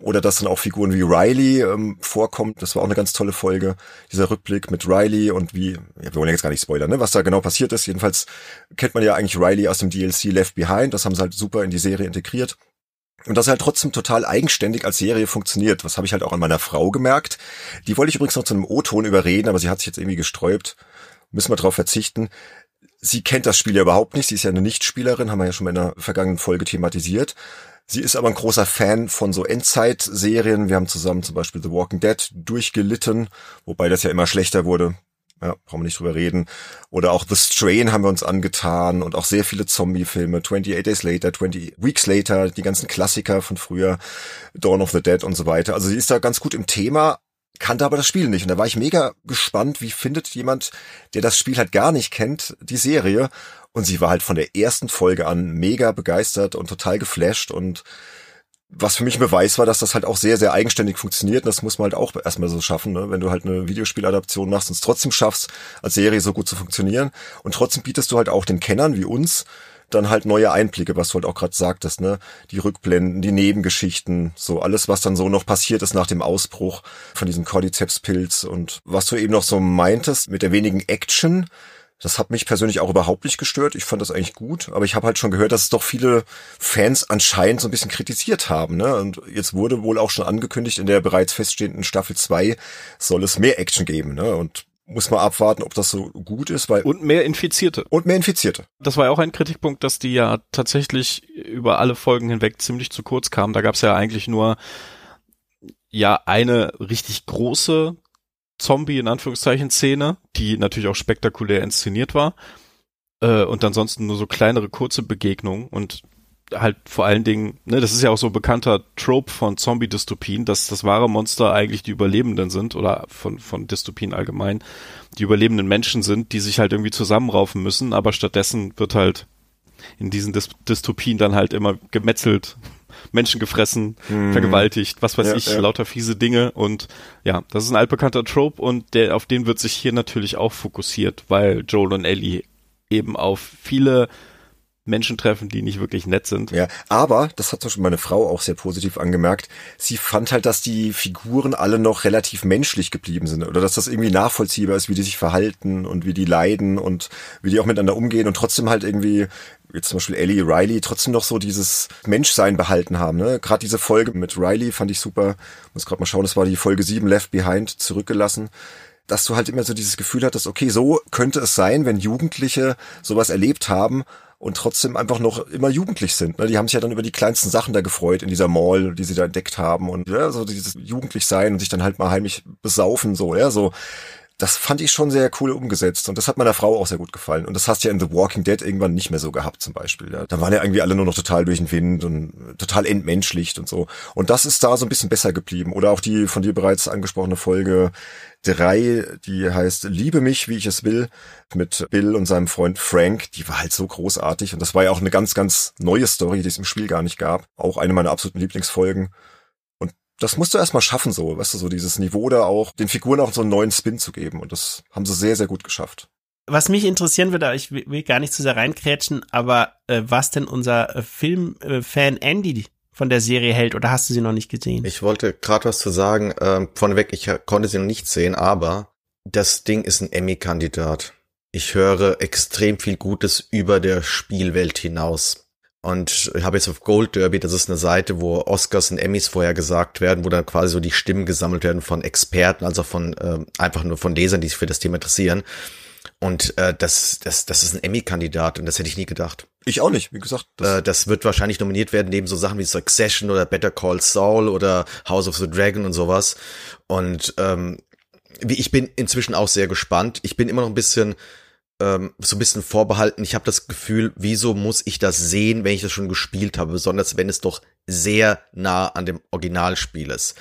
oder dass dann auch Figuren wie Riley ähm, vorkommt. Das war auch eine ganz tolle Folge, dieser Rückblick mit Riley und wie, ja, wir wollen ja jetzt gar nicht spoilern, ne, was da genau passiert ist. Jedenfalls kennt man ja eigentlich Riley aus dem DLC Left Behind, das haben sie halt super in die Serie integriert. Und dass er halt trotzdem total eigenständig als Serie funktioniert. Was habe ich halt auch an meiner Frau gemerkt. Die wollte ich übrigens noch zu einem O-Ton überreden, aber sie hat sich jetzt irgendwie gesträubt. Müssen wir darauf verzichten. Sie kennt das Spiel ja überhaupt nicht. Sie ist ja eine Nichtspielerin, haben wir ja schon in der vergangenen Folge thematisiert. Sie ist aber ein großer Fan von so Endzeit-Serien. Wir haben zusammen zum Beispiel The Walking Dead durchgelitten, wobei das ja immer schlechter wurde. Ja, brauchen wir nicht drüber reden. Oder auch The Strain haben wir uns angetan und auch sehr viele Zombie-Filme. 28 Days Later, 20 Weeks Later, die ganzen Klassiker von früher, Dawn of the Dead und so weiter. Also sie ist da ganz gut im Thema, kannte aber das Spiel nicht. Und da war ich mega gespannt, wie findet jemand, der das Spiel halt gar nicht kennt, die Serie. Und sie war halt von der ersten Folge an mega begeistert und total geflasht und was für mich ein Beweis war, dass das halt auch sehr, sehr eigenständig funktioniert. Und das muss man halt auch erstmal so schaffen, ne? wenn du halt eine Videospieladaption machst und es trotzdem schaffst, als Serie so gut zu funktionieren. Und trotzdem bietest du halt auch den Kennern wie uns dann halt neue Einblicke, was du halt auch gerade sagtest, ne? Die Rückblenden, die Nebengeschichten, so alles, was dann so noch passiert ist nach dem Ausbruch von diesem Cordyceps-Pilz und was du eben noch so meintest mit der wenigen Action, das hat mich persönlich auch überhaupt nicht gestört. Ich fand das eigentlich gut, aber ich habe halt schon gehört, dass es doch viele Fans anscheinend so ein bisschen kritisiert haben. Ne? Und jetzt wurde wohl auch schon angekündigt, in der bereits feststehenden Staffel 2 soll es mehr Action geben. Ne? Und muss man abwarten, ob das so gut ist, weil und mehr Infizierte und mehr Infizierte. Das war ja auch ein Kritikpunkt, dass die ja tatsächlich über alle Folgen hinweg ziemlich zu kurz kamen. Da gab es ja eigentlich nur ja eine richtig große Zombie in Anführungszeichen Szene, die natürlich auch spektakulär inszeniert war. Äh, und ansonsten nur so kleinere kurze Begegnungen und halt vor allen Dingen, ne, das ist ja auch so bekannter Trope von Zombie-Dystopien, dass das wahre Monster eigentlich die Überlebenden sind oder von, von Dystopien allgemein, die überlebenden Menschen sind, die sich halt irgendwie zusammenraufen müssen, aber stattdessen wird halt in diesen Dystopien dann halt immer gemetzelt, Menschen gefressen, hm. vergewaltigt, was weiß ja, ich, ja. lauter fiese Dinge und ja, das ist ein altbekannter Trope und der, auf den wird sich hier natürlich auch fokussiert, weil Joel und Ellie eben auf viele Menschen treffen, die nicht wirklich nett sind. Ja, aber, das hat zum Beispiel meine Frau auch sehr positiv angemerkt, sie fand halt, dass die Figuren alle noch relativ menschlich geblieben sind oder dass das irgendwie nachvollziehbar ist, wie die sich verhalten und wie die leiden und wie die auch miteinander umgehen und trotzdem halt irgendwie jetzt zum Beispiel Ellie Riley trotzdem noch so dieses Menschsein behalten haben. Ne? Gerade diese Folge mit Riley fand ich super. Muss gerade mal schauen, das war die Folge 7 Left Behind, zurückgelassen dass du halt immer so dieses Gefühl hattest, okay, so könnte es sein, wenn Jugendliche sowas erlebt haben und trotzdem einfach noch immer jugendlich sind. Ne? Die haben sich ja dann über die kleinsten Sachen da gefreut in dieser Mall, die sie da entdeckt haben und ja, so dieses jugendlich sein und sich dann halt mal heimlich besaufen so, ja, so das fand ich schon sehr cool umgesetzt und das hat meiner Frau auch sehr gut gefallen. Und das hast du ja in The Walking Dead irgendwann nicht mehr so gehabt zum Beispiel. Ja. Da waren ja irgendwie alle nur noch total durch den Wind und total entmenschlicht und so. Und das ist da so ein bisschen besser geblieben. Oder auch die von dir bereits angesprochene Folge drei, die heißt Liebe mich, wie ich es will, mit Bill und seinem Freund Frank. Die war halt so großartig und das war ja auch eine ganz, ganz neue Story, die es im Spiel gar nicht gab. Auch eine meiner absoluten Lieblingsfolgen das musst du erstmal schaffen, so, weißt du, so dieses Niveau da auch, den Figuren auch so einen neuen Spin zu geben. Und das haben sie sehr, sehr gut geschafft. Was mich interessieren würde, ich will gar nicht zu sehr reinkrätschen, aber äh, was denn unser äh, Filmfan äh, Andy von der Serie hält, oder hast du sie noch nicht gesehen? Ich wollte gerade was zu sagen. Ähm, vorneweg, ich konnte sie noch nicht sehen, aber das Ding ist ein Emmy-Kandidat. Ich höre extrem viel Gutes über der Spielwelt hinaus. Und ich habe jetzt auf Gold Derby, das ist eine Seite, wo Oscars und Emmys vorher gesagt werden, wo dann quasi so die Stimmen gesammelt werden von Experten, also von äh, einfach nur von Lesern, die sich für das Thema interessieren. Und äh, das, das, das ist ein Emmy-Kandidat und das hätte ich nie gedacht. Ich auch nicht, wie gesagt. Das, äh, das wird wahrscheinlich nominiert werden neben so Sachen wie Succession oder Better Call Saul oder House of the Dragon und sowas. Und ähm, ich bin inzwischen auch sehr gespannt. Ich bin immer noch ein bisschen ähm, so ein bisschen vorbehalten. Ich habe das Gefühl, wieso muss ich das sehen, wenn ich das schon gespielt habe, besonders wenn es doch sehr nah an dem Originalspiel ist.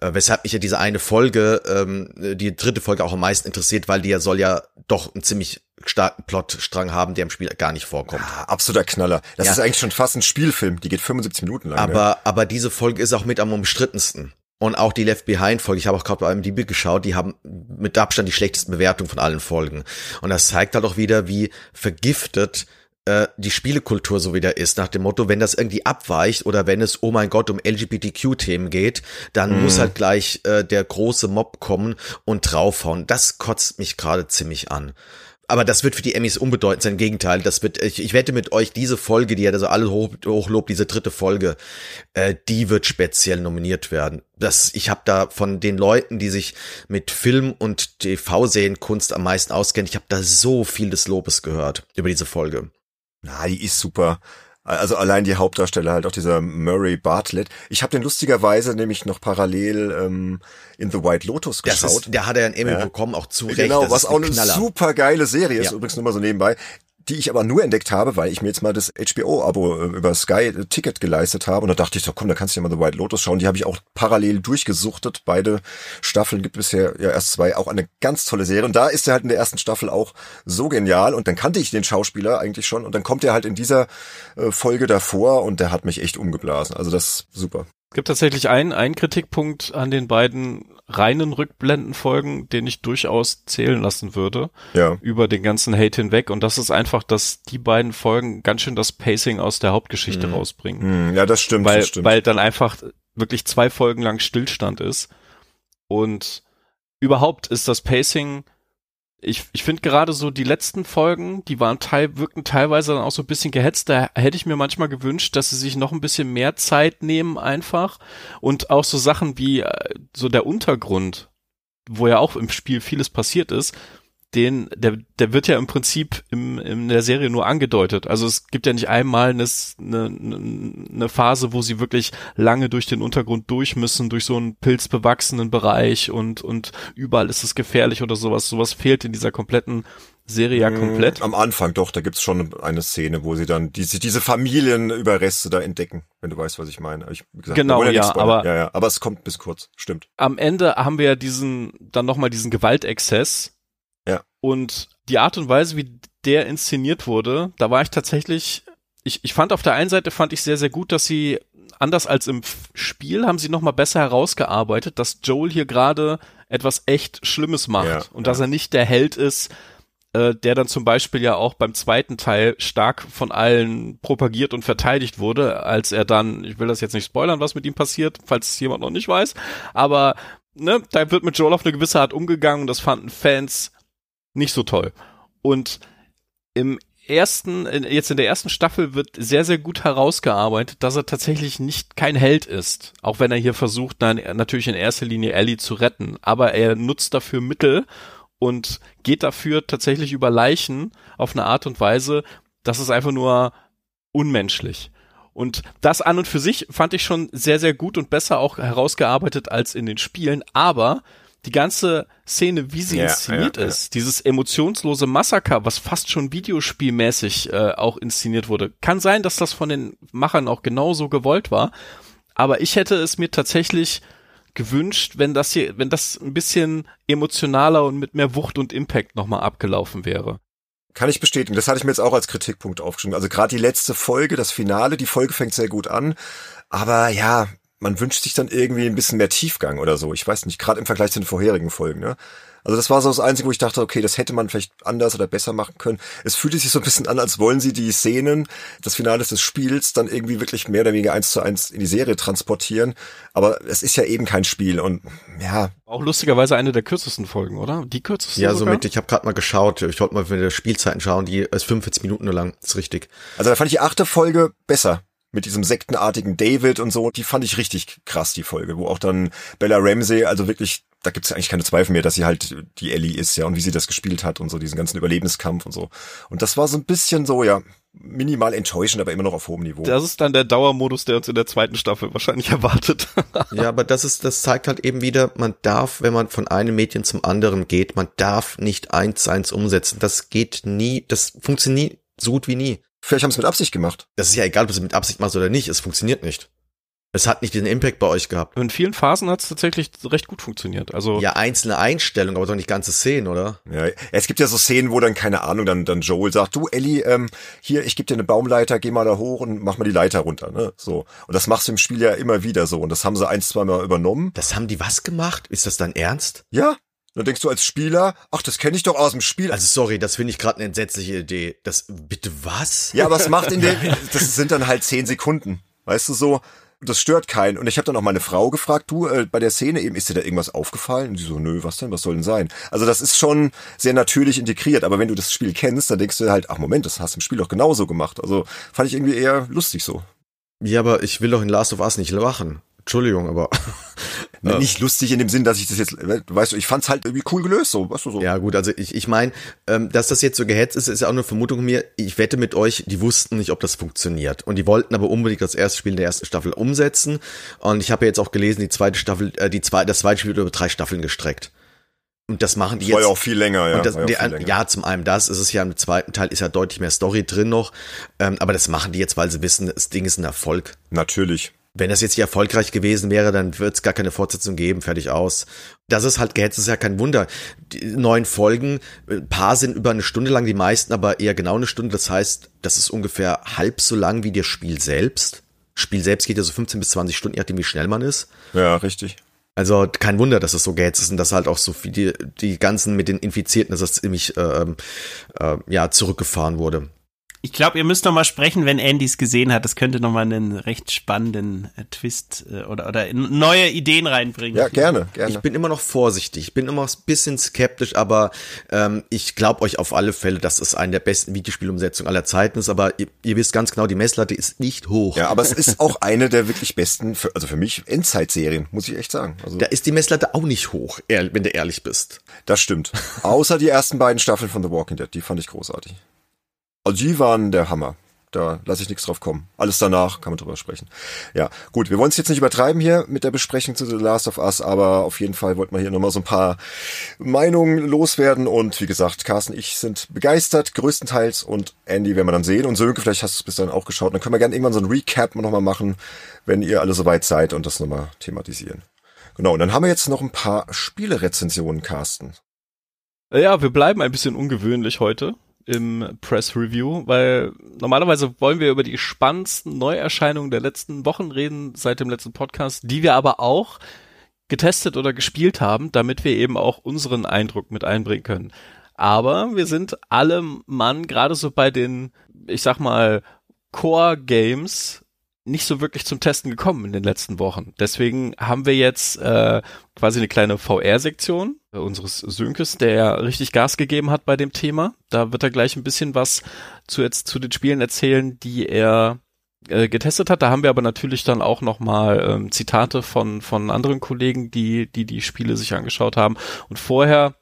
Äh, weshalb mich ja diese eine Folge, ähm, die dritte Folge auch am meisten interessiert, weil die ja soll ja doch einen ziemlich starken Plotstrang haben, der im Spiel gar nicht vorkommt. Ja, absoluter Knaller. Das ja. ist eigentlich schon fast ein Spielfilm. Die geht 75 Minuten lang. Aber, ja. aber diese Folge ist auch mit am umstrittensten. Und auch die Left Behind Folge, ich habe auch gerade bei IMDb geschaut, die haben mit Abstand die schlechtesten Bewertungen von allen Folgen. Und das zeigt halt auch wieder, wie vergiftet äh, die Spielekultur so wieder ist, nach dem Motto, wenn das irgendwie abweicht oder wenn es, oh mein Gott, um LGBTQ-Themen geht, dann mm. muss halt gleich äh, der große Mob kommen und draufhauen. Das kotzt mich gerade ziemlich an. Aber das wird für die Emmys unbedeutend sein. Im Gegenteil, das wird, ich, ich wette mit euch, diese Folge, die ja so alle hoch, hochlobt, diese dritte Folge, äh, die wird speziell nominiert werden. Das, ich habe da von den Leuten, die sich mit Film und TV-Serienkunst am meisten auskennen, ich habe da so viel des Lobes gehört über diese Folge. Na, die ist super. Also allein die Hauptdarsteller halt auch dieser Murray Bartlett. Ich habe den lustigerweise nämlich noch parallel ähm, in The White Lotus Das geschaut. ist, der hat ja einen Emmy Ja. bekommen, auch zu Recht. genau, Das was auch ein eine super geile Serie ist, Ja. übrigens nur mal so nebenbei, die ich aber nur entdeckt habe, weil ich mir jetzt mal das HBO-Abo äh, über Sky äh, Ticket geleistet habe und da dachte ich, doch komm, da kannst du ja mal The White Lotus schauen. Die habe ich auch parallel durchgesuchtet. Beide Staffeln gibt bisher ja erst zwei, auch eine ganz tolle Serie. Und da ist er halt in der ersten Staffel auch so genial und dann kannte ich den Schauspieler eigentlich schon und dann kommt er halt in dieser äh, Folge davor und der hat mich echt umgeblasen. Also das ist super. Es gibt tatsächlich einen, einen Kritikpunkt an den beiden reinen Rückblendenfolgen, den ich durchaus zählen lassen würde, Ja. über den ganzen Hate hinweg. Und das ist einfach, dass die beiden Folgen ganz schön das Pacing aus der Hauptgeschichte Mhm. rausbringen. Hm, ja, das stimmt, weil, das stimmt. weil dann einfach wirklich zwei Folgen lang Stillstand ist. Und überhaupt ist das Pacing, ich, ich finde gerade so die letzten Folgen, die waren teil, wirkten teilweise dann auch so ein bisschen gehetzt. Da hätte ich mir manchmal gewünscht, dass sie sich noch ein bisschen mehr Zeit nehmen einfach. Und auch so Sachen wie äh, so der Untergrund, wo ja auch im Spiel vieles passiert ist, den, der, der wird ja im Prinzip im, in der Serie nur angedeutet. Also es gibt ja nicht einmal eine, eine, eine Phase, wo sie wirklich lange durch den Untergrund durch müssen, durch so einen pilzbewachsenen Bereich und, und überall ist es gefährlich oder sowas. Sowas fehlt in dieser kompletten Serie ja komplett. Am Anfang doch, da gibt's schon eine Szene, wo sie dann diese, diese Familienüberreste da entdecken, wenn du weißt, was ich meine. Ich, gesagt, Genau, ja, spoilern. aber- ja, ja, aber es kommt bis kurz, stimmt. am Ende haben wir ja diesen, dann nochmal diesen Gewaltexzess. Und die Art und Weise, wie der inszeniert wurde, da war ich tatsächlich, ich, ich fand auf der einen Seite fand ich sehr, sehr gut, dass sie, anders als im Spiel, haben sie nochmal besser herausgearbeitet, dass Joel hier gerade etwas echt Schlimmes macht. Ja, und ja. dass er nicht der Held ist, äh, der dann zum Beispiel ja auch beim zweiten Teil stark von allen propagiert und verteidigt wurde, als er dann, ich will das jetzt nicht spoilern, was mit ihm passiert, falls es jemand noch nicht weiß, aber ne, da wird mit Joel auf eine gewisse Art umgegangen und das fanden Fans nicht so toll. Und im ersten, jetzt in der ersten Staffel wird sehr, sehr gut herausgearbeitet, dass er tatsächlich nicht kein Held ist. Auch wenn er hier versucht, na, natürlich in erster Linie Ellie zu retten. Aber er nutzt dafür Mittel und geht dafür tatsächlich über Leichen auf eine Art und Weise, das ist einfach nur unmenschlich. Und das an und für sich fand ich schon sehr, sehr gut und besser auch herausgearbeitet als in den Spielen. Aber die ganze Szene, wie sie Ja, inszeniert ja, ja. ist, dieses emotionslose Massaker, was fast schon videospielmäßig äh, auch inszeniert wurde, kann sein, dass das von den Machern auch genauso gewollt war. Aber ich hätte es mir tatsächlich gewünscht, wenn das hier, wenn das ein bisschen emotionaler und mit mehr Wucht und Impact nochmal abgelaufen wäre. Kann ich bestätigen. Das hatte ich mir jetzt auch als Kritikpunkt aufgeschrieben. Also gerade die letzte Folge, das Finale, die Folge fängt sehr gut an. Aber ja, man wünscht sich dann irgendwie ein bisschen mehr Tiefgang oder so. Ich weiß nicht, gerade im Vergleich zu den vorherigen Folgen. Ne? Also das war so das Einzige, wo ich dachte, okay, das hätte man vielleicht anders oder besser machen können. Es fühlte sich so ein bisschen an, als wollen sie die Szenen, das Finale des Spiels, dann irgendwie wirklich mehr oder weniger eins zu eins in die Serie transportieren. Aber es ist ja eben kein Spiel und ja, Auch lustigerweise eine der kürzesten Folgen, oder? Die kürzeste Ja, sogar? somit, ich habe gerade mal geschaut, ich wollte mal für die Spielzeiten schauen, die ist 45 Minuten nur lang, ist richtig. Also da fand ich die achte Folge besser. Mit diesem sektenartigen David und so. Die fand ich richtig krass, die Folge, wo auch dann Bella Ramsey, also wirklich, da gibt's ja eigentlich keine Zweifel mehr, dass sie halt die Ellie ist, ja, und wie sie das gespielt hat und so, diesen ganzen Überlebenskampf und so. Und das war so ein bisschen so, ja, minimal enttäuschend, aber immer noch auf hohem Niveau. Das ist dann der Dauermodus, der uns in der zweiten Staffel wahrscheinlich erwartet. Ja, aber das ist, das zeigt halt eben wieder, man darf, wenn man von einem Medien zum anderen geht, man darf nicht eins eins umsetzen. Das geht nie, das funktioniert so gut wie nie. Vielleicht haben sie es mit Absicht gemacht. Das ist ja egal, ob du es mit Absicht machst oder nicht, es funktioniert nicht. Es hat nicht den Impact bei euch gehabt. In vielen Phasen hat es tatsächlich recht gut funktioniert. Also Ja, einzelne Einstellungen, aber doch nicht ganze Szenen, oder? Ja, es gibt ja so Szenen, wo dann, keine Ahnung, dann, dann Joel sagt, du Ellie, ähm, hier, ich gebe dir eine Baumleiter, geh mal da hoch und mach mal die Leiter runter, ne? So. Und das machst du im Spiel ja immer wieder so. Und das haben sie ein, zwei Mal übernommen. Das haben die was gemacht? Ist das dein Ernst? Ja. Dann denkst du als Spieler, ach, das kenne ich doch aus dem Spiel. Also sorry, das finde ich gerade eine entsetzliche Idee. Das bitte was? ja, aber es macht in dem, das sind dann halt zehn Sekunden. Weißt du so? das stört keinen. Und ich habe dann auch meine Frau gefragt, du, äh, bei der Szene eben, ist dir da irgendwas aufgefallen? Und die so, nö, was denn, was soll denn sein? Also das ist schon sehr natürlich integriert, aber wenn du das Spiel kennst, dann denkst du halt, ach Moment, das hast du im Spiel doch genauso gemacht. Also fand ich irgendwie eher lustig so. Ja, aber ich will doch in Last of Us nicht lachen. Entschuldigung, aber. Ja. Nicht lustig in dem Sinn, dass ich das jetzt, weißt du, ich fand's halt irgendwie cool gelöst, so, weißt du so. Ja, gut, also ich, ich meine, ähm, dass das jetzt so gehetzt ist, ist ja auch eine Vermutung mir. Ich wette mit euch, die wussten nicht, ob das funktioniert. Und die wollten aber unbedingt das erste Spiel in der ersten Staffel umsetzen. Und ich habe ja jetzt auch gelesen, die zweite Staffel, äh, die zweite, das zweite Spiel wird über drei Staffeln gestreckt. Und das machen die das jetzt. War ja auch viel länger, ja. Das, ja, die, länger. ja, zum einen das, ist es ja im zweiten Teil ist ja deutlich mehr Story drin noch. Ähm, aber das machen die jetzt, weil sie wissen, das Ding ist ein Erfolg. Natürlich. Wenn das jetzt hier erfolgreich gewesen wäre, dann wird es gar keine Fortsetzung geben, fertig aus. Das ist halt gehetzt, ist ja kein Wunder. Die neun Folgen, ein paar sind über eine Stunde lang, die meisten aber eher genau eine Stunde. Das heißt, das ist ungefähr halb so lang wie das Spiel selbst. Spiel selbst geht ja so 15 bis 20 Stunden, je nachdem wie schnell man ist. Ja, richtig. Also kein Wunder, dass es so gehetzt ist und dass halt auch so viel die, die ganzen mit den Infizierten, dass das ziemlich äh, äh, ja zurückgefahren wurde. Ich glaube, ihr müsst noch mal sprechen, wenn Andy es gesehen hat. Das könnte noch mal einen recht spannenden äh, Twist äh, oder oder neue Ideen reinbringen. Ja, gerne, gerne. Ich bin immer noch vorsichtig, ich bin immer noch ein bisschen skeptisch, aber ähm, ich glaube euch auf alle Fälle, dass es eine der besten Videospielumsetzungen aller Zeiten ist. Aber ihr, ihr wisst ganz genau, die Messlatte ist nicht hoch. Ja, aber es ist auch eine der wirklich besten, für, also für mich Endzeitserien, muss ich echt sagen. Also Da ist die Messlatte auch nicht hoch, wenn du ehrlich bist. das stimmt. Außer die ersten beiden Staffeln von The Walking Dead, die fand ich großartig. Die waren der Hammer. Da lasse ich nichts drauf kommen. Alles danach kann man drüber sprechen. Ja, gut, wir wollen es jetzt nicht übertreiben hier mit der Besprechung zu The Last of Us, aber auf jeden Fall wollten wir hier nochmal so ein paar Meinungen loswerden und wie gesagt, Carsten ich sind begeistert, größtenteils und Andy werden wir dann sehen und Sönke, vielleicht hast du es bis dann auch geschaut, dann können wir gerne irgendwann so ein Recap nochmal machen, wenn ihr alle soweit seid und das nochmal thematisieren. Genau, und dann haben wir jetzt noch ein paar Spielerezensionen, Carsten. Ja, wir bleiben ein bisschen ungewöhnlich heute im Press Review, weil normalerweise wollen wir über die spannendsten Neuerscheinungen der letzten Wochen reden seit dem letzten Podcast, die wir aber auch getestet oder gespielt haben, damit wir eben auch unseren Eindruck mit einbringen können. Aber wir sind alle Mann, gerade so bei den, ich sag mal, Core Games nicht so wirklich zum Testen gekommen in den letzten Wochen. Deswegen haben wir jetzt äh, quasi eine kleine VR-Sektion äh, unseres Sönkes, der ja richtig Gas gegeben hat bei dem Thema. Da wird er gleich ein bisschen was zu jetzt zu den Spielen erzählen, die er äh, getestet hat. Da haben wir aber natürlich dann auch noch mal ähm, Zitate von von anderen Kollegen, die die die Spiele sich angeschaut haben. Und vorher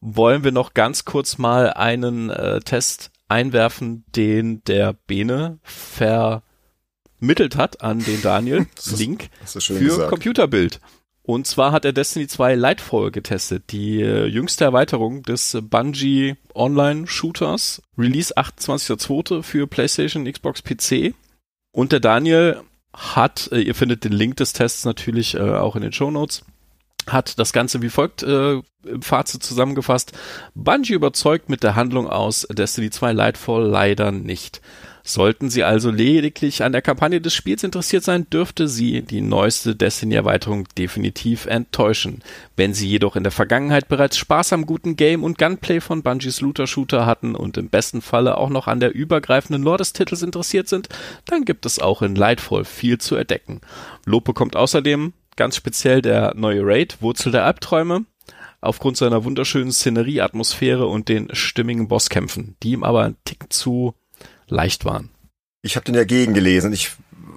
wollen wir noch ganz kurz mal einen äh, Test einwerfen, den der Bene vermittelt hat an den Daniel. Das ist- Link ist schön für gesagt. Computerbild. Und zwar hat er Destiny 2 Lightfall getestet, die äh, jüngste Erweiterung des Bungie Online Shooters. Release 28.02. für PlayStation, Xbox, PC. Und der Daniel hat, äh, ihr findet den Link des Tests natürlich äh, auch in den Show Notes, hat das Ganze wie folgt äh, im Fazit zusammengefasst. Bungie überzeugt mit der Handlung aus Destiny 2 Lightfall leider nicht. Sollten Sie also lediglich an der Kampagne des Spiels interessiert sein, dürfte Sie die neueste Destiny-Erweiterung definitiv enttäuschen. Wenn Sie jedoch in der Vergangenheit bereits Spaß am guten Game und Gunplay von Bungies Looter-Shooter hatten und im besten Falle auch noch an der übergreifenden Lore des Titels interessiert sind, dann gibt es auch in Lightfall viel zu entdecken. Lob bekommt außerdem ganz speziell der neue Raid, Wurzel der Albträume, aufgrund seiner wunderschönen Szenerie, Atmosphäre und den stimmigen Bosskämpfen, die ihm aber ein Tick zu leicht waren. Ich habe den ja gegengelesen. Ich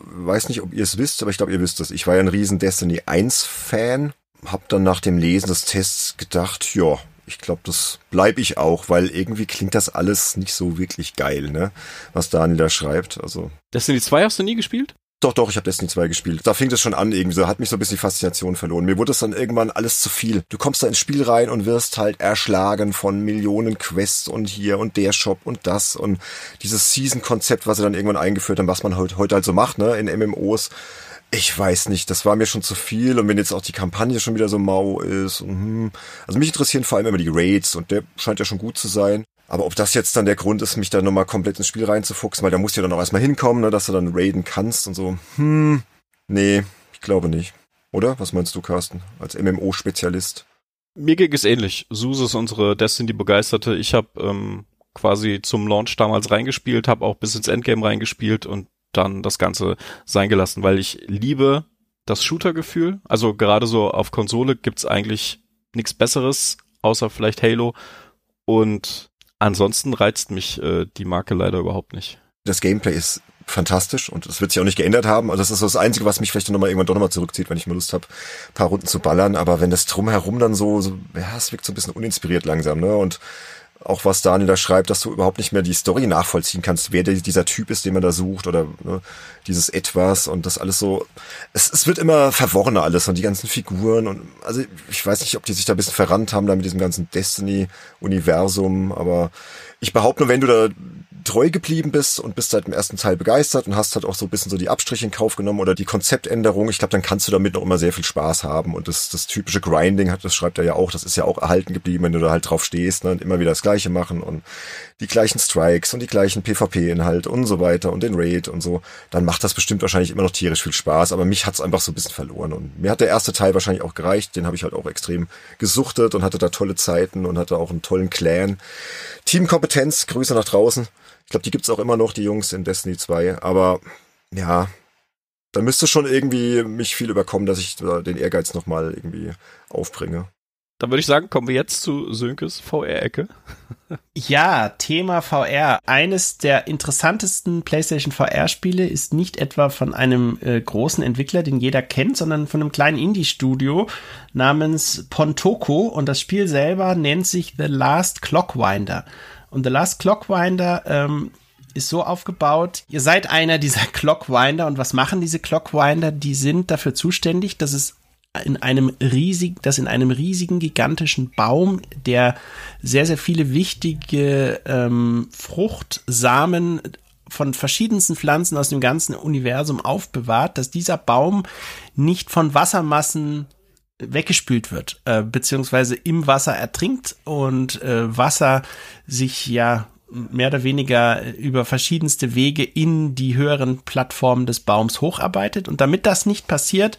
weiß nicht, ob ihr es wisst, aber ich glaube, ihr wisst es. Ich war ja ein riesen Destiny 1 Fan. Hab dann nach dem Lesen des Tests gedacht, ja, ich glaube, das bleib ich auch, weil irgendwie klingt das alles nicht so wirklich geil, ne? Was Daniel da schreibt. Also Destiny 2 hast du nie gespielt? Doch, doch, ich habe Destiny 2 gespielt. Da fing das schon an irgendwie, so hat mich so ein bisschen die Faszination verloren. Mir wurde es dann irgendwann alles zu viel. Du kommst da ins Spiel rein und wirst halt erschlagen von Millionen Quests und hier und der Shop und das und dieses Season-Konzept, was sie dann irgendwann eingeführt haben, was man heute, heute halt so macht, ne, in MMOs. Ich weiß nicht, das war mir schon zu viel und wenn jetzt auch die Kampagne schon wieder so mau ist. Und, hm, also mich interessieren vor allem immer die Raids und der scheint ja schon gut zu sein. Aber ob das jetzt dann der Grund ist, mich da nochmal komplett ins Spiel reinzufuchsen, weil da musst du ja dann auch erstmal hinkommen, ne, dass du dann raiden kannst und so. Hm, nee, ich glaube nicht. Oder? Was meinst du, Carsten, als MMO-Spezialist? Mir ging es ähnlich. Suse ist unsere Destiny-Begeisterte. Ich habe ähm, quasi zum Launch damals reingespielt, habe auch bis ins Endgame reingespielt und dann das Ganze sein gelassen, weil ich liebe das Shooter-Gefühl. Also gerade so auf Konsole gibt's eigentlich nichts Besseres, außer vielleicht Halo. Und ansonsten reizt mich äh, die Marke leider überhaupt nicht. Das Gameplay ist fantastisch und es wird sich auch nicht geändert haben. Also das ist das Einzige, was mich vielleicht nochmal irgendwann doch nochmal zurückzieht, wenn ich mal Lust habe, paar Runden zu ballern. Aber wenn das drumherum dann so, so ja, es wirkt so ein bisschen uninspiriert langsam, ne? Und auch was Daniel da schreibt, dass du überhaupt nicht mehr die Story nachvollziehen kannst, wer dieser Typ ist, den man da sucht oder ne, dieses Etwas und das alles so. Es, es wird immer verworrener alles und die ganzen Figuren und also ich weiß nicht, ob die sich da ein bisschen verrannt haben da mit diesem ganzen Destiny-Universum, aber ich behaupte nur, wenn du da treu geblieben bist und bist seit dem ersten Teil begeistert und hast halt auch so ein bisschen so die Abstriche in Kauf genommen oder die Konzeptänderung, ich glaube, dann kannst du damit noch immer sehr viel Spaß haben. Und das, das typische Grinding hat, das schreibt er ja auch, das ist ja auch erhalten geblieben, wenn du da halt drauf stehst ne, und immer wieder das Gleiche machen und die gleichen Strikes und die gleichen PvP-Inhalte und so weiter und den Raid und so, dann macht das bestimmt wahrscheinlich immer noch tierisch viel Spaß. Aber mich hat's einfach so ein bisschen verloren. Und mir hat der erste Teil wahrscheinlich auch gereicht. Den habe ich halt auch extrem gesuchtet und hatte da tolle Zeiten und hatte auch einen tollen Clan. Teamkompetenz, Grüße nach draußen. Ich glaube, die gibt's auch immer noch, die Jungs in Destiny 2. Aber ja, da müsste schon irgendwie mich viel überkommen, dass ich den Ehrgeiz nochmal irgendwie aufbringe. Dann würde ich sagen, kommen wir jetzt zu Sönkes VR-Ecke. Ja, Thema VR. Eines der interessantesten PlayStation VR-Spiele ist nicht etwa von einem äh, großen Entwickler, den jeder kennt, sondern von einem kleinen Indie-Studio namens Pontoko. Und das Spiel selber nennt sich The Last Clockwinder. Und The Last Clockwinder ähm, ist so aufgebaut, ihr seid einer dieser Clockwinder und was machen diese Clockwinder? Die sind dafür zuständig, dass es in einem riesigen, dass in einem riesigen, gigantischen Baum, der sehr, sehr viele wichtige ähm, Fruchtsamen von verschiedensten Pflanzen aus dem ganzen Universum aufbewahrt, dass dieser Baum nicht von Wassermassen weggespült wird, äh, beziehungsweise im Wasser ertrinkt und äh, Wasser sich ja mehr oder weniger über verschiedenste Wege in die höheren Plattformen des Baums hocharbeitet. Und damit das nicht passiert,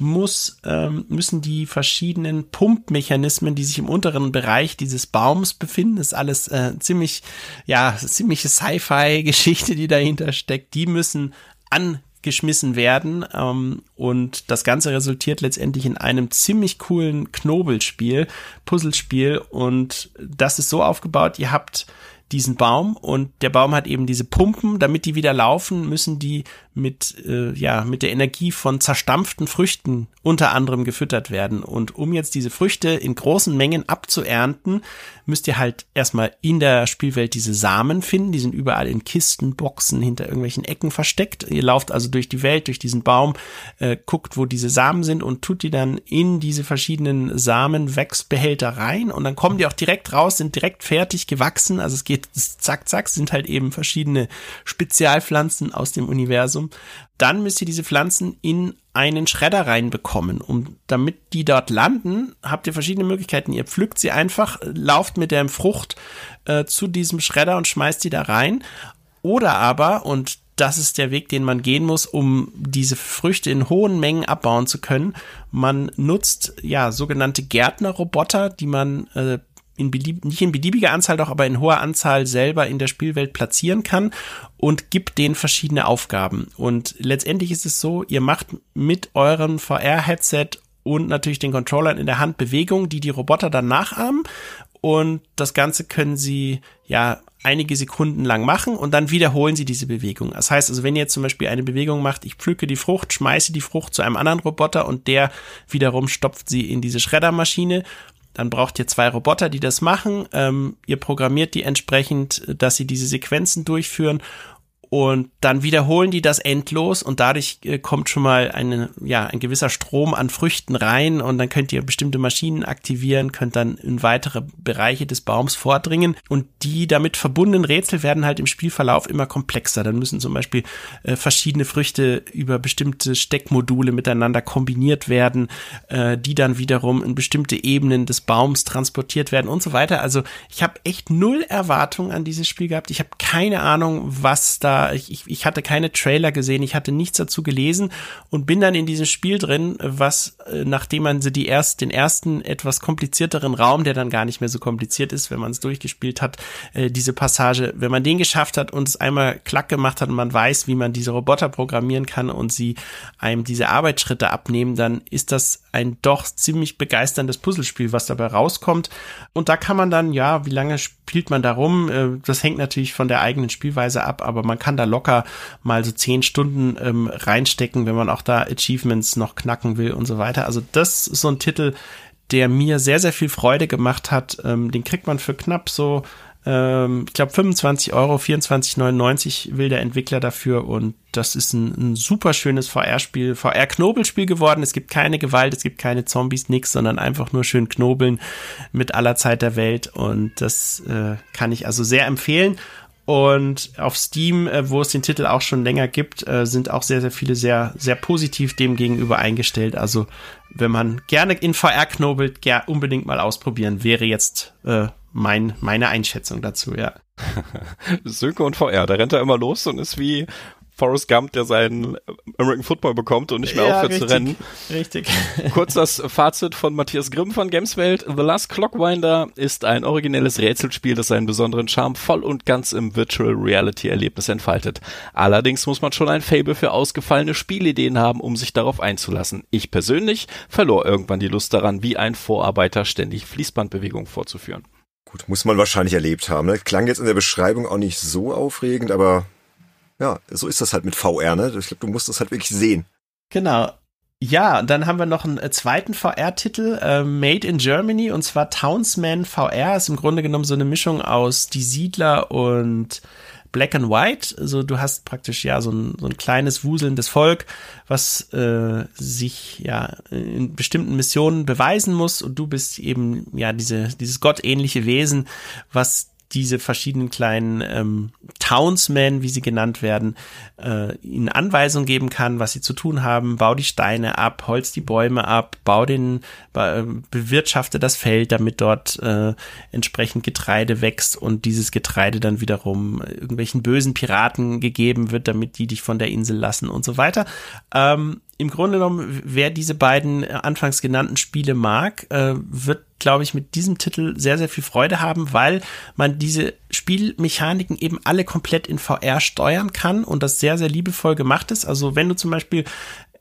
muss, ähm, müssen die verschiedenen Pumpmechanismen, die sich im unteren Bereich dieses Baums befinden, ist alles äh, ziemlich, ja, ziemliche Sci-Fi-Geschichte, die dahinter steckt, die müssen angeschmissen werden ähm, und das Ganze resultiert letztendlich in einem ziemlich coolen Knobelspiel, Puzzlespiel und das ist so aufgebaut, ihr habt diesen Baum und der Baum hat eben diese Pumpen, damit die wieder laufen, müssen die mit, äh, ja, mit der Energie von zerstampften Früchten unter anderem gefüttert werden. Und um jetzt diese Früchte in großen Mengen abzuernten, müsst ihr halt erstmal in der Spielwelt diese Samen finden. Die sind überall in Kisten, Boxen, hinter irgendwelchen Ecken versteckt. Ihr lauft also durch die Welt, durch diesen Baum, äh, guckt, wo diese Samen sind und tut die dann in diese verschiedenen Samenwächsbehälter rein. Und dann kommen die auch direkt raus, sind direkt fertig gewachsen. Also es geht zack, zack, sind halt eben verschiedene Spezialpflanzen aus dem Universum dann müsst ihr diese Pflanzen in einen Schredder reinbekommen. Und damit die dort landen, habt ihr verschiedene Möglichkeiten. Ihr pflückt sie einfach, lauft mit der Frucht äh, zu diesem Schredder und schmeißt die da rein. Oder aber, und das ist der Weg, den man gehen muss, um diese Früchte in hohen Mengen abbauen zu können. Man nutzt ja sogenannte Gärtnerroboter, die man äh, in belieb nicht in beliebiger Anzahl doch, aber in hoher Anzahl selber in der Spielwelt platzieren kann und gibt denen verschiedene Aufgaben. Und letztendlich ist es so, ihr macht mit eurem VR-Headset und natürlich den Controllern in der Hand Bewegungen, die die Roboter dann nachahmen. Und das Ganze können sie ja einige Sekunden lang machen und dann wiederholen sie diese Bewegung. Das heißt also, wenn ihr zum Beispiel eine Bewegung macht, ich pflücke die Frucht, schmeiße die Frucht zu einem anderen Roboter und der wiederum stopft sie in diese Schreddermaschine dann braucht ihr zwei Roboter, die das machen. Ähm, ihr programmiert die entsprechend, dass sie diese Sequenzen durchführen und dann wiederholen die das endlos und dadurch äh, kommt schon mal eine, ja, ein gewisser Strom an Früchten rein und dann könnt ihr bestimmte Maschinen aktivieren, könnt dann in weitere Bereiche des Baums vordringen und die damit verbundenen Rätsel werden halt im Spielverlauf immer komplexer. Dann müssen zum Beispiel äh, verschiedene Früchte über bestimmte Steckmodule miteinander kombiniert werden, äh, die dann wiederum in bestimmte Ebenen des Baums transportiert werden und so weiter. Also ich habe echt null Erwartung an dieses Spiel gehabt. Ich habe keine Ahnung, was da war, ich, ich hatte keine Trailer gesehen, ich hatte nichts dazu gelesen und bin dann in diesem Spiel drin, was, äh, nachdem man die erst, den ersten etwas komplizierteren Raum, der dann gar nicht mehr so kompliziert ist, wenn man es durchgespielt hat, äh, diese Passage, wenn man den geschafft hat und es einmal klack gemacht hat und man weiß, wie man diese Roboter programmieren kann und sie einem diese Arbeitsschritte abnehmen, dann ist das ein doch ziemlich begeisterndes Puzzlespiel, was dabei rauskommt. Und da kann man dann, ja, wie lange spielt man da rum? Äh, das hängt natürlich von der eigenen Spielweise ab, aber man kann da locker mal so zehn Stunden ähm, reinstecken, wenn man auch da Achievements noch knacken will und so weiter. Also das ist so ein Titel, der mir sehr, sehr viel Freude gemacht hat. Ähm, den kriegt man für knapp so ähm, ich glaube 25 Euro, 24,99 will der Entwickler dafür und das ist ein, ein super schönes VR-Spiel, VR-Knobelspiel geworden. Es gibt keine Gewalt, es gibt keine Zombies, nix, sondern einfach nur schön knobeln mit aller Zeit der Welt und das äh, kann ich also sehr empfehlen. Und auf Steam, äh, wo es den Titel auch schon länger gibt, äh, sind auch sehr, sehr viele sehr, sehr positiv dem gegenüber eingestellt. Also wenn man gerne in VR knobelt, ger unbedingt mal ausprobieren, wäre jetzt äh, mein, meine Einschätzung dazu, ja. Sönke und VR, da rennt er immer los und ist wie Forrest Gump, der seinen American Football bekommt und nicht mehr ja, aufhört richtig, zu rennen. Richtig. Kurz das Fazit von Matthias Grimm von Gameswelt. The Last Clockwinder ist ein originelles Rätselspiel, das seinen besonderen Charme voll und ganz im Virtual Reality Erlebnis entfaltet. Allerdings muss man schon ein Fable für ausgefallene Spielideen haben, um sich darauf einzulassen. Ich persönlich verlor irgendwann die Lust daran, wie ein Vorarbeiter ständig Fließbandbewegungen vorzuführen. Gut, muss man wahrscheinlich erlebt haben. Ne? Klang jetzt in der Beschreibung auch nicht so aufregend, aber ja, so ist das halt mit VR, ne? Ich glaube, du musst das halt wirklich sehen. Genau. Ja, dann haben wir noch einen äh, zweiten VR-Titel, äh, Made in Germany, und zwar Townsman VR. Ist im Grunde genommen so eine Mischung aus Die Siedler und Black and White. Also du hast praktisch ja so ein, so ein kleines wuselndes Volk, was äh, sich ja in bestimmten Missionen beweisen muss und du bist eben ja diese dieses gottähnliche Wesen, was diese verschiedenen kleinen ähm, Townsmen, wie sie genannt werden, äh, ihnen Anweisungen geben kann, was sie zu tun haben. Bau die Steine ab, holz die Bäume ab, bau den, äh, bewirtschafte das Feld, damit dort äh, entsprechend Getreide wächst und dieses Getreide dann wiederum irgendwelchen bösen Piraten gegeben wird, damit die dich von der Insel lassen und so weiter. Ähm, im Grunde genommen, wer diese beiden anfangs genannten Spiele mag, äh, wird, glaube ich, mit diesem Titel sehr, sehr viel Freude haben, weil man diese Spielmechaniken eben alle komplett in VR steuern kann und das sehr, sehr liebevoll gemacht ist. Also wenn du zum Beispiel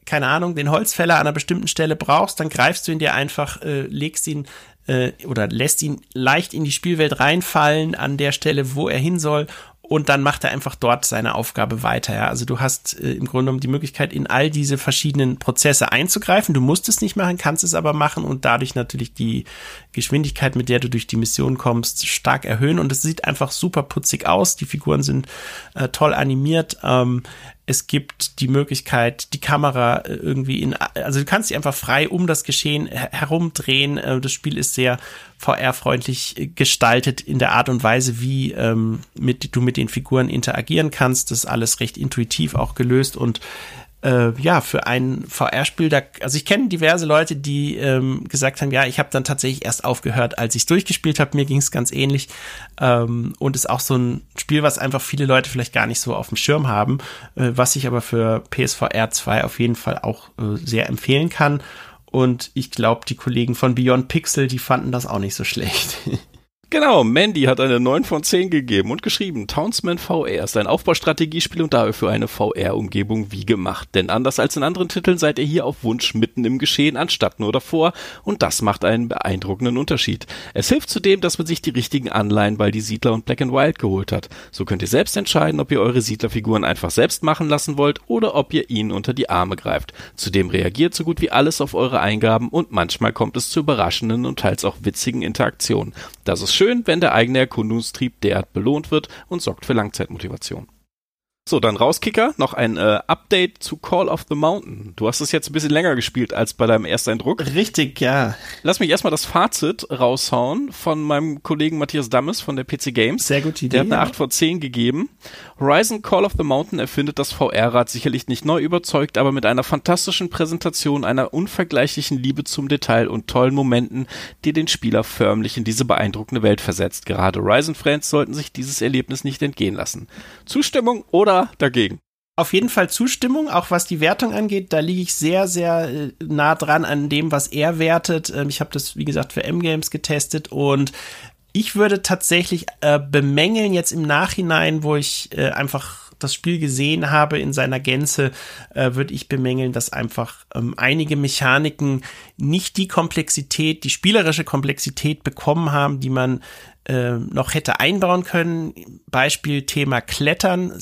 keine Ahnung, den Holzfäller an einer bestimmten Stelle brauchst, dann greifst du ihn dir einfach, äh, legst ihn äh, oder lässt ihn leicht in die Spielwelt reinfallen an der Stelle, wo er hin soll und dann macht er einfach dort seine Aufgabe weiter. Ja? Also du hast äh, im Grunde genommen die Möglichkeit, in all diese verschiedenen Prozesse einzugreifen. Du musst es nicht machen, kannst es aber machen und dadurch natürlich die Geschwindigkeit, mit der du durch die Mission kommst, stark erhöhen. Und es sieht einfach super putzig aus. Die Figuren sind äh, toll animiert. Ähm, es gibt die Möglichkeit, die Kamera äh, irgendwie in, also du kannst sie einfach frei um das Geschehen herumdrehen. Äh, das Spiel ist sehr VR-freundlich äh, gestaltet in der Art und Weise, wie ähm, mit, du mit den Figuren interagieren kannst. Das ist alles recht intuitiv auch gelöst und äh, ja, für ein VR-Spiel, da, also ich kenne diverse Leute, die ähm, gesagt haben, ja, ich habe dann tatsächlich erst aufgehört, als ich es durchgespielt habe. Mir ging es ganz ähnlich. Ähm, und ist auch so ein Spiel, was einfach viele Leute vielleicht gar nicht so auf dem Schirm haben, äh, was ich aber für PSVR 2 auf jeden Fall auch äh, sehr empfehlen kann. Und ich glaube, die Kollegen von Beyond Pixel, die fanden das auch nicht so schlecht. Genau, Mandy hat eine 9 von 10 gegeben und geschrieben, Townsman VR ist ein Aufbaustrategiespiel und dafür eine VR-Umgebung wie gemacht. Denn anders als in anderen Titeln seid ihr hier auf Wunsch mitten im Geschehen anstatt nur davor und das macht einen beeindruckenden Unterschied. Es hilft zudem, dass man sich die richtigen Anleihen bei die Siedler und Black and Wild geholt hat. So könnt ihr selbst entscheiden, ob ihr eure Siedlerfiguren einfach selbst machen lassen wollt oder ob ihr ihnen unter die Arme greift. Zudem reagiert so gut wie alles auf eure Eingaben und manchmal kommt es zu überraschenden und teils auch witzigen Interaktionen. Das ist schön, wenn der eigene Erkundungstrieb derart belohnt wird und sorgt für Langzeitmotivation. So, dann Rauskicker, noch ein äh, Update zu Call of the Mountain. Du hast es jetzt ein bisschen länger gespielt als bei deinem Ersteindruck. Richtig, ja. Lass mich erstmal das Fazit raushauen von meinem Kollegen Matthias Dammes von der PC Games. Sehr gute Idee. Der hat eine ja. 8 von 10 gegeben. Horizon Call of the Mountain erfindet das VR-Rad sicherlich nicht neu überzeugt, aber mit einer fantastischen Präsentation, einer unvergleichlichen Liebe zum Detail und tollen Momenten, die den Spieler förmlich in diese beeindruckende Welt versetzt. Gerade Horizon-Fans sollten sich dieses Erlebnis nicht entgehen lassen. Zustimmung oder oder dagegen? Auf jeden Fall Zustimmung, auch was die Wertung angeht. Da liege ich sehr, sehr äh, nah dran an dem, was er wertet. Ähm, ich habe das, wie gesagt, für M-Games getestet und ich würde tatsächlich äh, bemängeln jetzt im Nachhinein, wo ich äh, einfach das Spiel gesehen habe in seiner Gänze, äh, würde ich bemängeln, dass einfach ähm, einige Mechaniken nicht die Komplexität, die spielerische Komplexität bekommen haben, die man äh, noch hätte einbauen können. Beispiel Thema Klettern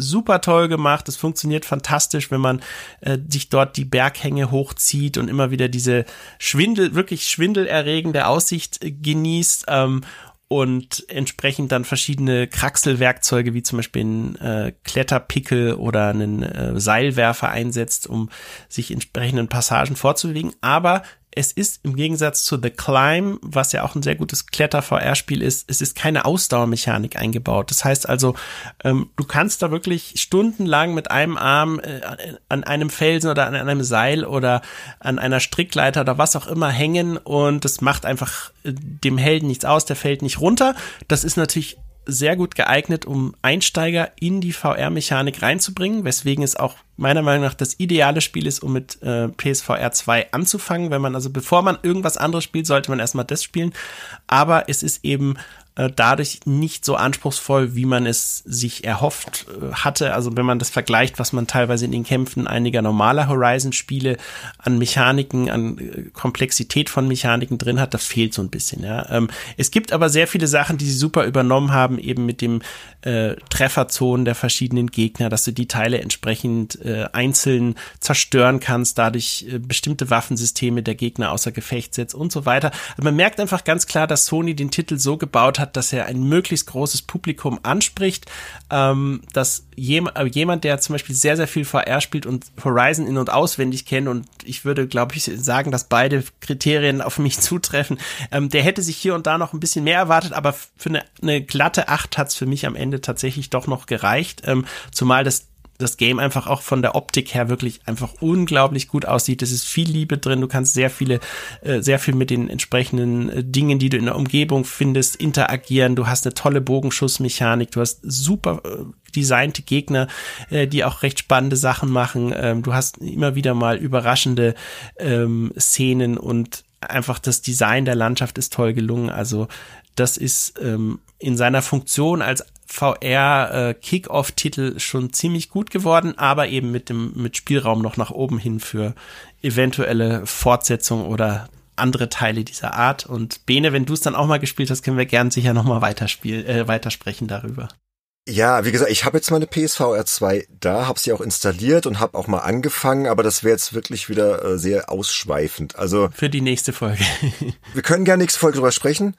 super toll gemacht. Es funktioniert fantastisch, wenn man äh, sich dort die Berghänge hochzieht und immer wieder diese Schwindel, wirklich schwindelerregende Aussicht äh, genießt. Ähm, und entsprechend dann verschiedene Kraxelwerkzeuge wie zum Beispiel einen äh, Kletterpickel oder einen äh, Seilwerfer einsetzt, um sich entsprechenden Passagen vorzubewegen. Aber es ist im Gegensatz zu The Climb, was ja auch ein sehr gutes Kletter-VR-Spiel ist, es ist keine Ausdauermechanik eingebaut. Das heißt also, ähm, du kannst da wirklich stundenlang mit einem Arm äh, an einem Felsen oder an einem Seil oder an einer Strickleiter oder was auch immer hängen und das macht einfach äh, dem Helden nichts aus, der fällt nicht runter. Das ist natürlich sehr gut geeignet, um Einsteiger in die VR-Mechanik reinzubringen, weswegen es auch meiner Meinung nach das ideale Spiel ist, um mit äh, PSVR 2 anzufangen. Wenn man also, bevor man irgendwas anderes spielt, sollte man erstmal das spielen. Aber es ist eben äh, dadurch nicht so anspruchsvoll, wie man es sich erhofft äh, hatte. Also wenn man das vergleicht, was man teilweise in den Kämpfen einiger normaler Horizon-Spiele an Mechaniken, an äh, Komplexität von Mechaniken drin hat, das fehlt so ein bisschen. Ja. Ähm, es gibt aber sehr viele Sachen, die sie super übernommen haben, eben mit dem äh, Trefferzonen der verschiedenen Gegner, dass du die Teile entsprechend äh, einzeln zerstören kannst, dadurch äh, bestimmte Waffensysteme der Gegner außer Gefecht setzt und so weiter. Also man merkt einfach ganz klar, dass Sony den Titel so gebaut hat, dass er ein möglichst großes Publikum anspricht, ähm, dass äh, jemand, der zum Beispiel sehr, sehr viel VR spielt und Horizon in- und auswendig kennt und ich würde, glaube ich, sagen, dass beide Kriterien auf mich zutreffen, ähm, der hätte sich hier und da noch ein bisschen mehr erwartet, aber für eine, eine glatte Acht hat's für mich am Ende tatsächlich doch noch gereicht, ähm, zumal das das Game einfach auch von der Optik her wirklich einfach unglaublich gut aussieht. Es ist viel Liebe drin. Du kannst sehr viele, äh, sehr viel mit den entsprechenden äh, Dingen, die du in der Umgebung findest, interagieren. Du hast eine tolle Bogenschussmechanik. Du hast super äh, designte Gegner, äh, die auch recht spannende Sachen machen. Ähm, du hast immer wieder mal überraschende ähm, Szenen und einfach das Design der Landschaft ist toll gelungen. Also das ist ähm, in seiner Funktion als VR äh, Kick-Off-Titel schon ziemlich gut geworden, aber eben mit dem mit Spielraum noch nach oben hin für eventuelle Fortsetzung oder andere Teile dieser Art. Und Bene, wenn du es dann auch mal gespielt hast, können wir gern sicher noch mal weiterspielen, äh, weitersprechen darüber. Ja, wie gesagt, ich habe jetzt meine PSVR 2 da, habe sie auch installiert und habe auch mal angefangen, aber das wäre jetzt wirklich wieder äh, sehr ausschweifend. Also für die nächste Folge. wir können gerne nächste Folge drüber sprechen.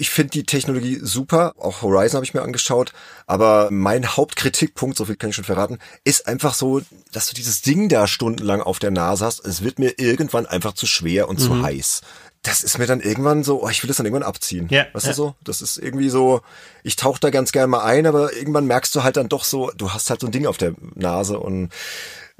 Ich finde die Technologie super, auch Horizon habe ich mir angeschaut, aber mein Hauptkritikpunkt, so viel kann ich schon verraten, ist einfach so, dass du dieses Ding da stundenlang auf der Nase hast. Es wird mir irgendwann einfach zu schwer und mhm. zu heiß. Das ist mir dann irgendwann so, oh, ich will das dann irgendwann abziehen. Ja, weißt ja. du so? Das ist irgendwie so, ich tauche da ganz gerne mal ein, aber irgendwann merkst du halt dann doch so, du hast halt so ein Ding auf der Nase und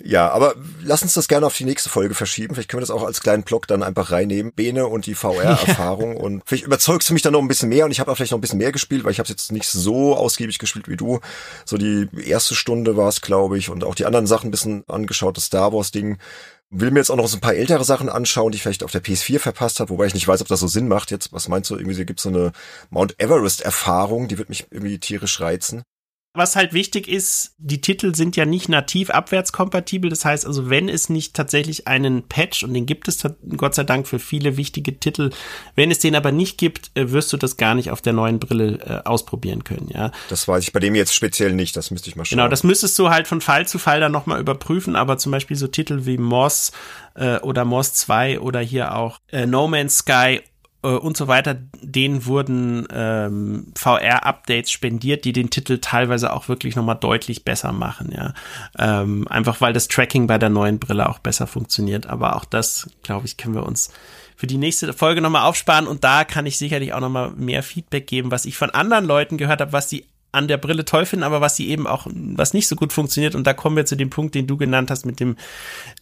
ja, aber lass uns das gerne auf die nächste Folge verschieben. Vielleicht können wir das auch als kleinen Blog dann einfach reinnehmen. Bene und die VR-Erfahrung. Ja. Und vielleicht überzeugst du mich dann noch ein bisschen mehr und ich habe auch vielleicht noch ein bisschen mehr gespielt, weil ich habe jetzt nicht so ausgiebig gespielt wie du. So die erste Stunde war es, glaube ich, und auch die anderen Sachen ein bisschen angeschaut, das Star Wars-Ding. Will mir jetzt auch noch so ein paar ältere Sachen anschauen, die ich vielleicht auf der PS4 verpasst habe, wobei ich nicht weiß, ob das so Sinn macht. Jetzt, was meinst du, irgendwie gibt es so eine Mount Everest-Erfahrung, die wird mich irgendwie tierisch reizen. Was halt wichtig ist, die Titel sind ja nicht nativ abwärtskompatibel. Das heißt also, wenn es nicht tatsächlich einen Patch, und den gibt es Gott sei Dank für viele wichtige Titel, wenn es den aber nicht gibt, äh, wirst du das gar nicht auf der neuen Brille äh, ausprobieren können, ja. Das weiß ich bei dem jetzt speziell nicht, das müsste ich mal schauen. Genau, das müsstest du halt von Fall zu Fall dann nochmal überprüfen, aber zum Beispiel so Titel wie Moss äh, oder Moss 2 oder hier auch äh, No Man's Sky und so weiter, denen wurden ähm, VR-Updates spendiert, die den Titel teilweise auch wirklich nochmal deutlich besser machen, ja. Ähm, einfach weil das Tracking bei der neuen Brille auch besser funktioniert. Aber auch das, glaube ich, können wir uns für die nächste Folge nochmal aufsparen und da kann ich sicherlich auch nochmal mehr Feedback geben, was ich von anderen Leuten gehört habe, was sie an der Brille toll finden, aber was sie eben auch, was nicht so gut funktioniert. Und da kommen wir zu dem Punkt, den du genannt hast, mit dem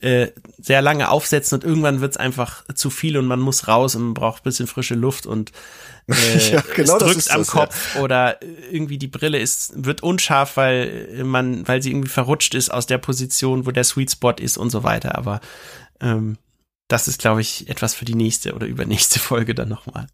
äh, sehr lange Aufsetzen und irgendwann wird's einfach zu viel und man muss raus und man braucht bisschen frische Luft und äh, ja, genau es drückt am das, Kopf ja. oder irgendwie die Brille ist, wird unscharf, weil man, weil sie irgendwie verrutscht ist aus der Position, wo der Sweet Spot ist und so weiter. Aber ähm, das ist, glaube ich, etwas für die nächste oder übernächste Folge dann nochmal.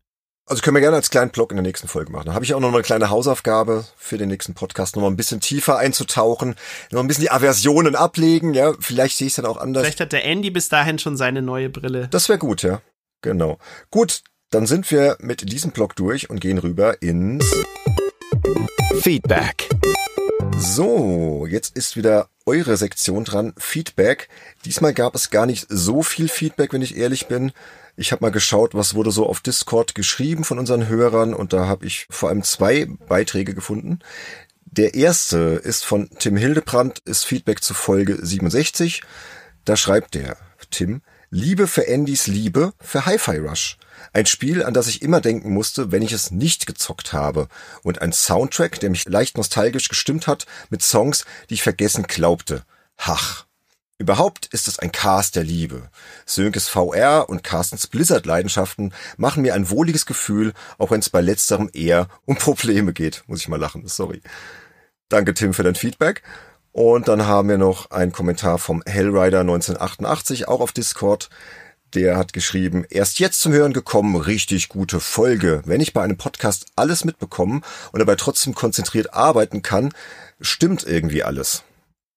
Also können wir gerne als kleinen Blog in der nächsten Folge machen. Da habe ich auch noch mal eine kleine Hausaufgabe für den nächsten Podcast, noch mal ein bisschen tiefer einzutauchen, noch ein bisschen die Aversionen ablegen, ja, vielleicht sehe ich es dann auch anders. Vielleicht hat der Andy bis dahin schon seine neue Brille. Das wäre gut, ja. Genau. Gut, dann sind wir mit diesem Blog durch und gehen rüber ins Feedback. So, jetzt ist wieder eure Sektion dran, Feedback. Diesmal gab es gar nicht so viel Feedback, wenn ich ehrlich bin. Ich habe mal geschaut, was wurde so auf Discord geschrieben von unseren Hörern und da habe ich vor allem zwei Beiträge gefunden. Der erste ist von Tim Hildebrand, ist Feedback zu Folge 67. Da schreibt der Tim, Liebe für Andys Liebe für Hi-Fi Rush. Ein Spiel, an das ich immer denken musste, wenn ich es nicht gezockt habe. Und ein Soundtrack, der mich leicht nostalgisch gestimmt hat, mit Songs, die ich vergessen glaubte. Hach. Überhaupt ist es ein Cast der Liebe. Sönkes VR und Carstens Blizzard-Leidenschaften machen mir ein wohliges Gefühl, auch wenn es bei letzterem eher um Probleme geht. Muss ich mal lachen, sorry. Danke Tim für dein Feedback. Und dann haben wir noch einen Kommentar vom Hellrider 1988, auch auf Discord. Der hat geschrieben, erst jetzt zum Hören gekommen, richtig gute Folge. Wenn ich bei einem Podcast alles mitbekomme und dabei trotzdem konzentriert arbeiten kann, stimmt irgendwie alles.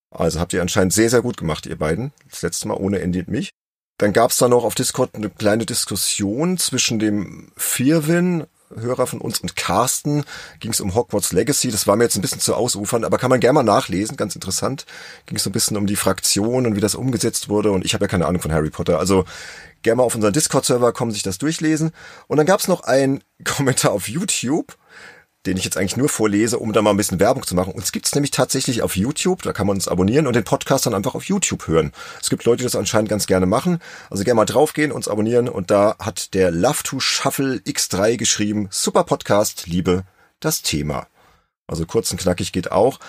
Also habt ihr anscheinend sehr, sehr gut gemacht, ihr beiden. Das letzte Mal ohne und mich. Dann gab es da noch auf Discord eine kleine Diskussion zwischen dem Firwin, Hörer von uns, und Carsten. Ging es um Hogwarts Legacy. Das war mir jetzt ein bisschen zu ausufern, aber kann man gerne mal nachlesen. Ganz interessant. Ging es so ein bisschen um die Fraktion und wie das umgesetzt wurde. Und ich habe ja keine Ahnung von Harry Potter. Also gerne mal auf unseren Discord-Server kommen, sich das durchlesen. Und dann gab es noch einen Kommentar auf YouTube den ich jetzt eigentlich nur vorlese, um da mal ein bisschen Werbung zu machen. Uns gibt's nämlich tatsächlich auf YouTube, da kann man uns abonnieren und den Podcast dann einfach auf YouTube hören. Es gibt Leute, die das anscheinend ganz gerne machen. Also gerne mal draufgehen, uns abonnieren und da hat der Love to Shuffle X3 geschrieben, super Podcast, liebe das Thema. Also kurz und knackig geht auch.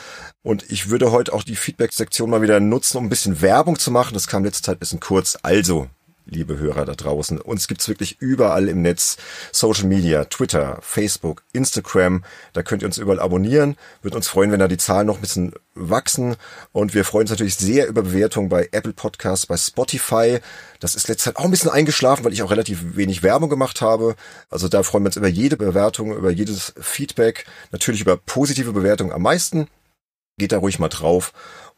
Und ich würde heute auch die Feedback-Sektion mal wieder nutzen, um ein bisschen Werbung zu machen. Das kam letzte Zeit ein bisschen kurz. Also, liebe Hörer da draußen. Uns gibt's wirklich überall im Netz. Social Media, Twitter, Facebook, Instagram. Da könnt ihr uns überall abonnieren. Würde uns freuen, wenn da die Zahlen noch ein bisschen wachsen. Und wir freuen uns natürlich sehr über Bewertungen bei Apple Podcasts, bei Spotify. Das ist letzte Zeit auch ein bisschen eingeschlafen, weil ich auch relativ wenig Werbung gemacht habe. Also da freuen wir uns über jede Bewertung, über jedes Feedback. Natürlich über positive Bewertungen am meisten. Geht da ruhig mal drauf.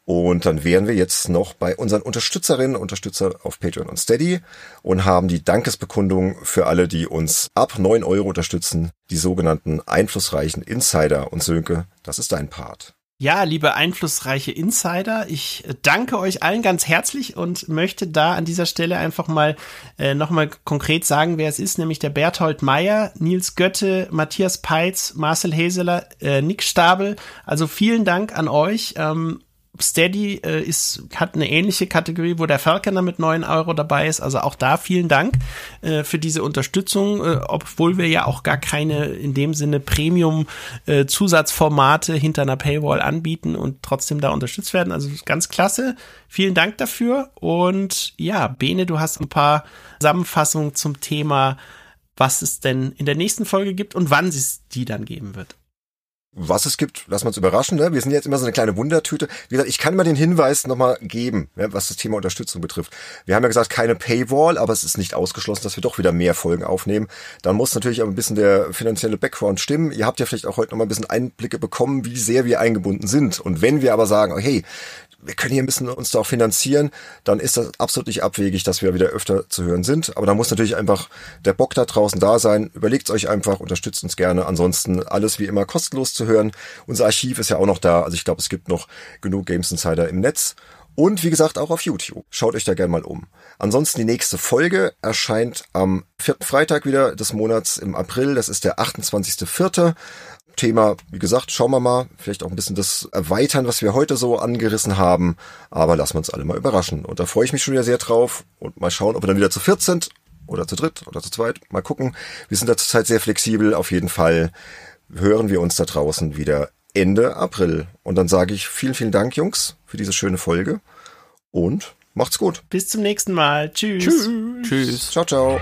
Und dann wären wir jetzt noch bei unseren Unterstützerinnen und Unterstützer auf Patreon und Steady und haben die Dankesbekundung für alle, die uns ab neun Euro unterstützen, die sogenannten einflussreichen Insider. Und Sönke, das ist dein Part. Ja, liebe einflussreiche Insider, ich danke euch allen ganz herzlich und möchte da an dieser Stelle einfach mal äh, nochmal konkret sagen, wer es ist, nämlich der Berthold Meyer, Nils Götte, Matthias Peitz, Marcel Heseler, äh, Nick Stabel. Also vielen Dank an euch. Ähm, Steady äh, ist, hat eine ähnliche Kategorie, wo der Falconer mit 9 Euro dabei ist. Also auch da vielen Dank äh, für diese Unterstützung, äh, obwohl wir ja auch gar keine in dem Sinne Premium-Zusatzformate äh, hinter einer Paywall anbieten und trotzdem da unterstützt werden. Also ganz klasse. Vielen Dank dafür. Und ja, Bene, du hast ein paar Zusammenfassungen zum Thema, was es denn in der nächsten Folge gibt und wann es die dann geben wird was es gibt, lassen wir uns überraschen. Ne? Wir sind jetzt immer so eine kleine Wundertüte. Wie gesagt, ich kann mal den Hinweis nochmal geben, ne, was das Thema Unterstützung betrifft. Wir haben ja gesagt, keine Paywall, aber es ist nicht ausgeschlossen, dass wir doch wieder mehr Folgen aufnehmen. Dann muss natürlich aber ein bisschen der finanzielle Background stimmen. Ihr habt ja vielleicht auch heute nochmal ein bisschen Einblicke bekommen, wie sehr wir eingebunden sind. Und wenn wir aber sagen, hey, wir können hier ein bisschen uns da auch finanzieren, dann ist das absolut nicht abwegig, dass wir wieder öfter zu hören sind. Aber da muss natürlich einfach der Bock da draußen da sein. Überlegt euch einfach, unterstützt uns gerne. Ansonsten alles wie immer kostenlos zu hören. Unser Archiv ist ja auch noch da. Also ich glaube, es gibt noch genug Games Insider im Netz. Und wie gesagt, auch auf YouTube. Schaut euch da gerne mal um. Ansonsten die nächste Folge erscheint am vierten Freitag wieder des Monats im April. Das ist der 28.04. Thema, wie gesagt, schauen wir mal, vielleicht auch ein bisschen das erweitern, was wir heute so angerissen haben, aber lassen wir uns alle mal überraschen. Und da freue ich mich schon wieder sehr drauf und mal schauen, ob wir dann wieder zu viert sind oder zu dritt oder zu zweit. Mal gucken. Wir sind da zurzeit sehr flexibel. Auf jeden Fall hören wir uns da draußen wieder Ende April. Und dann sage ich vielen, vielen Dank, Jungs, für diese schöne Folge und macht's gut. Bis zum nächsten Mal. Tschüss. Tschüss. Tschüss. Ciao, ciao.